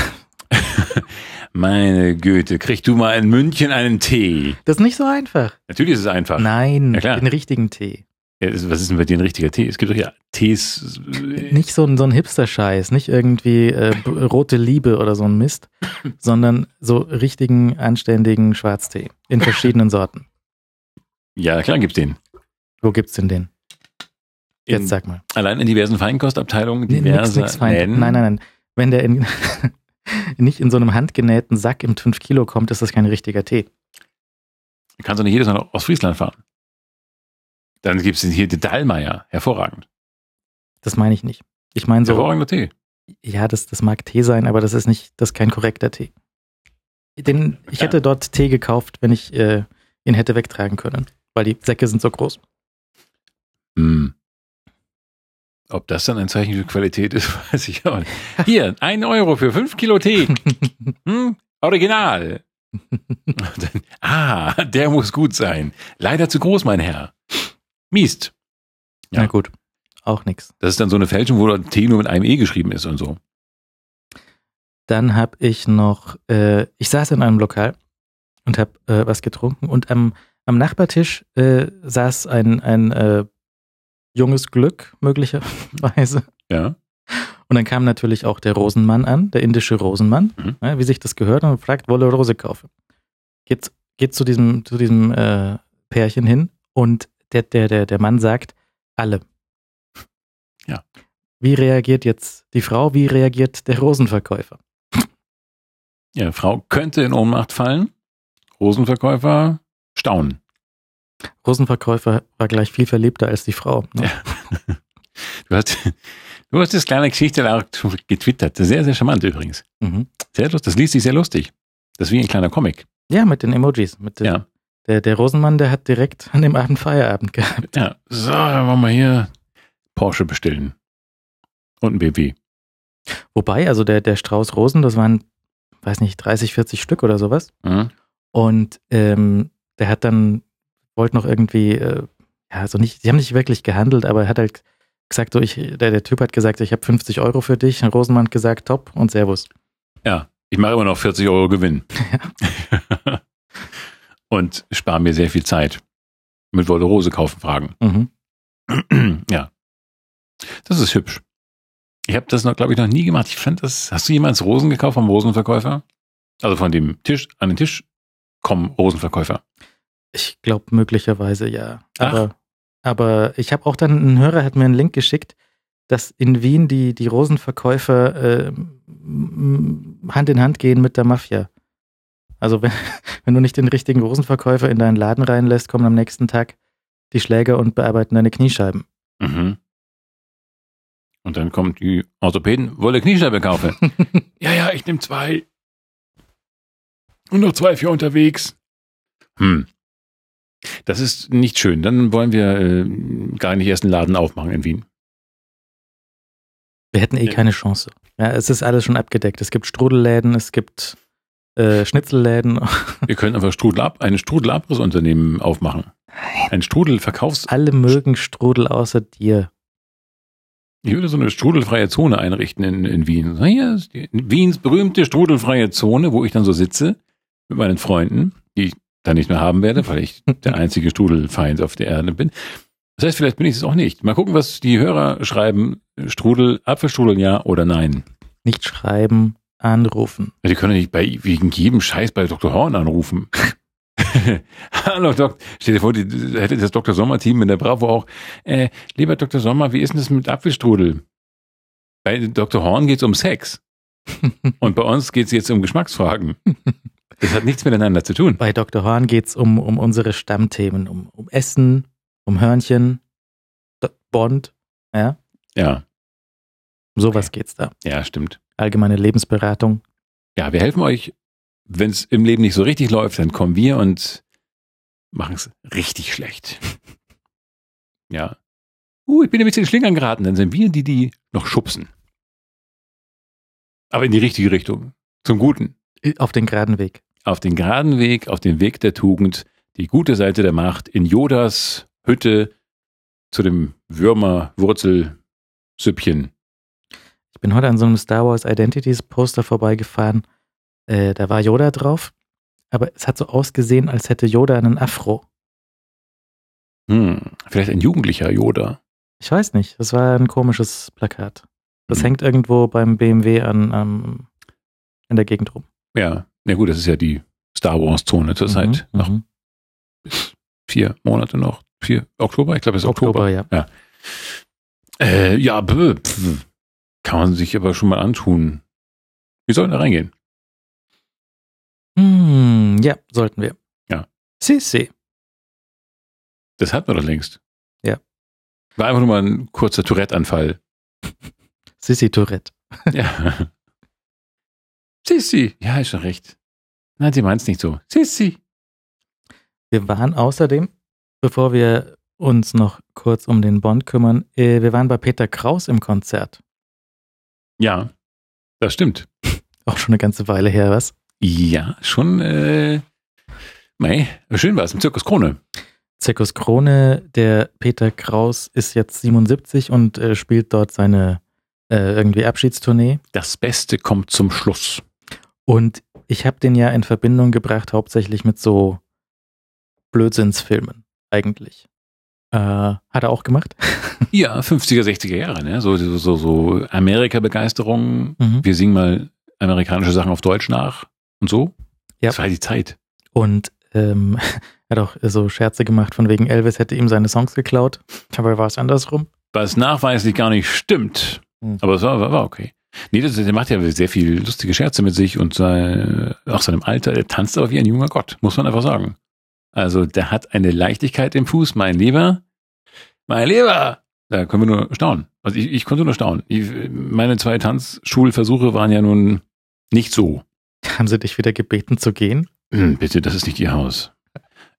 Meine Güte, krieg du mal in München einen Tee. das ist nicht so einfach. Natürlich ist es einfach. Nein, Ja, klar. den richtigen Tee. Ja, was ist denn bei dir ein richtiger Tee? Es gibt doch ja Tees. äh, Nicht so ein, so ein Hipster-Scheiß, nicht irgendwie äh, rote Liebe oder so ein Mist, sondern so richtigen, anständigen Schwarztee in verschiedenen Sorten. Ja, klar gibt's den. Wo gibt's denn den? Jetzt In, sag mal. allein in diversen Feinkostabteilungen, diverse nix, nix. Läden. Nein, nein, nein. Wenn der in, nicht in so einem handgenähten Sack im 5 Kilo kommt, ist das kein richtiger Tee. Du kannst doch nicht jedes Mal nach Ostfriesland fahren. Dann gibt's hier die Dallmayr. Hervorragend. Das meine ich nicht. Ich meine so, Hervorragender Tee. ja, das, das mag Tee sein, aber das ist nicht, das ist kein korrekter Tee. Den, ich hätte dort Tee gekauft, wenn ich äh, ihn hätte wegtragen können, weil die Säcke sind so groß. Hm. Ob das dann ein Zeichen für Qualität ist, weiß ich auch nicht. Hier, ein Euro für fünf Kilo Tee. Hm? Original. Dann, ah, der muss gut sein. Leider zu groß, mein Herr. Miest. Ja. Na gut, auch nix. Das ist dann so eine Fälschung, wo Tee nur mit einem E geschrieben ist und so. Dann habe ich noch, äh, ich saß in einem Lokal und habe äh, was getrunken und am, am Nachbartisch äh, saß ein, ein äh, junges Glück möglicherweise. Ja. Und dann kam natürlich auch der Rosenmann an, der indische Rosenmann, Mhm. ja, wie sich das gehört, und fragt, wolle Rose kaufen. Geht, geht zu diesem, zu diesem äh, Pärchen hin und der, der, der, der Mann sagt, alle. Ja. Wie reagiert jetzt die Frau, wie reagiert der Rosenverkäufer? Ja, Frau könnte in Ohnmacht fallen. Rosenverkäufer staunen. Rosenverkäufer war gleich viel verliebter als die Frau. Ne? Ja. Du hast, du hast das kleine Geschichte auch getwittert. Sehr, sehr charmant übrigens. Mhm. Sehr lustig. Das liest sich sehr lustig. Das ist wie ein kleiner Comic. ja, mit den Emojis. Mit den, Ja. der, der Rosenmann, der hat direkt an dem Abend Feierabend gehabt. Ja. So, dann wollen wir hier Porsche bestellen. Und ein BMW. Wobei, also der, der Strauß Rosen, das waren, weiß nicht, 30, 40 Stück oder sowas. Mhm. Und ähm, der hat dann, wollte noch irgendwie, äh, ja, also nicht, die haben nicht wirklich gehandelt, aber er hat halt gesagt, so ich, der, der Typ hat gesagt, ich habe 50 Euro für dich. Und Rosenmann hat gesagt, top und Servus. Ja, ich mache immer noch 40 Euro Gewinn. Und spare mir sehr viel Zeit. Mit Wolle Rose kaufen fragen. Mhm. ja. Das ist hübsch. Ich habe das noch, glaube ich, noch nie gemacht. Ich fand das. Hast du jemals Rosen gekauft vom Rosenverkäufer? Also von dem Tisch an den Tisch kommen Rosenverkäufer. Ich glaube möglicherweise ja. Aber, aber ich habe auch dann, ein Hörer hat mir einen Link geschickt, dass in Wien die, die Rosenverkäufer äh, Hand in Hand gehen mit der Mafia. Also wenn, wenn du nicht den richtigen Rosenverkäufer in deinen Laden reinlässt, kommen am nächsten Tag die Schläger und bearbeiten deine Kniescheiben. Mhm. Und dann kommt die Orthopäden, wolle Kniescheibe kaufen. ja, ja, ich nehme zwei. Und noch zwei für unterwegs. Hm. Das ist nicht schön. Dann wollen wir äh, gar nicht erst einen Laden aufmachen in Wien. Wir hätten eh Ja. keine Chance. Ja, es ist alles schon abgedeckt. Es gibt Strudelläden, es gibt äh, Schnitzelläden. Wir können einfach Strudel ab, ein Strudelabrussunternehmen aufmachen. Ein Strudelverkaufs. Alle mögen Strudel außer dir. Ich würde so eine strudelfreie Zone einrichten in, in Wien. Hier ist die, Wiens berühmte strudelfreie Zone, wo ich dann so sitze mit meinen Freunden, die ich dann nicht mehr haben werde, weil ich der einzige Strudelfeind auf der Erde bin. Das heißt, vielleicht bin ich es auch nicht. Mal gucken, was die Hörer schreiben. Strudel, Apfelstrudel ja oder nein. Nicht schreiben, anrufen. Ja, die können ja nicht bei, wegen jedem Scheiß bei Dr. Horn anrufen. Hallo Doc, stell dir vor, die, hätte das Dr. Sommer-Team in der Bravo auch. Äh, lieber Dr. Sommer, wie ist denn das mit Apfelstrudel? Bei Dr. Horn geht's um Sex. Und bei uns geht's jetzt um Geschmacksfragen. Das hat nichts miteinander zu tun. Bei Dr. Horn geht's um, um unsere Stammthemen, um, um Essen, um Hörnchen, Bond, ja, Ja, um sowas geht's da. ja, stimmt. Allgemeine Lebensberatung. Ja, wir helfen euch. Wenn es im Leben nicht so richtig läuft, dann kommen wir und machen es richtig schlecht. Ja. Uh, ich bin ein bisschen in Schlingern geraten. Dann sind wir die, die noch schubsen. Aber in die richtige Richtung. Zum Guten. Auf den geraden Weg. Auf den geraden Weg, auf den Weg der Tugend, die gute Seite der Macht, in Yodas Hütte zu dem Würmer-Wurzel-Süppchen. Ich bin heute an so einem Star Wars Identities Poster vorbeigefahren. Äh, da war Yoda drauf, aber es hat so ausgesehen, als hätte Yoda einen Afro. Hm, vielleicht ein jugendlicher Yoda. Ich weiß nicht, das war ein komisches Plakat. Das Mhm. hängt irgendwo beim BMW an, ähm, in der Gegend rum. Ja, na gut, das ist ja die Star Wars-Zone zurzeit. Mhm, Noch mhm. vier Monate noch. Vier Oktober? Ich glaube, es ist Oktober. ja. Äh, ja, pf, kann man sich aber schon mal antun. Wir sollten da reingehen. Hm, ja, sollten wir. Ja. Sissi. Das hatten wir doch längst. Ja. War einfach nur mal ein kurzer Tourette-Anfall. Sissi Tourette. Ja. Sissi. Ja, ist schon recht. Nein, sie meint es nicht so. Sissi. Wir waren außerdem, bevor wir uns noch kurz um den Bond kümmern, äh, wir waren bei Peter Kraus im Konzert. Ja, das stimmt. Auch schon eine ganze Weile her, was? Ja, schon, äh, mei, schön war es im Zirkus Krone. Zirkus Krone, der Peter Kraus ist jetzt 77 und äh, spielt dort seine äh, irgendwie Abschiedstournee. Das Beste kommt zum Schluss. Und ich habe den ja in Verbindung gebracht, hauptsächlich mit so Blödsinnsfilmen, eigentlich. Äh, hat er auch gemacht. Ja, 50er, 60er Jahre, ne? So, so, so, so Amerika-Begeisterung. Mhm. Wir singen mal amerikanische Sachen auf Deutsch nach und so. Ja. Das war die Zeit. Und ähm, er hat auch so Scherze gemacht, von wegen Elvis hätte ihm seine Songs geklaut. Dabei war es andersrum. Was nachweislich gar nicht stimmt. Mhm. Aber es war, war, war okay. Nee, das, der macht ja sehr viel lustige Scherze mit sich und sein, auch seinem Alter. Der tanzt aber wie ein junger Gott, muss man einfach sagen. Also, der hat eine Leichtigkeit im Fuß, mein Lieber. Mein Lieber! Da können wir nur staunen. Also, ich, ich konnte nur staunen. Ich, meine zwei Tanzschulversuche waren ja nun nicht so. Haben sie dich wieder gebeten zu gehen? Hm, bitte, das ist nicht Ihr Haus.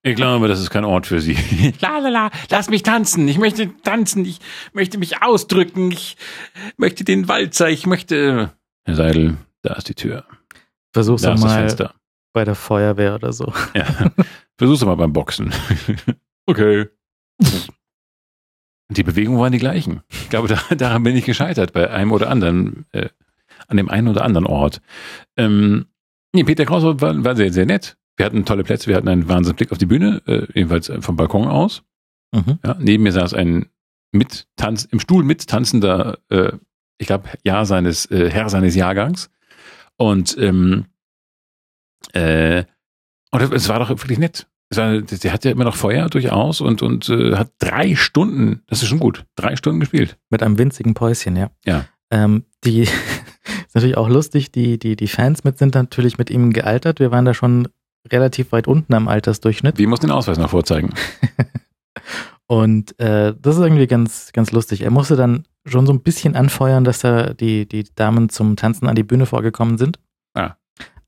Ich glaube, das ist kein Ort für Sie. La la la, lass mich tanzen. Ich möchte tanzen. Ich möchte mich ausdrücken. Ich möchte den Walzer. Ich möchte. Herr Seidel, da ist die Tür. Versuch's Da doch ist das mal Fenster. bei der Feuerwehr oder so. Ja. Versuch's doch mal beim Boxen. okay. Die Bewegungen waren die gleichen. Ich glaube, da, daran bin ich gescheitert, bei einem oder anderen, äh, an dem einen oder anderen Ort. Ähm, nee, Peter Kraus war, war sehr, sehr nett. Wir hatten tolle Plätze, wir hatten einen Wahnsinnsblick auf die Bühne, äh, jedenfalls vom Balkon aus. Mhm. Ja, neben mir saß ein mit Tanz, im Stuhl mittanzender, äh, ich glaube, Jahr seines, äh, Herr seines Jahrgangs. Und, ähm, äh, und es war doch wirklich nett. War, der hat ja immer noch Feuer durchaus und, und äh, hat drei Stunden, das ist schon gut, drei Stunden gespielt. Mit einem winzigen Päuschen, ja. Ja. Ähm, die ist natürlich auch lustig, die, die, die Fans mit sind natürlich mit ihm gealtert. Wir waren da schon relativ weit unten am Altersdurchschnitt. Wir mussten den Ausweis noch vorzeigen. Und äh, das ist irgendwie ganz, ganz lustig. Er musste dann schon so ein bisschen anfeuern, dass da die, die Damen zum Tanzen an die Bühne vorgekommen sind. Ah.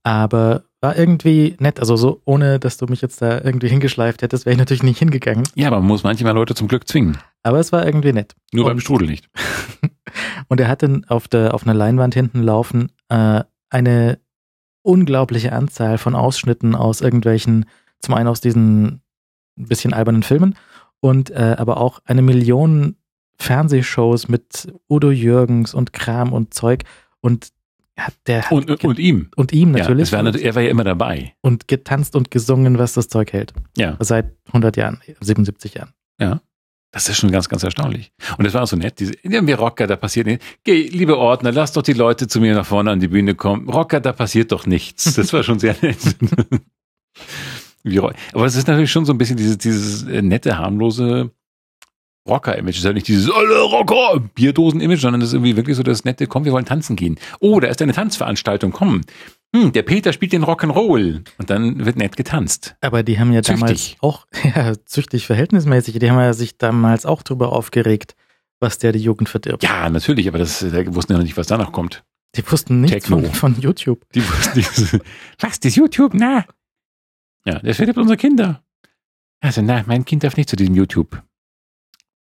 Aber war irgendwie nett. Also so, ohne dass du mich jetzt da irgendwie hingeschleift hättest, wäre ich natürlich nicht hingegangen. Ja, aber man muss manchmal Leute zum Glück zwingen. Aber es war irgendwie nett. Nur Und- beim Strudel nicht. Und er hatte auf der auf einer Leinwand hinten laufen äh, eine unglaubliche Anzahl von Ausschnitten aus irgendwelchen, zum einen aus diesen ein bisschen albernen Filmen und äh, aber auch eine Million Fernsehshows mit Udo Jürgens und Kram und Zeug und hat der hat Und, und, ihm. und ihm Ja, natürlich es war, er war ja immer dabei. und getanzt und gesungen, was das Zeug hält. Ja. Seit 100 Jahren, 77 Jahren. Das ist schon ganz, ganz erstaunlich. Und es war auch so nett. Diese, ja, wir Rocker, da passiert nichts. Geh, liebe Ordner, lass doch die Leute zu mir nach vorne an die Bühne kommen. Rocker, da passiert doch nichts. Das war schon sehr nett. Aber es ist natürlich schon so ein bisschen dieses, dieses äh, nette, harmlose Rocker-Image. Es ist halt nicht dieses alle Rocker, Bierdosen-Image, sondern es ist irgendwie wirklich so das nette, komm, wir wollen tanzen gehen. Oh, da ist eine Tanzveranstaltung, komm. Hm, der Peter spielt den Rock'n'Roll. Und dann wird nett getanzt. Aber die haben ja damals Züchtig. auch, ja, züchtig verhältnismäßig, die haben ja sich damals auch drüber aufgeregt, was der die Jugend verdirbt. Ja, natürlich, aber das, da wussten ja noch nicht, was danach kommt. Die wussten nichts von, von YouTube. Die wussten nicht. Was, das YouTube? Na. Ja, das verdirbt unsere Kinder. Also, na, mein Kind darf nicht zu diesem YouTube.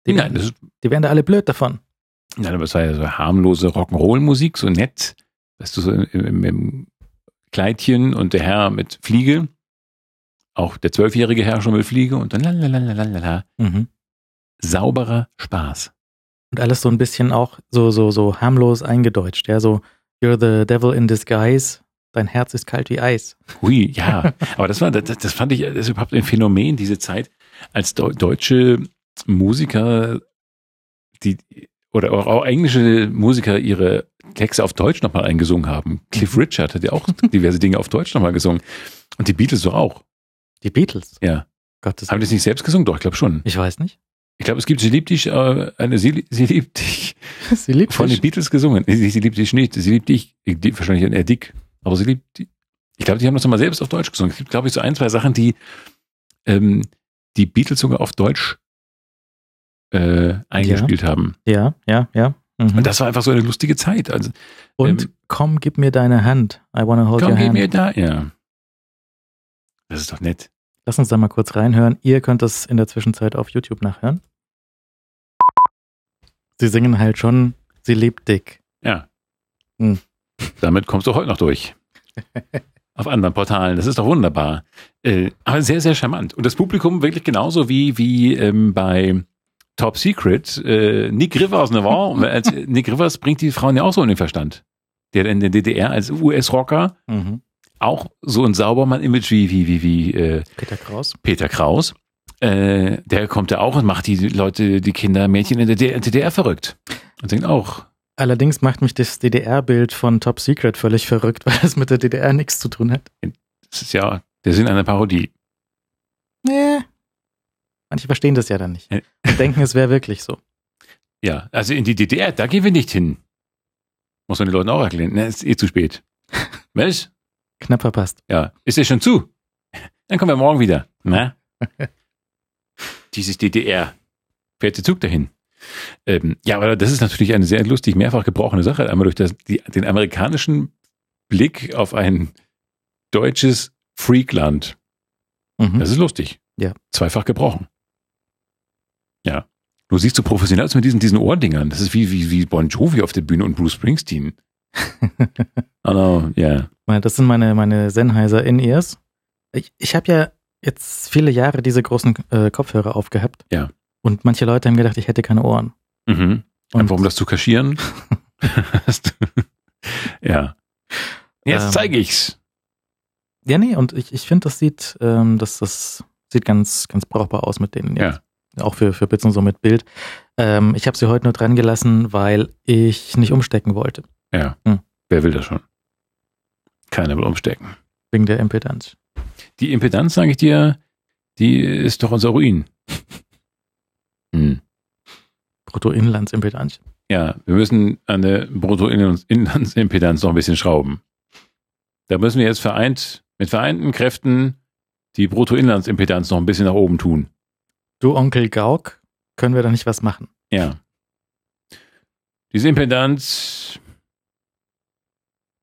Die, Nein, das werden, die werden da alle blöd davon. nein, aber es war ja so harmlose Rock'n'Roll-Musik, so nett. Weißt du, so im, im, im Kleidchen und der Herr mit Fliege. Auch der zwölfjährige Herr schon mit Fliege und dann lalalala. Mhm. Sauberer Spaß. Und alles so ein bisschen auch so, so, so harmlos eingedeutscht, ja, so, you're the devil in disguise, dein Herz ist kalt wie Eis. Hui, ja. Aber das war, das, das fand ich, das ist überhaupt ein Phänomen, diese Zeit, als Deu- deutsche Musiker, die, oder auch, englische Musiker ihre Texte auf Deutsch nochmal eingesungen haben. Cliff Richard hat ja auch diverse Dinge auf Deutsch nochmal gesungen. Und die Beatles doch auch. Die Beatles. Ja. Gottes Haben die das nicht selbst gesungen? Doch, ich glaube schon. Ich weiß nicht. Ich glaube, es gibt Sie liebt dich, äh, eine Sie, sie liebt dich Sie liebt von den dich. Beatles gesungen. Sie, sie liebt dich nicht, sie liebt dich, die, wahrscheinlich eher dick, aber sie liebt die. Ich glaube, die haben das nochmal selbst auf Deutsch gesungen. Es gibt, glaube ich, so ein, zwei Sachen, die ähm, die Beatles sogar auf Deutsch äh, eingespielt haben. Ja, ja, ja. Mhm. Und das war einfach so eine lustige Zeit. Also, Und ähm, komm, gib mir deine Hand. I wanna hold komm, your gib hand. mir da. Ja. Das ist doch nett. Lass uns da mal kurz reinhören. Ihr könnt das in der Zwischenzeit auf YouTube nachhören. Sie singen halt schon, sie lebt dick. Ja. Hm. Damit kommst du heute noch durch. Auf anderen Portalen. Das ist doch wunderbar. Äh, aber sehr, sehr charmant. Und das Publikum wirklich genauso wie, wie ähm, bei Top Secret. Äh, Nick Rivers, ne wahr? als, Nick Rivers bringt die Frauen ja auch so in den Verstand. Der in der DDR als US-Rocker Mhm. auch so ein Saubermann-Image wie, wie, wie, wie äh, Peter Kraus. Peter Kraus. Äh, der kommt ja auch und macht die Leute, die Kinder, Mädchen in der DDR, DDR verrückt. Und denkt auch, Allerdings macht mich das DDR-Bild von Top Secret völlig verrückt, weil es mit der DDR nichts zu tun hat. das ist ja der Sinn einer Parodie. Nee. Manche verstehen das ja dann nicht. Und denken, es wäre wirklich so. Ja, also in die DDR, da gehen wir nicht hin. Muss man den Leuten auch erklären. Na, ist eh zu spät. Was? Knapp verpasst. Ja, ist ja schon zu. Dann kommen wir morgen wieder. Na? Dieses DDR. Fährt der Zug dahin. Ähm, ja, aber das ist natürlich eine sehr lustig mehrfach gebrochene Sache. Einmal durch das, die, den amerikanischen Blick auf ein deutsches Freakland. Mhm. Das ist lustig. Ja. Zweifach gebrochen. Ja. Du siehst so professionell aus mit diesen, diesen Ohrdingern. Das ist wie, wie, wie Bon Jovi auf der Bühne und Bruce Springsteen. No, ja. Das sind meine, meine Sennheiser In-Ears. Ich, ich habe ja jetzt viele Jahre diese großen äh, Kopfhörer aufgehabt. Ja. Und manche Leute haben gedacht, ich hätte keine Ohren. Mhm. Und Einfach um das zu kaschieren. Ja. Jetzt Ähm, zeige ich's. Ja, nee, und ich, ich finde, das sieht, ähm, das, das sieht ganz, ganz brauchbar aus mit denen jetzt. Auch für, für Bits und so mit Bild. Ähm, ich habe sie heute nur dran gelassen, weil ich nicht umstecken wollte. Ja. Hm. Wer will das schon? Keiner will umstecken. Wegen der Impedanz. Die Impedanz, sage ich dir, die ist doch unser Ruin. Hm. Bruttoinlandsimpedanz. Ja, wir müssen an der Bruttoinlandsimpedanz noch ein bisschen schrauben. Da müssen wir jetzt vereint, mit vereinten Kräften die Bruttoinlandsimpedanz noch ein bisschen nach oben tun. Du Onkel Gauk, können wir da nicht was machen? Ja. Diese Impedanz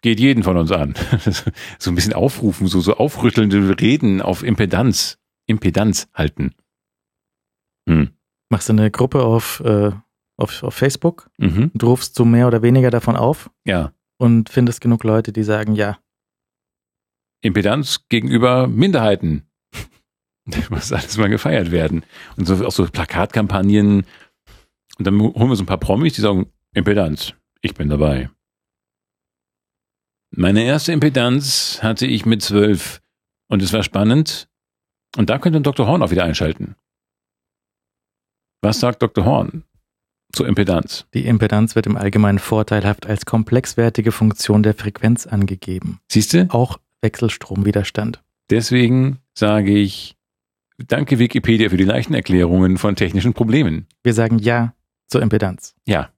geht jeden von uns an. so ein bisschen aufrufen, so, so aufrüttelnde Reden auf Impedanz, Impedanz halten. Hm. Machst du eine Gruppe auf, äh, auf, auf Facebook Mhm. und rufst du mehr oder weniger davon auf Ja. und findest genug Leute, die sagen, ja, Impedanz gegenüber Minderheiten. Muss alles mal gefeiert werden. Und so, auch so Plakatkampagnen Und dann holen wir so ein paar Promis, die sagen, Impedanz, ich bin dabei. Meine erste Impedanz hatte ich mit zwölf und es war spannend. Und da könnte Dr. Horn auch wieder einschalten. Was sagt Dr. Horn zur Impedanz? Die Impedanz wird im Allgemeinen vorteilhaft als komplexwertige Funktion der Frequenz angegeben. Siehst du? Auch Wechselstromwiderstand. Deswegen sage ich, danke Wikipedia für die leichten Erklärungen von technischen Problemen. Wir sagen Ja zur Impedanz. Ja.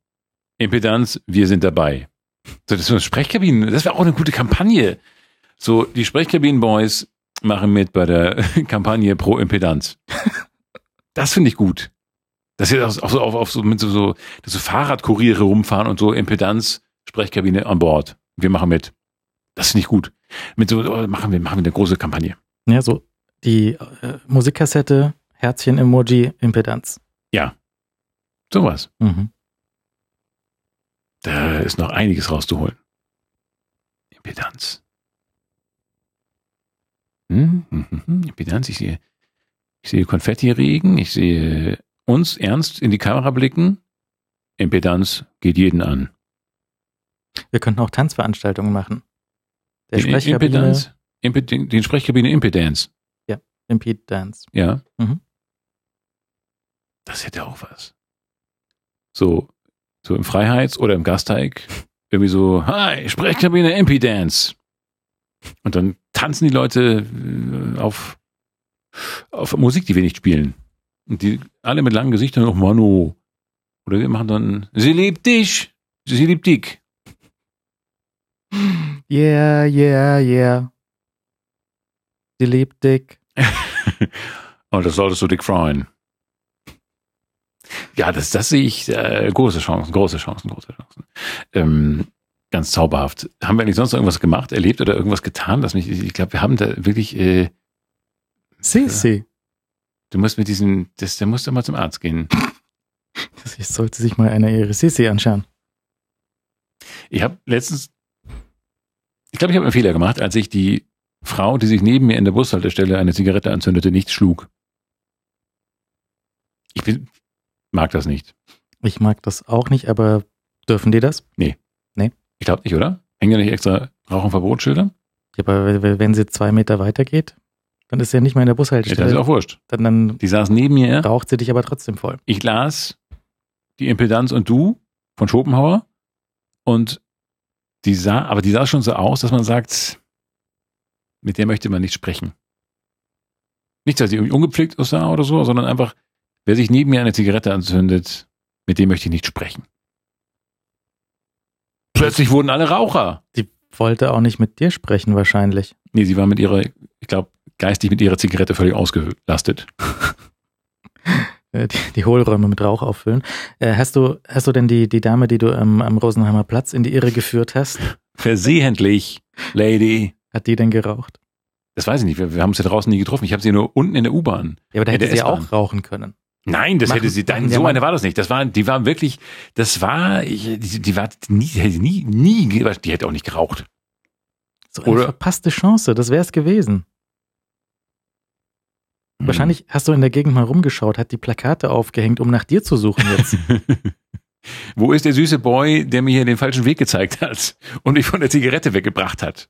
Impedanz, wir sind dabei. So, das ist Sprechkabinen, das wäre auch eine gute Kampagne. So, die Sprechkabinen-Boys machen mit bei der Kampagne pro Impedanz. Das finde ich gut. Dass sie auch so auf, auf so mit so, so, dass so Fahrradkuriere rumfahren und so Impedanz, Sprechkabine an Bord. Wir machen mit. Das finde ich gut. Mit so, oh, machen wir, machen wir eine große Kampagne. Ja, so die äh, Musikkassette, Herzchen-Emoji, Impedanz. Ja. Sowas. Mhm. Da ist noch einiges rauszuholen. Impedanz. Hm, hm. Impedanz, ich sehe, ich sehe Konfetti-Regen, ich sehe uns ernst in die Kamera blicken. Impedanz geht jeden an. Wir könnten auch Tanzveranstaltungen machen. Der Sprechkabine, Impedanz, Impe, den, den. Impedance. Ja. Mhm. Das hätte auch was. So, so im Freiheits- oder im Gasteig. Irgendwie so, hi, Sprechkabine Impedance. Und dann tanzen die Leute äh, auf, auf Musik, die wir nicht spielen. Und die alle mit langen Gesichtern, oh Manu. Oder wir machen dann, sie liebt dich, sie liebt dich. Yeah, yeah, yeah. Sie liebt Dick. Und das solltest du dich freuen. Ja, das, das sehe ich, äh, große Chancen, große Chancen, große Chancen. Ähm, ganz zauberhaft. Haben wir eigentlich sonst noch irgendwas gemacht, erlebt oder irgendwas getan, dass mich, ich glaube, wir haben da wirklich, äh, Sisi. du musst mit diesem, das, der muss doch mal zum Arzt gehen. Ich sollte sich mal einer ihre Sisi anschauen. Ich habe letztens, ich glaube, ich habe einen Fehler gemacht, als ich die Frau, die sich neben mir in der Bushaltestelle eine Zigarette anzündete, nicht schlug. Ich bin, mag das nicht. Ich mag das auch nicht, aber dürfen die das? Ich glaube nicht, oder? Hängen ja nicht extra Rauchenverbotsschilder? Ja, aber wenn sie zwei Meter weiter geht, dann ist sie ja nicht mehr in der Ja, das ist Bushaltestelle. auch wurscht. dann, dann Die saß neben mir. raucht sie dich aber trotzdem voll. Ich las die Impedanz und du von Schopenhauer und die sah, aber die sah schon so aus, dass man sagt, mit der möchte man nicht sprechen. Nicht, dass sie irgendwie ungepflegt aussah oder so, sondern einfach, wer sich neben mir eine Zigarette anzündet, mit dem möchte ich nicht sprechen. Plötzlich wurden alle Raucher. Die wollte auch nicht mit dir sprechen wahrscheinlich. Nee, sie war mit ihrer, ich glaube, geistig mit ihrer Zigarette völlig ausgelastet. Äh, Die, die Hohlräume mit Rauch auffüllen. Äh, hast du, hast du denn die, die Dame, die du am, am Rosenheimer Platz in die Irre geführt hast, Versehentlich, Lady. Hat die denn geraucht? Das weiß ich nicht, wir, wir haben sie draußen nie getroffen. Ich habe sie nur unten in der U-Bahn. Ja, aber da hätte sie ja auch rauchen können. Nein, das Machen- hätte sie, nein, ja so eine war das nicht. Das war, die war wirklich, das war, ich, die, die war nie, nie, nie, die hätte auch nicht geraucht. So eine Oder- verpasste Chance, das wäre es gewesen. Hm. Wahrscheinlich hast du in der Gegend mal rumgeschaut, hat die Plakate aufgehängt, um nach dir zu suchen jetzt. Wo ist der süße Boy, der mir hier den falschen Weg gezeigt hat und mich von der Zigarette weggebracht hat?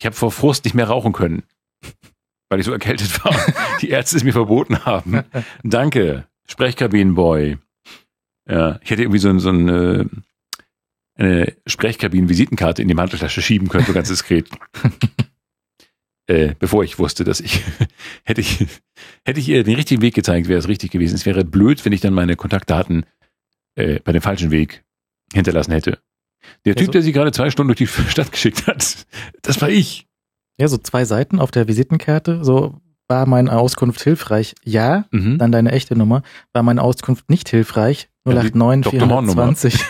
Ich habe vor Frust nicht mehr rauchen können, weil ich so erkältet war. Die Ärzte es mir verboten haben. Danke, Sprechkabinenboy. Ja, ich hätte irgendwie so, so eine, eine Sprechkabinen-Visitenkarte in die Manteltasche schieben können, so ganz diskret. äh, bevor ich wusste, dass ich hätte ich hätte ich ihr den richtigen Weg gezeigt, wäre es richtig gewesen. Es wäre blöd, wenn ich dann meine Kontaktdaten äh, bei dem falschen Weg hinterlassen hätte. Der Typ, so- der sie gerade zwei Stunden durch die Stadt geschickt hat, das war ich. ja, so zwei Seiten auf der Visitenkarte, so war meine Auskunft hilfreich. Ja, Mhm. dann deine echte Nummer. War meine Auskunft nicht hilfreich. Ja, die 089 Dr. Horn-Nummer. 420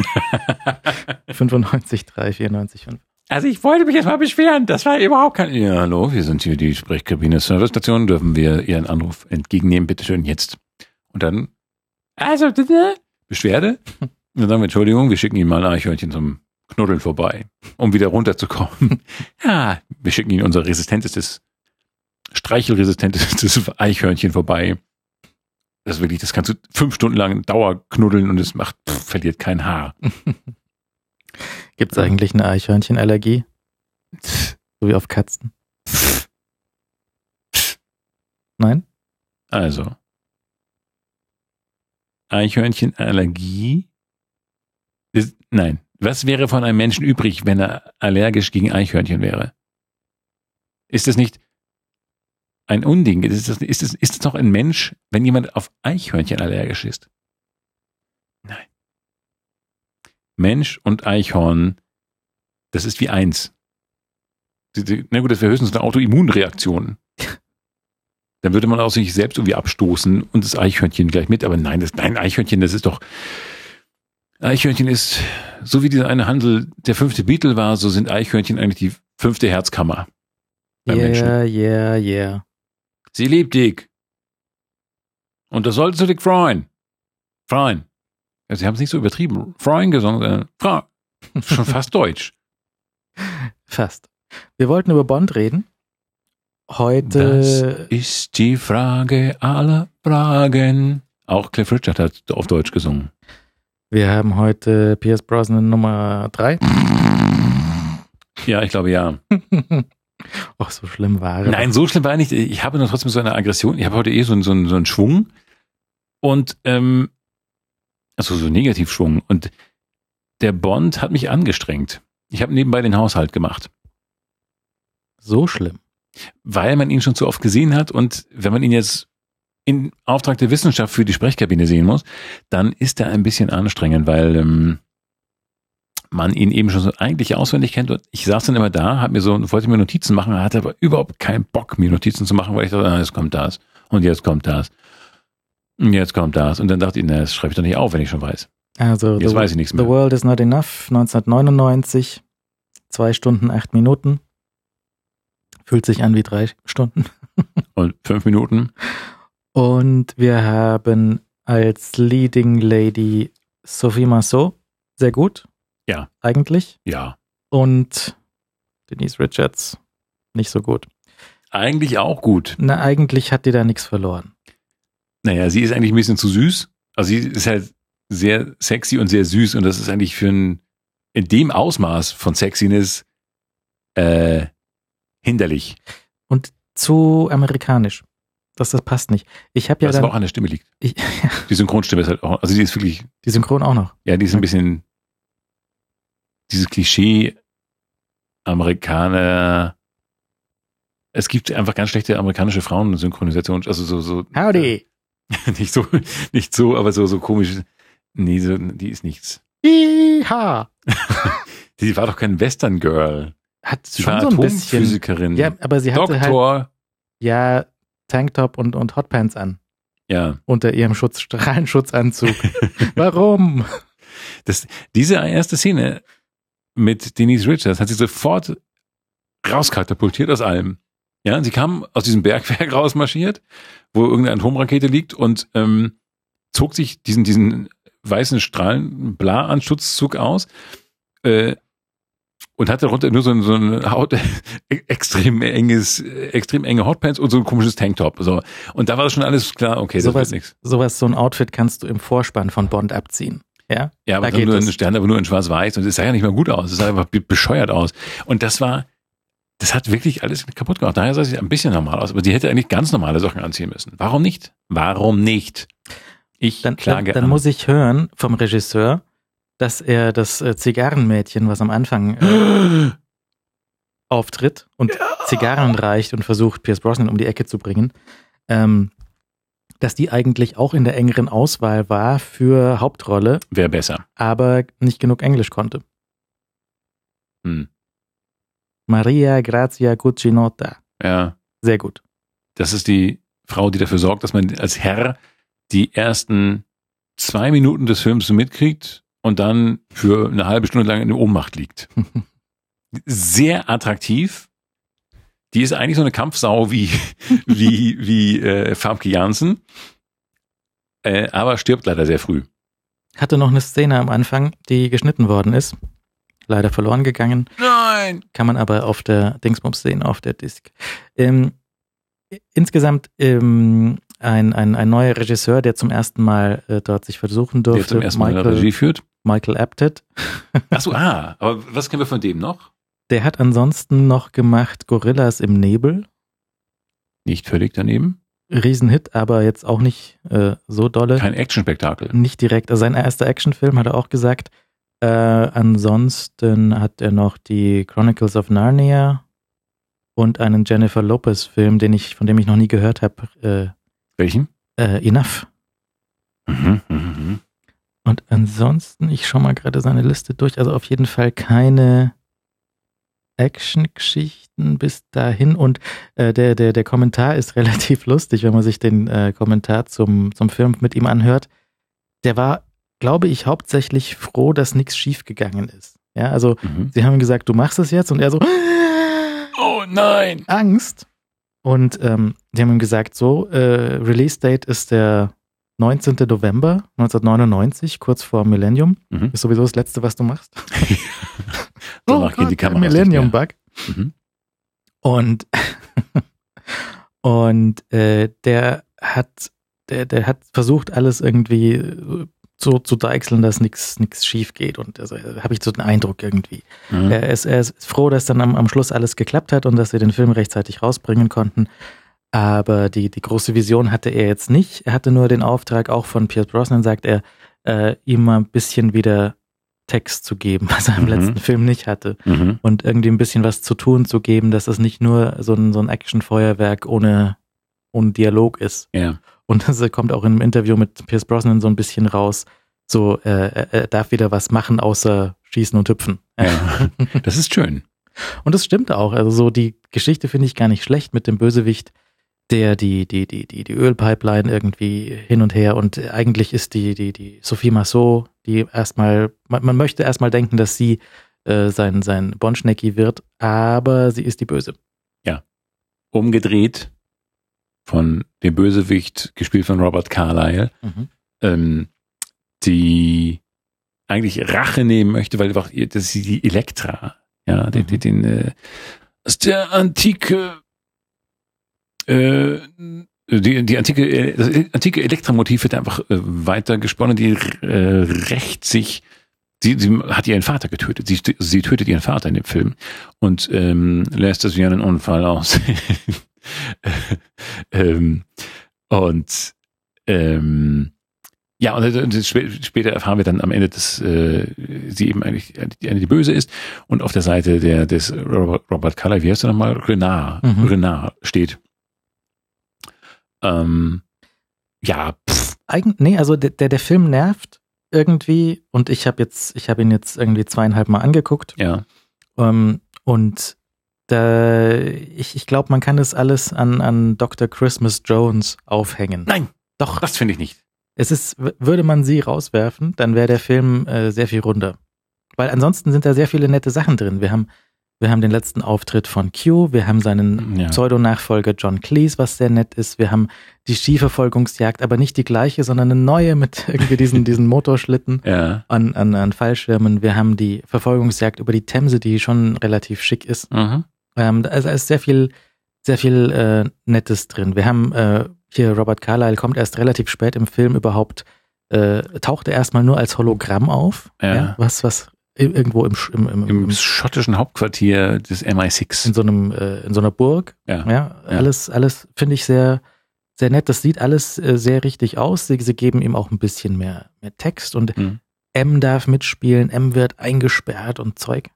95 3 94 5. Also ich wollte mich jetzt mal beschweren, das war überhaupt kein... Ja, hallo, wir sind hier die Sprechkabine Servicestation, dürfen wir Ihren Anruf entgegennehmen, bitteschön, jetzt. Und dann, also, bitte? Beschwerde? Dann sagen wir, Entschuldigung, wir schicken Ihnen mal ein Eichhörnchen zum Knuddeln vorbei, um wieder runterzukommen. ja, wir schicken Ihnen unser resistentestes, streichelresistentestes Eichhörnchen vorbei. Das ist wirklich, das kannst du fünf Stunden lang Dauer knuddeln und es macht, pff, verliert kein Haar. Gibt es eigentlich eine Eichhörnchenallergie? So wie auf Katzen? Nein? Also. Eichhörnchenallergie? Nein. Was wäre von einem Menschen übrig, wenn er allergisch gegen Eichhörnchen wäre? Ist das nicht ein Unding? Ist das, ist das, ist das noch ein Mensch, wenn jemand auf Eichhörnchen allergisch ist? Nein. Mensch und Eichhorn, das ist wie eins. Na gut, das wäre höchstens eine Autoimmunreaktion. Dann würde man auch sich selbst irgendwie abstoßen und das Eichhörnchen gleich mit. Aber nein, das, nein, Eichhörnchen, das ist doch, Eichhörnchen ist, so wie dieser eine Handel der fünfte Beatle war, so sind Eichhörnchen eigentlich die fünfte Herzkammer. Beim Yeah, Menschen. yeah, yeah. Sie liebt dich. Und das solltest du dich freuen. Freuen. Ja, sie haben es nicht so übertrieben. Freuen gesungen, sondern Frau. Schon fast deutsch. Fast. Wir wollten über Bond reden. Das Heute, ist die Frage aller Fragen. Auch Cliff Richard hat auf Deutsch gesungen. Wir haben heute Pierce Brosnan Nummer 3. Ja, ich glaube ja. Ach, so schlimm war er. Nein, so schlimm war er nicht. Ich habe nur trotzdem so eine Aggression. Ich habe heute eh so, einen- so, einen- so einen Schwung. Und, ähm, also so einen Negativschwung. Und der Bond hat mich angestrengt. Ich habe nebenbei den Haushalt gemacht. So schlimm. weil man ihn schon zu oft gesehen hat und wenn man ihn jetzt in Auftrag der Wissenschaft für die Sprechkabine sehen muss, dann ist er ein bisschen anstrengend, weil ähm, man ihn eben schon so eigentlich auswendig kennt. Und ich saß dann immer da, hab mir so, wollte mir Notizen machen, hatte aber überhaupt keinen Bock, mir Notizen zu machen, weil ich dachte, ah, jetzt kommt das und jetzt kommt das und jetzt kommt das. Und dann dachte ich, na, das schreibe ich doch nicht auf, wenn ich schon weiß. Also, Jetzt the, weiß ich nichts the mehr. World is Not Enough, 1999. Zwei Stunden, acht Minuten. Fühlt sich an wie drei Stunden. Und fünf Minuten. Und wir haben als Leading Lady Sophie Marceau. Sehr gut. Ja. Eigentlich. Ja. Und Denise Richards. Nicht so gut. Eigentlich auch gut. Na, eigentlich hat die da nichts verloren. Naja, sie ist eigentlich ein bisschen zu süß. Also sie ist halt sehr sexy und sehr süß und das ist eigentlich für ein, in dem Ausmaß von Sexiness äh, hinderlich. Und zu amerikanisch. Das, das passt nicht. Ich habe ja aber dann. auch an der Stimme liegt. Ich, Die Synchronstimme ist halt auch, also die ist wirklich, die Synchron auch noch. ja, die ist ein bisschen dieses Klischee Amerikaner. Es gibt einfach ganz schlechte amerikanische Frauensynchronisation, also so, so Howdy. nicht so, nicht so, aber so, so komisch. Nee, so, die ist nichts. Iha. Die war doch kein Western Girl. Hat Sie schon war so ein bisschen. Ja, aber sie hatte halt Doktor. ja Tanktop und, und Hotpants an. Ja. Unter ihrem Schutz, Strahlenschutzanzug. Warum? Das, diese erste Szene mit Denise Richards hat sie sofort rauskatapultiert aus allem. Ja, sie kam aus diesem Bergwerk rausmarschiert, wo irgendeine Atomrakete liegt und ähm, zog sich diesen, diesen weißen Strahlen Bla-Anschutzzug aus äh, und hatte darunter nur so, ein- so eine Haut extrem enges, extrem enge Hotpants und so ein komisches Tanktop. So. Und da war das schon alles klar, okay, das Sowas- wird nichts. Sowas, so ein Outfit kannst du im Vorspann von Bond abziehen. Ja? Ja, aber Da geht nur es. ein Stern, aber nur in schwarz-weiß und es sah ja nicht mal gut aus. Es sah einfach be- bescheuert aus. Und das war, das hat wirklich alles kaputt gemacht. Daher sah sie ein bisschen normal aus, aber sie hätte eigentlich ganz normale Sachen anziehen müssen. Warum nicht? Warum nicht? Ich Dann, klage dann, dann an. muss ich hören vom Regisseur, dass er das äh, Zigarrenmädchen, was am Anfang äh, auftritt und Zigarren reicht und versucht, Pierce Brosnan um die Ecke zu bringen, ähm, dass die eigentlich auch in der engeren Auswahl war für Hauptrolle, Wäre besser. aber nicht genug Englisch konnte. Hm. Maria Grazia Cucinota. Ja, Sehr gut. das ist die Frau, die dafür sorgt, dass man als Herr die ersten zwei Minuten des Films so mitkriegt und dann für eine halbe Stunde lang in der Ohnmacht liegt. Sehr attraktiv. Die ist eigentlich so eine Kampfsau wie, wie, wie äh, Famke Janssen, äh, aber stirbt leider sehr früh. Hatte noch eine Szene am Anfang, die geschnitten worden ist. Leider verloren gegangen. Nein! Kann man aber auf der Dingsbums sehen, auf der Disk. Ähm, insgesamt ähm, ein, ein, ein neuer Regisseur, der zum ersten Mal äh, dort sich versuchen durfte. Der zum ersten Mal Michael, Regie führt. Michael Apted. Achso, ah, aber was kennen wir von dem noch? Der hat ansonsten noch gemacht Gorillas im Nebel. Nicht völlig daneben. Riesenhit, aber jetzt auch nicht äh, so dolle. Kein Actionspektakel. Nicht direkt. Also sein erster Actionfilm hat er auch gesagt. Äh, ansonsten hat er noch die Chronicles of Narnia und einen Jennifer Lopez-Film, den ich, von dem ich noch nie gehört habe. Äh, Welchen? äh, Enough. Mhm, mhm, mhm. Und ansonsten, ich schaue mal gerade seine Liste durch. Also auf jeden Fall keine Action-Geschichten bis dahin. Und äh, der, der, der Kommentar ist relativ lustig, wenn man sich den äh, Kommentar zum, zum Film mit ihm anhört. Der war, glaube ich, hauptsächlich froh, dass nichts schiefgegangen ist. Ja, also Mhm. sie haben gesagt, du machst es jetzt und er so Oh nein! Angst. Und ähm, die haben ihm gesagt, so, äh, Release Date ist der 19. November 1999, kurz vor Millennium. Mhm. Ist sowieso das Letzte, was du machst. Danach gehen die der Kameras nicht Millennium mehr. Bug. Mhm. Und, und äh, der hat, der, der hat versucht, alles irgendwie äh, so zu deichseln, dass nichts nichts schief geht. Und also habe ich so den Eindruck irgendwie. Mhm. Er, ist, er ist froh, dass dann am, am Schluss alles geklappt hat und dass wir den Film rechtzeitig rausbringen konnten. Aber die, die große Vision hatte er jetzt nicht. Er hatte nur den Auftrag, auch von Pierce Brosnan, sagt er, äh, ihm mal ein bisschen wieder Text zu geben, was er im Mhm. letzten Film nicht hatte. Mhm. Und irgendwie ein bisschen was zu tun zu geben, dass es nicht nur so ein, so ein Action-Feuerwerk ohne, ohne Dialog ist. Ja. Und das kommt auch in einem Interview mit Pierce Brosnan so ein bisschen raus. So, äh, er, er darf wieder was machen, außer schießen und hüpfen. ja. Das ist schön. Und das stimmt auch. Also so die Geschichte finde ich gar nicht schlecht mit dem Bösewicht, der die, die, die, die, die Ölpipeline irgendwie hin und her und eigentlich ist die, die, die Sophie Massot, die erstmal, man, man möchte erstmal denken, dass sie äh, sein, sein Bonschnecki wird, aber sie ist die Böse. Umgedreht von dem Bösewicht, gespielt von Robert Carlyle, ähm, die eigentlich Rache nehmen möchte, weil das ist die Elektra, ja, den, Mhm. den, den äh, aus der antike äh, die, die antike, äh, das antike Elektramotiv wird einfach äh, weiter gesponnen, die äh, rächt sich, sie, sie hat ihren Vater getötet, sie, sie tötet ihren Vater in dem Film und ähm, lässt das wie einen Unfall aus. ähm, und ähm, ja, und äh, später erfahren wir dann am Ende, dass äh, sie eben eigentlich die, eine, die Böse ist und auf der Seite der des Robert, Robert Carlyle, wie heißt er nochmal? Renard, Mhm. Renard steht. Ähm, ja, pff, Eigen, nee, also der, der, Film nervt irgendwie und ich habe jetzt, ich habe ihn jetzt irgendwie zweieinhalb Mal angeguckt ja. ähm, und da, ich, ich glaube, man kann das alles an, an Dr. Christmas Jones aufhängen. Nein, Doch, das finde ich nicht. es ist, würde man sie rauswerfen, dann wäre der Film äh, sehr viel runder. Weil ansonsten sind da sehr viele nette Sachen drin. Wir haben, wir haben den letzten Auftritt von Q, wir haben seinen Ja. Pseudonachfolger John Cleese, was sehr nett ist. Wir haben die Skiverfolgungsjagd, aber nicht die gleiche, sondern eine neue mit irgendwie diesen, diesen Motorschlitten Ja. an, an, an Fallschirmen. Wir haben die Verfolgungsjagd über die Themse, die schon relativ schick ist. Mhm. Ähm, ist, da ist sehr viel, sehr viel äh, Nettes drin. Wir haben äh, hier Robert Carlyle kommt erst relativ spät im Film überhaupt, äh, taucht er erstmal nur als Hologramm auf, Ja. was, was i- irgendwo im, im, im, Im schottischen Hauptquartier des in MI6. so einem, äh, in so einer Burg. Ja. Ja, Ja. alles, alles finde ich sehr, sehr nett. Das sieht alles äh, sehr richtig aus. Sie, sie geben ihm auch ein bisschen mehr, mehr Text und Mhm. M darf mitspielen, M wird eingesperrt und Zeug.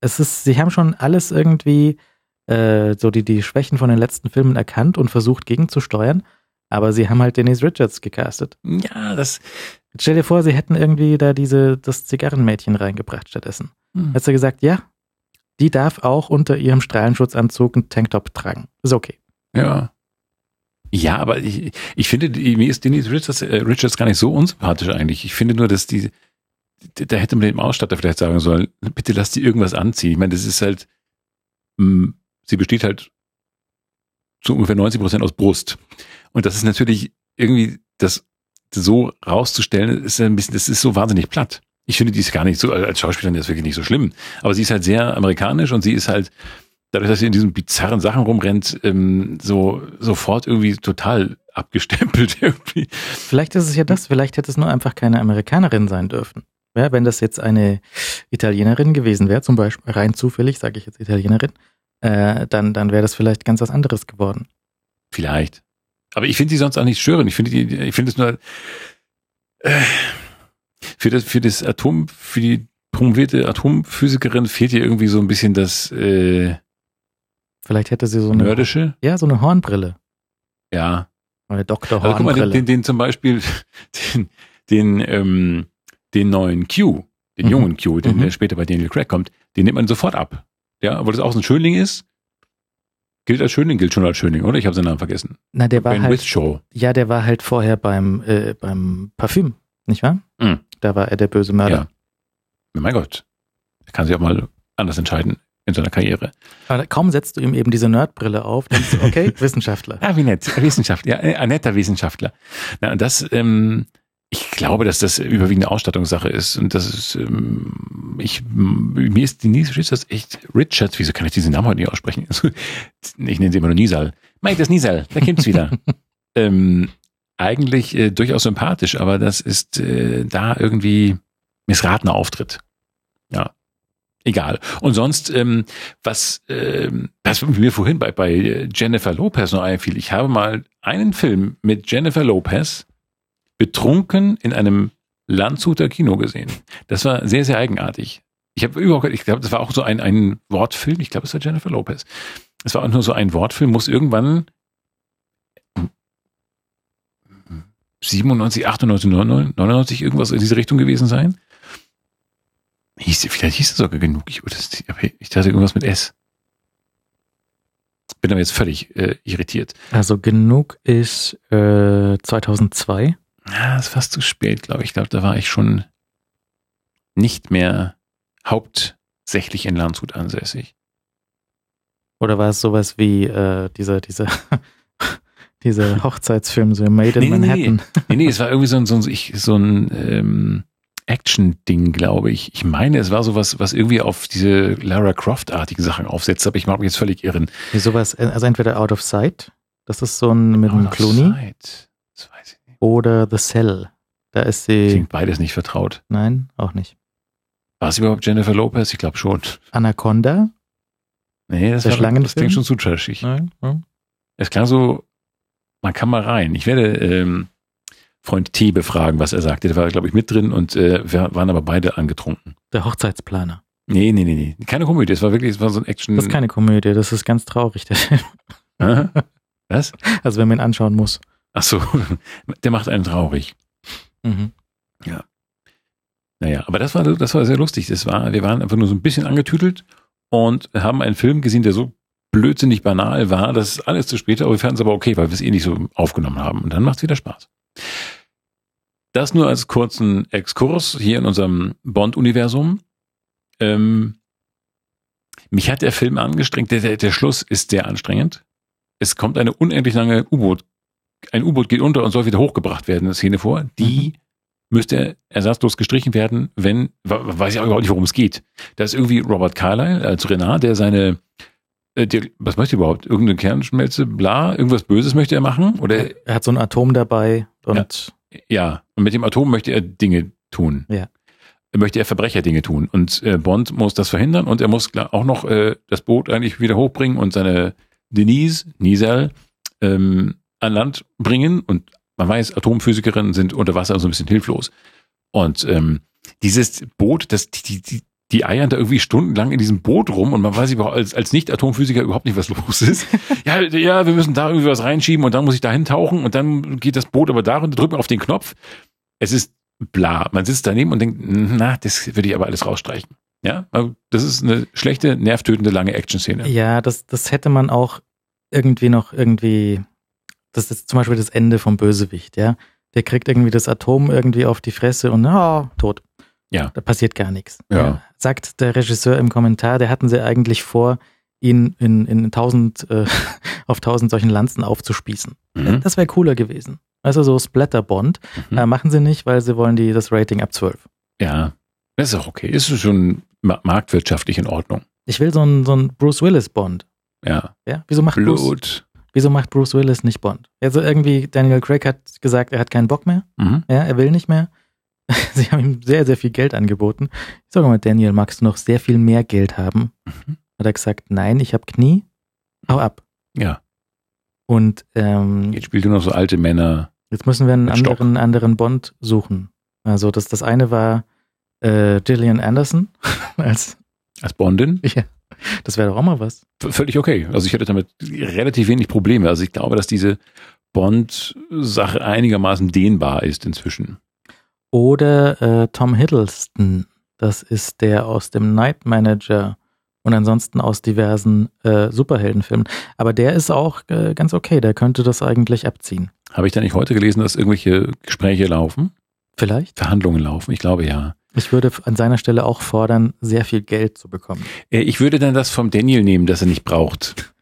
Es ist, sie haben schon alles irgendwie äh, so die, die Schwächen von den letzten Filmen erkannt und versucht gegenzusteuern, aber sie haben halt Denise Richards gecastet. Ja, das. Jetzt stell dir vor, sie hätten irgendwie da diese, das Zigarrenmädchen reingebracht stattdessen. Hm. Hättest du gesagt, ja, die darf auch unter ihrem Strahlenschutzanzug einen Tanktop tragen. Ist okay. Ja. Ja, aber ich, ich finde, die, mir ist Denise Richards, äh, Richards gar nicht so unsympathisch eigentlich. Ich finde nur, dass die, da hätte man dem Ausstatter vielleicht sagen sollen, bitte lass die irgendwas anziehen. Ich meine, das ist halt, mh, sie besteht halt zu ungefähr 90 Prozent aus Brust. Und das ist natürlich irgendwie, das so rauszustellen, ist ein bisschen, das ist so wahnsinnig platt. Ich finde, die ist gar nicht so, als Schauspielerin ist wirklich nicht so schlimm. Aber sie ist halt sehr amerikanisch und sie ist halt, dadurch, dass sie in diesen bizarren Sachen rumrennt, ähm, so sofort irgendwie total abgestempelt irgendwie. Vielleicht ist es ja das, vielleicht hätte es nur einfach keine Amerikanerin sein dürfen. Ja, wenn das jetzt eine Italienerin gewesen wäre, zum Beispiel rein zufällig, sage ich jetzt Italienerin, äh, dann, dann wäre das vielleicht ganz was anderes geworden. Vielleicht. Aber ich finde die sonst auch nicht störend. Ich finde die, ich finde es nur äh, für das, für das Atom, für die promovierte Atomphysikerin fehlt ihr irgendwie so ein bisschen das äh, Vielleicht hätte sie so eine nerdische. Ja, so eine Hornbrille. Ja. Eine Dr. Also guck mal, Hornbrille. den, den, zum Beispiel, den, den, ähm, den neuen Q, den Mhm. jungen Q, den Mhm. der später bei Daniel Craig kommt, den nimmt man sofort ab. Ja, obwohl das auch so ein Schönling ist. Gilt als Schönling, gilt schon als Schönling, oder? Ich habe seinen Namen vergessen. Na, der war Ben halt, Whishaw. ja, der war halt vorher beim, äh, beim Parfüm, nicht wahr? Mhm. Da war er der böse Mörder. Ja. Mein Gott. Er kann sich auch mal anders entscheiden in seiner Karriere. Aber kaum setzt du ihm eben diese Nerdbrille auf, denkst du, okay, Wissenschaftler. Ah, wie nett. Wissenschaftler. Ja, äh, ein netter Wissenschaftler. Na, und das, ähm, ich glaube, dass das überwiegend eine Ausstattungssache ist. Und das ist, ähm, ich, mir ist Denise Richards echt, Richards, wieso kann ich diesen Namen heute nicht aussprechen? Also, Ich nenne sie immer nur Nisal. Meint das Nisal, da kommt's wieder. ähm, eigentlich äh, durchaus sympathisch, aber das ist äh, da irgendwie missratener Auftritt. Ja. Egal. Und sonst, ähm, was, ähm, was mir vorhin bei, bei Jennifer Lopez noch einfiel, ich habe mal einen Film mit Jennifer Lopez betrunken in einem Landshuter Kino gesehen. Das war sehr, sehr eigenartig. Ich habe überhaupt, ich glaube, das war auch so ein, ein Wortfilm. Ich glaube, es war Jennifer Lopez. Es war auch nur so ein Wortfilm, muss irgendwann 97, 98, 99, 99 irgendwas in diese Richtung gewesen sein. Hieß, vielleicht hieß es sogar genug. Ich, ich dachte irgendwas mit S. Bin aber jetzt völlig äh, irritiert. Also genug ist äh, 2002. Ah, ist fast zu spät, glaube ich. Ich glaube, da war ich schon nicht mehr hauptsächlich in Landshut ansässig. Oder war es sowas wie äh, dieser, dieser, dieser Hochzeitsfilm, so Made in Nee, nee, nee. Manhattan? Nee, nee, es war irgendwie so ein, so ein, ich, so ein ähm, Action-Ding, glaube ich. Ich meine, es war sowas, was irgendwie auf diese Lara Croft-artigen Sachen aufsetzt, aber ich mag mich jetzt völlig irren. Wie sowas, äh, also entweder Out of Sight, das ist so ein mit einem Out of Clooney, sight. Das weiß ich nicht. Oder The Cell. Da ist sie, Klingt beides nicht vertraut. nein, auch nicht. War es überhaupt Jennifer Lopez? Ich glaube schon. Anaconda? Nee, das, war, das klingt schon zu trashig. Nein. Hm. Es klang so, man kann mal rein. Ich werde ähm, Freund T befragen, was er sagte. Der war, glaube ich, mit drin und äh, wir waren aber beide angetrunken. Der Hochzeitsplaner. Nee, nee, nee, nee. Keine Komödie. Es war wirklich, es war so ein Action. Das ist keine Komödie, das ist ganz traurig, der Film. Was? Also wenn man ihn anschauen muss. Ach so, der macht einen traurig. Mhm. Naja, aber das war, das war sehr lustig. Das war, wir waren einfach nur so ein bisschen angetütelt und haben einen Film gesehen, der so blödsinnig banal war, das ist alles zu spät, aber wir fanden es aber okay, weil wir es eh nicht so aufgenommen haben. Und dann macht es wieder Spaß. Das nur als kurzen Exkurs hier in unserem Bond-Universum. Ähm, mich hat der Film angestrengt. Der, der, der Schluss ist sehr anstrengend. Es kommt eine unendlich lange U-Boot. Ein U-Boot geht unter und soll wieder hochgebracht werden, eine Szene vor. Die müsste ersatzlos gestrichen werden, wenn, we- weiß ich auch überhaupt nicht, worum es geht. Da ist irgendwie Robert Carlyle als Renard, der seine, äh, der, was möchte er überhaupt? Irgendeine Kernschmelze, bla, irgendwas Böses möchte er machen? Oder, Er hat so ein Atom dabei und ja, und mit dem Atom möchte er Dinge tun. Ja. Möchte er Verbrecher-Dinge tun. Und äh, Bond muss das verhindern und er muss auch noch äh, das Boot eigentlich wieder hochbringen und seine Denise, Nisal, ähm, an Land bringen. Und man weiß, Atomphysikerinnen sind unter Wasser so ein bisschen hilflos. Und ähm, dieses Boot, das, die, die, die, eiern da irgendwie stundenlang in diesem Boot rum und man weiß überhaupt als, als Nicht-Atomphysiker überhaupt nicht, was los ist. ja, ja, wir müssen da irgendwie was reinschieben und dann muss ich da hintauchen und dann geht das Boot aber darin, drückt man auf den Knopf. Es ist bla. Man sitzt daneben und denkt, na, das würde ich aber alles rausstreichen. Ja, also das ist eine schlechte, nervtötende, lange Action-Szene. ja, das, das hätte man auch irgendwie noch irgendwie, das ist zum Beispiel das Ende vom Bösewicht, ja. Der kriegt irgendwie das Atom irgendwie auf die Fresse und oh, tot. Ja. Da passiert gar nichts. Ja. Sagt der Regisseur im Kommentar, der hatten sie eigentlich vor, ihn in, in tausend, äh, auf tausend solchen Lanzen aufzuspießen. Mhm. Das wäre cooler gewesen. Also so Splatterbond. Mhm. Äh, machen sie nicht, weil sie wollen die, das Rating ab 12. Ja, das ist auch okay. Ist schon ma- marktwirtschaftlich in Ordnung. Ich will so einen so einen Bruce Willis Bond. Ja, Ja, wieso macht Bruce, Blut. Wieso macht Bruce Willis nicht Bond? Also irgendwie, Daniel Craig hat gesagt, er hat keinen Bock mehr. Mhm. Ja, er will nicht mehr. Sie haben ihm sehr, sehr viel Geld angeboten. Ich sage mal, Daniel, magst du noch sehr viel mehr Geld haben? Mhm. Hat er gesagt, nein, ich habe Knie, hau ab. Ja. Und ähm, Jetzt spielt du noch so alte Männer. jetzt müssen wir einen Mit Stock. anderen, anderen Bond suchen. Also das, das eine war äh, Gillian Anderson als, Als Bondin? ja, das wäre doch auch mal was. Völlig okay. Also ich hätte damit relativ wenig Probleme. Also ich glaube, dass diese Bond-Sache einigermaßen dehnbar ist inzwischen. Oder äh, Tom Hiddleston, das ist der aus dem Night Manager und ansonsten aus diversen äh, Superheldenfilmen. Aber der ist auch äh, ganz okay, der könnte das eigentlich abziehen. Habe ich da nicht heute gelesen, dass irgendwelche Gespräche laufen? Vielleicht? Verhandlungen laufen? Ich glaube ja. Ich würde an seiner Stelle auch fordern, sehr viel Geld zu bekommen. Äh, Ich würde dann das vom Daniel nehmen, das er nicht braucht.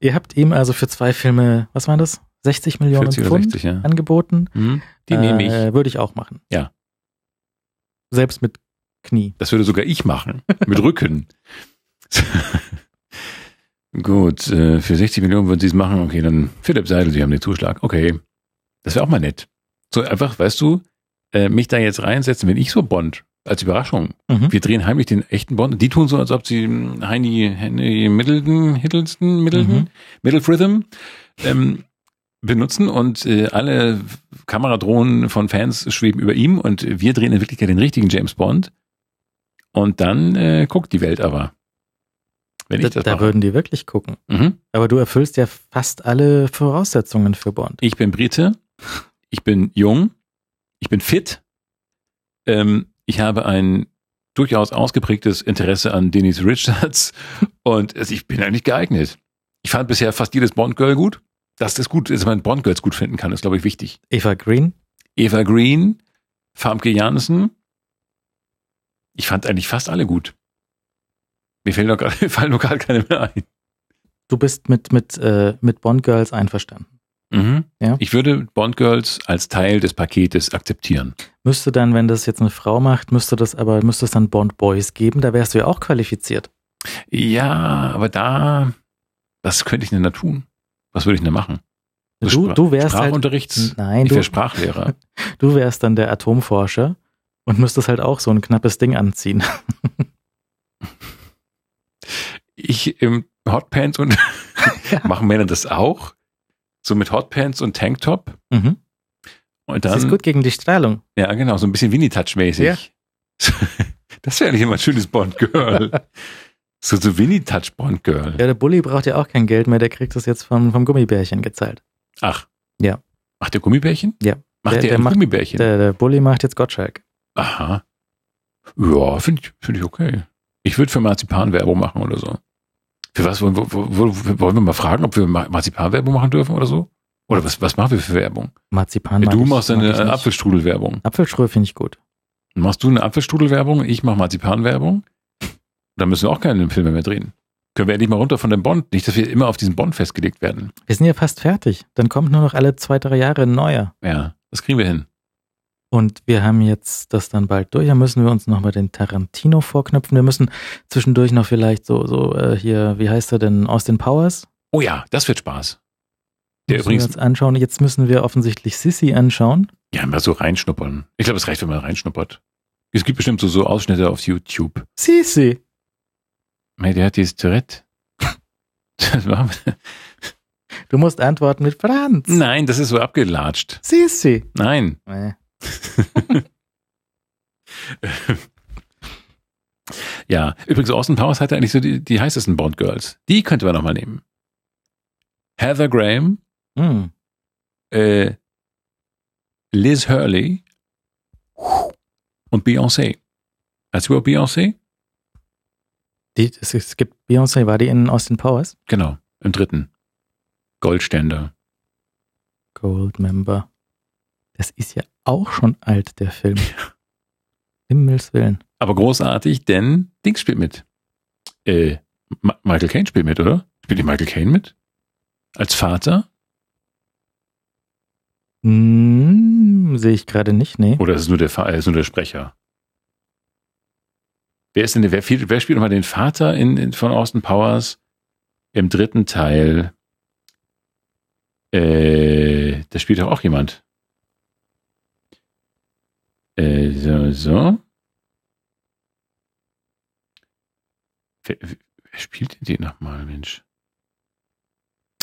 Ihr habt ihm also für zwei Filme, was waren das? 60 Millionen 40 oder Pfund 60, ja. angeboten. Hm? Die nehme ich. Äh, würde ich auch machen. Ja. Selbst mit Knie. Das würde sogar ich machen. Mit Rücken. Gut, äh, für 60 Millionen würden sie es machen. Okay, dann Philipp Seidel, Sie haben den Zuschlag. Okay. Das wäre auch mal nett. So einfach, weißt du, äh, mich da jetzt reinsetzen, wenn ich so Bond als Überraschung. Mhm. Wir drehen heimlich den echten Bond. Die tun so, als ob sie hm, Heini, Henry Middleton, Hiddleston, Middleton, Mhm. Middlefritham ähm, benutzen und äh, alle Kameradrohnen von Fans schweben über ihm und wir drehen in Wirklichkeit den richtigen James Bond. Und dann äh, guckt die Welt aber. Wenn ich Da, das da mache. würden die wirklich gucken. Mhm. Aber du erfüllst ja fast alle Voraussetzungen für Bond. Ich bin Brite, ich bin jung, ich bin fit, ähm, ich habe ein durchaus ausgeprägtes Interesse an Dennis Richards und ich bin eigentlich geeignet. Ich fand bisher fast jedes Bond-Girl gut. Dass das gut ist, dass man Bond-Girls gut finden kann, ist, glaube ich, wichtig. Eva Green, Eva Green, Famke Janssen. Ich fand eigentlich fast alle gut. Mir fällt noch gerade, mir fallen nur gerade keine mehr ein. du bist mit, mit, äh, mit Bond Girls einverstanden. Mhm. Ja. Ich würde Bond-Girls als Teil des Paketes akzeptieren. Müsste dann, wenn das jetzt eine Frau macht, müsste das aber, müsste es dann Bond Boys geben, da wärst du ja auch qualifiziert. Ja, aber da, was könnte ich denn da tun? Was würde ich denn da machen? Du, du wärst halt, Sprachunterrichts, nein, ich du, Sprachlehrer. du wärst dann der Atomforscher und müsstest halt auch so ein knappes Ding anziehen. Ich im Hotpants und machen Männer das auch? So mit Hotpants und Tanktop? Mhm. Und Das dann, ist gut gegen die Strahlung. ja genau, so ein bisschen Winnie-Touch-mäßig. Ja. Das wäre nicht immer ein schönes Bond-Girl. so so Winnie-Touch-Bond-Girl. Ja, der Bulli braucht ja auch kein Geld mehr, der kriegt das jetzt vom, vom Gummibärchen gezahlt. Ach. Ja. Macht der Gummibärchen? Ja. Macht Der- der, der ein macht- Gummibärchen? Der, der Bulli macht jetzt Gottschalk. Aha. Ja, finde ich, finde ich okay. Ich würde für Marzipan Werbung machen oder so. Für was wollen, wo, wo, wo, wollen wir mal fragen, ob wir Ma- Marzipan Werbung machen dürfen oder so? Oder was, was machen wir für Werbung? Marzipan mag du ich, machst mag eine ich nicht. Apfelstrudel finde ich gut. Machst du eine Apfelstrudel Werbung? Ich mache Marzipan Werbung. Dann müssen wir auch keine Filme mehr drehen. Können wir endlich mal runter von dem Bond? Nicht, dass wir immer auf diesen Bond festgelegt werden. Wir sind ja fast fertig. Dann kommt nur noch alle zwei, drei Jahre ein neuer. Ja, das kriegen wir hin. Und wir haben jetzt das dann bald durch. Da müssen wir uns nochmal den Tarantino vorknüpfen. Wir müssen zwischendurch noch vielleicht so, so äh, hier, wie heißt er denn, Austin Powers? Oh ja, das wird Spaß. Der müssen wir übrigens, uns anschauen. Jetzt müssen wir offensichtlich Sissy anschauen. ja, mal so reinschnuppern. Ich glaube, es reicht, wenn man reinschnuppert. Es gibt bestimmt so, so Ausschnitte auf YouTube. Sissy! Hey, der hat dieses Tourette. Das war, Du musst antworten mit Franz. nein, das ist so abgelatscht. Sissy! Nein. Äh, Ja, übrigens, Austin Powers hatte eigentlich so die, die heißesten Bond Girls. Die könnte man noch mal nehmen. Heather Graham, hm. äh, Liz Hurley und Beyoncé. Hast du über Beyoncé? Die, es, es gibt Beyoncé, war die in Austin Powers? Genau, im dritten. Goldständer. Goldmember. Das ist ja auch schon alt, der Film. Himmels Willen. Aber großartig, denn Dings spielt mit. Äh, Ma Michael Caine spielt mit, oder? Spielt die Michael Caine mit? Als Vater? Hm, Sehe ich gerade nicht, nee. Oder ist es nur der, Fa- ist nur der Sprecher? Wer ist denn der, wer, wer spielt nochmal den Vater in, in, von Austin Powers im dritten Teil? Äh, da spielt doch auch jemand. Äh, so, so. Wer, wer spielt denn den nochmal, Mensch?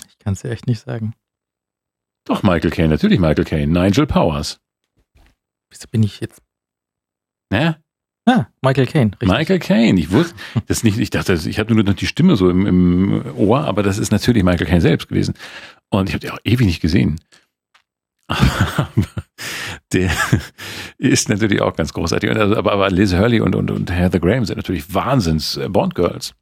Ich kann es dir echt nicht sagen. Doch, Michael Caine, natürlich Michael Caine. Nigel Powers. Wieso bin ich jetzt? Ne? Ah, Michael Caine. Richtig. Michael Caine. Ich wusste, das nicht, ich dachte, ich hatte nur noch die Stimme so im, im Ohr, aber das ist natürlich Michael Caine selbst gewesen. Und ich habe den auch ewig nicht gesehen. Aber der ist natürlich auch ganz großartig. Also, aber, aber Liz Hurley und, und, und Heather Graham sind natürlich Wahnsinns äh, Bond Girls.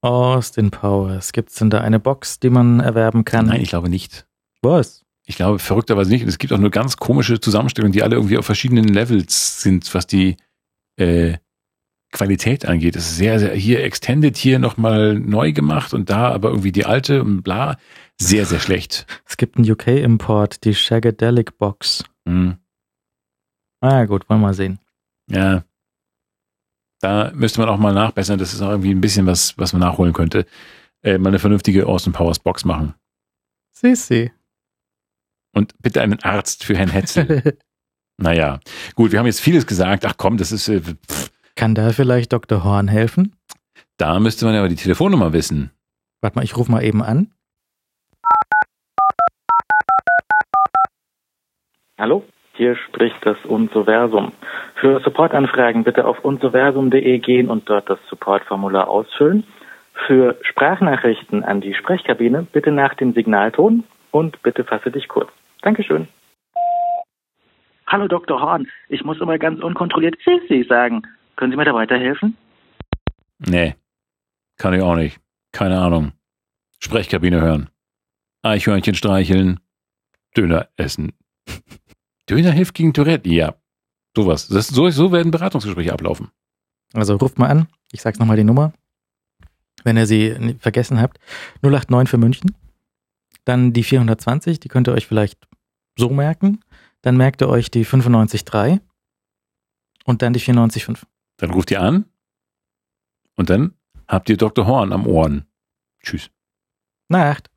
Austin Powers. Gibt es denn da eine Box, die man erwerben kann? Nein, ich glaube nicht. Was? Ich glaube verrückterweise nicht. Und es gibt auch nur ganz komische Zusammenstellungen, die alle irgendwie auf verschiedenen Levels sind, was die äh, Qualität angeht. Es ist sehr, sehr hier extended, hier nochmal neu gemacht und da aber irgendwie die alte und bla. Sehr, sehr schlecht. Es gibt einen UK-Import, die Shagadelic Box. Hm. Ah, gut, wollen wir mal sehen. Ja. Da müsste man auch mal nachbessern. Das ist auch irgendwie ein bisschen was, was man nachholen könnte. Äh, mal eine vernünftige Austin Powers Box machen. Sisi. Und bitte einen Arzt für Herrn Hetzel. naja. Gut, wir haben jetzt vieles gesagt. Ach komm, das ist, äh, pff, Kann da vielleicht Dr. Horn helfen? da müsste man aber die Telefonnummer wissen. Warte mal, ich rufe mal eben an. Hallo, hier spricht das Unsoversum. Für Supportanfragen bitte auf unsoversum.de gehen und dort das Supportformular ausfüllen. Für Sprachnachrichten an die Sprechkabine bitte nach dem Signalton und bitte fasse dich kurz. Dankeschön. Hallo Dr. Horn, ich muss immer ganz unkontrolliert Sissi sagen. Können Sie mir da weiterhelfen? Nee. Kann ich auch nicht. Keine Ahnung. Sprechkabine hören. Eichhörnchen streicheln. Döner essen. Döner hilft gegen Tourette? Ja. Sowas. Das, so, so werden Beratungsgespräche ablaufen. Also ruft mal an. Ich sag's nochmal die Nummer. Wenn ihr sie vergessen habt. 089 für München. Dann die 420, die könnt ihr euch vielleicht so merken. Dann merkt ihr euch die 95.3 und dann die 94.5. Dann ruft ihr an. Und dann habt ihr Dr. Horn am Ohren. Tschüss. Nacht.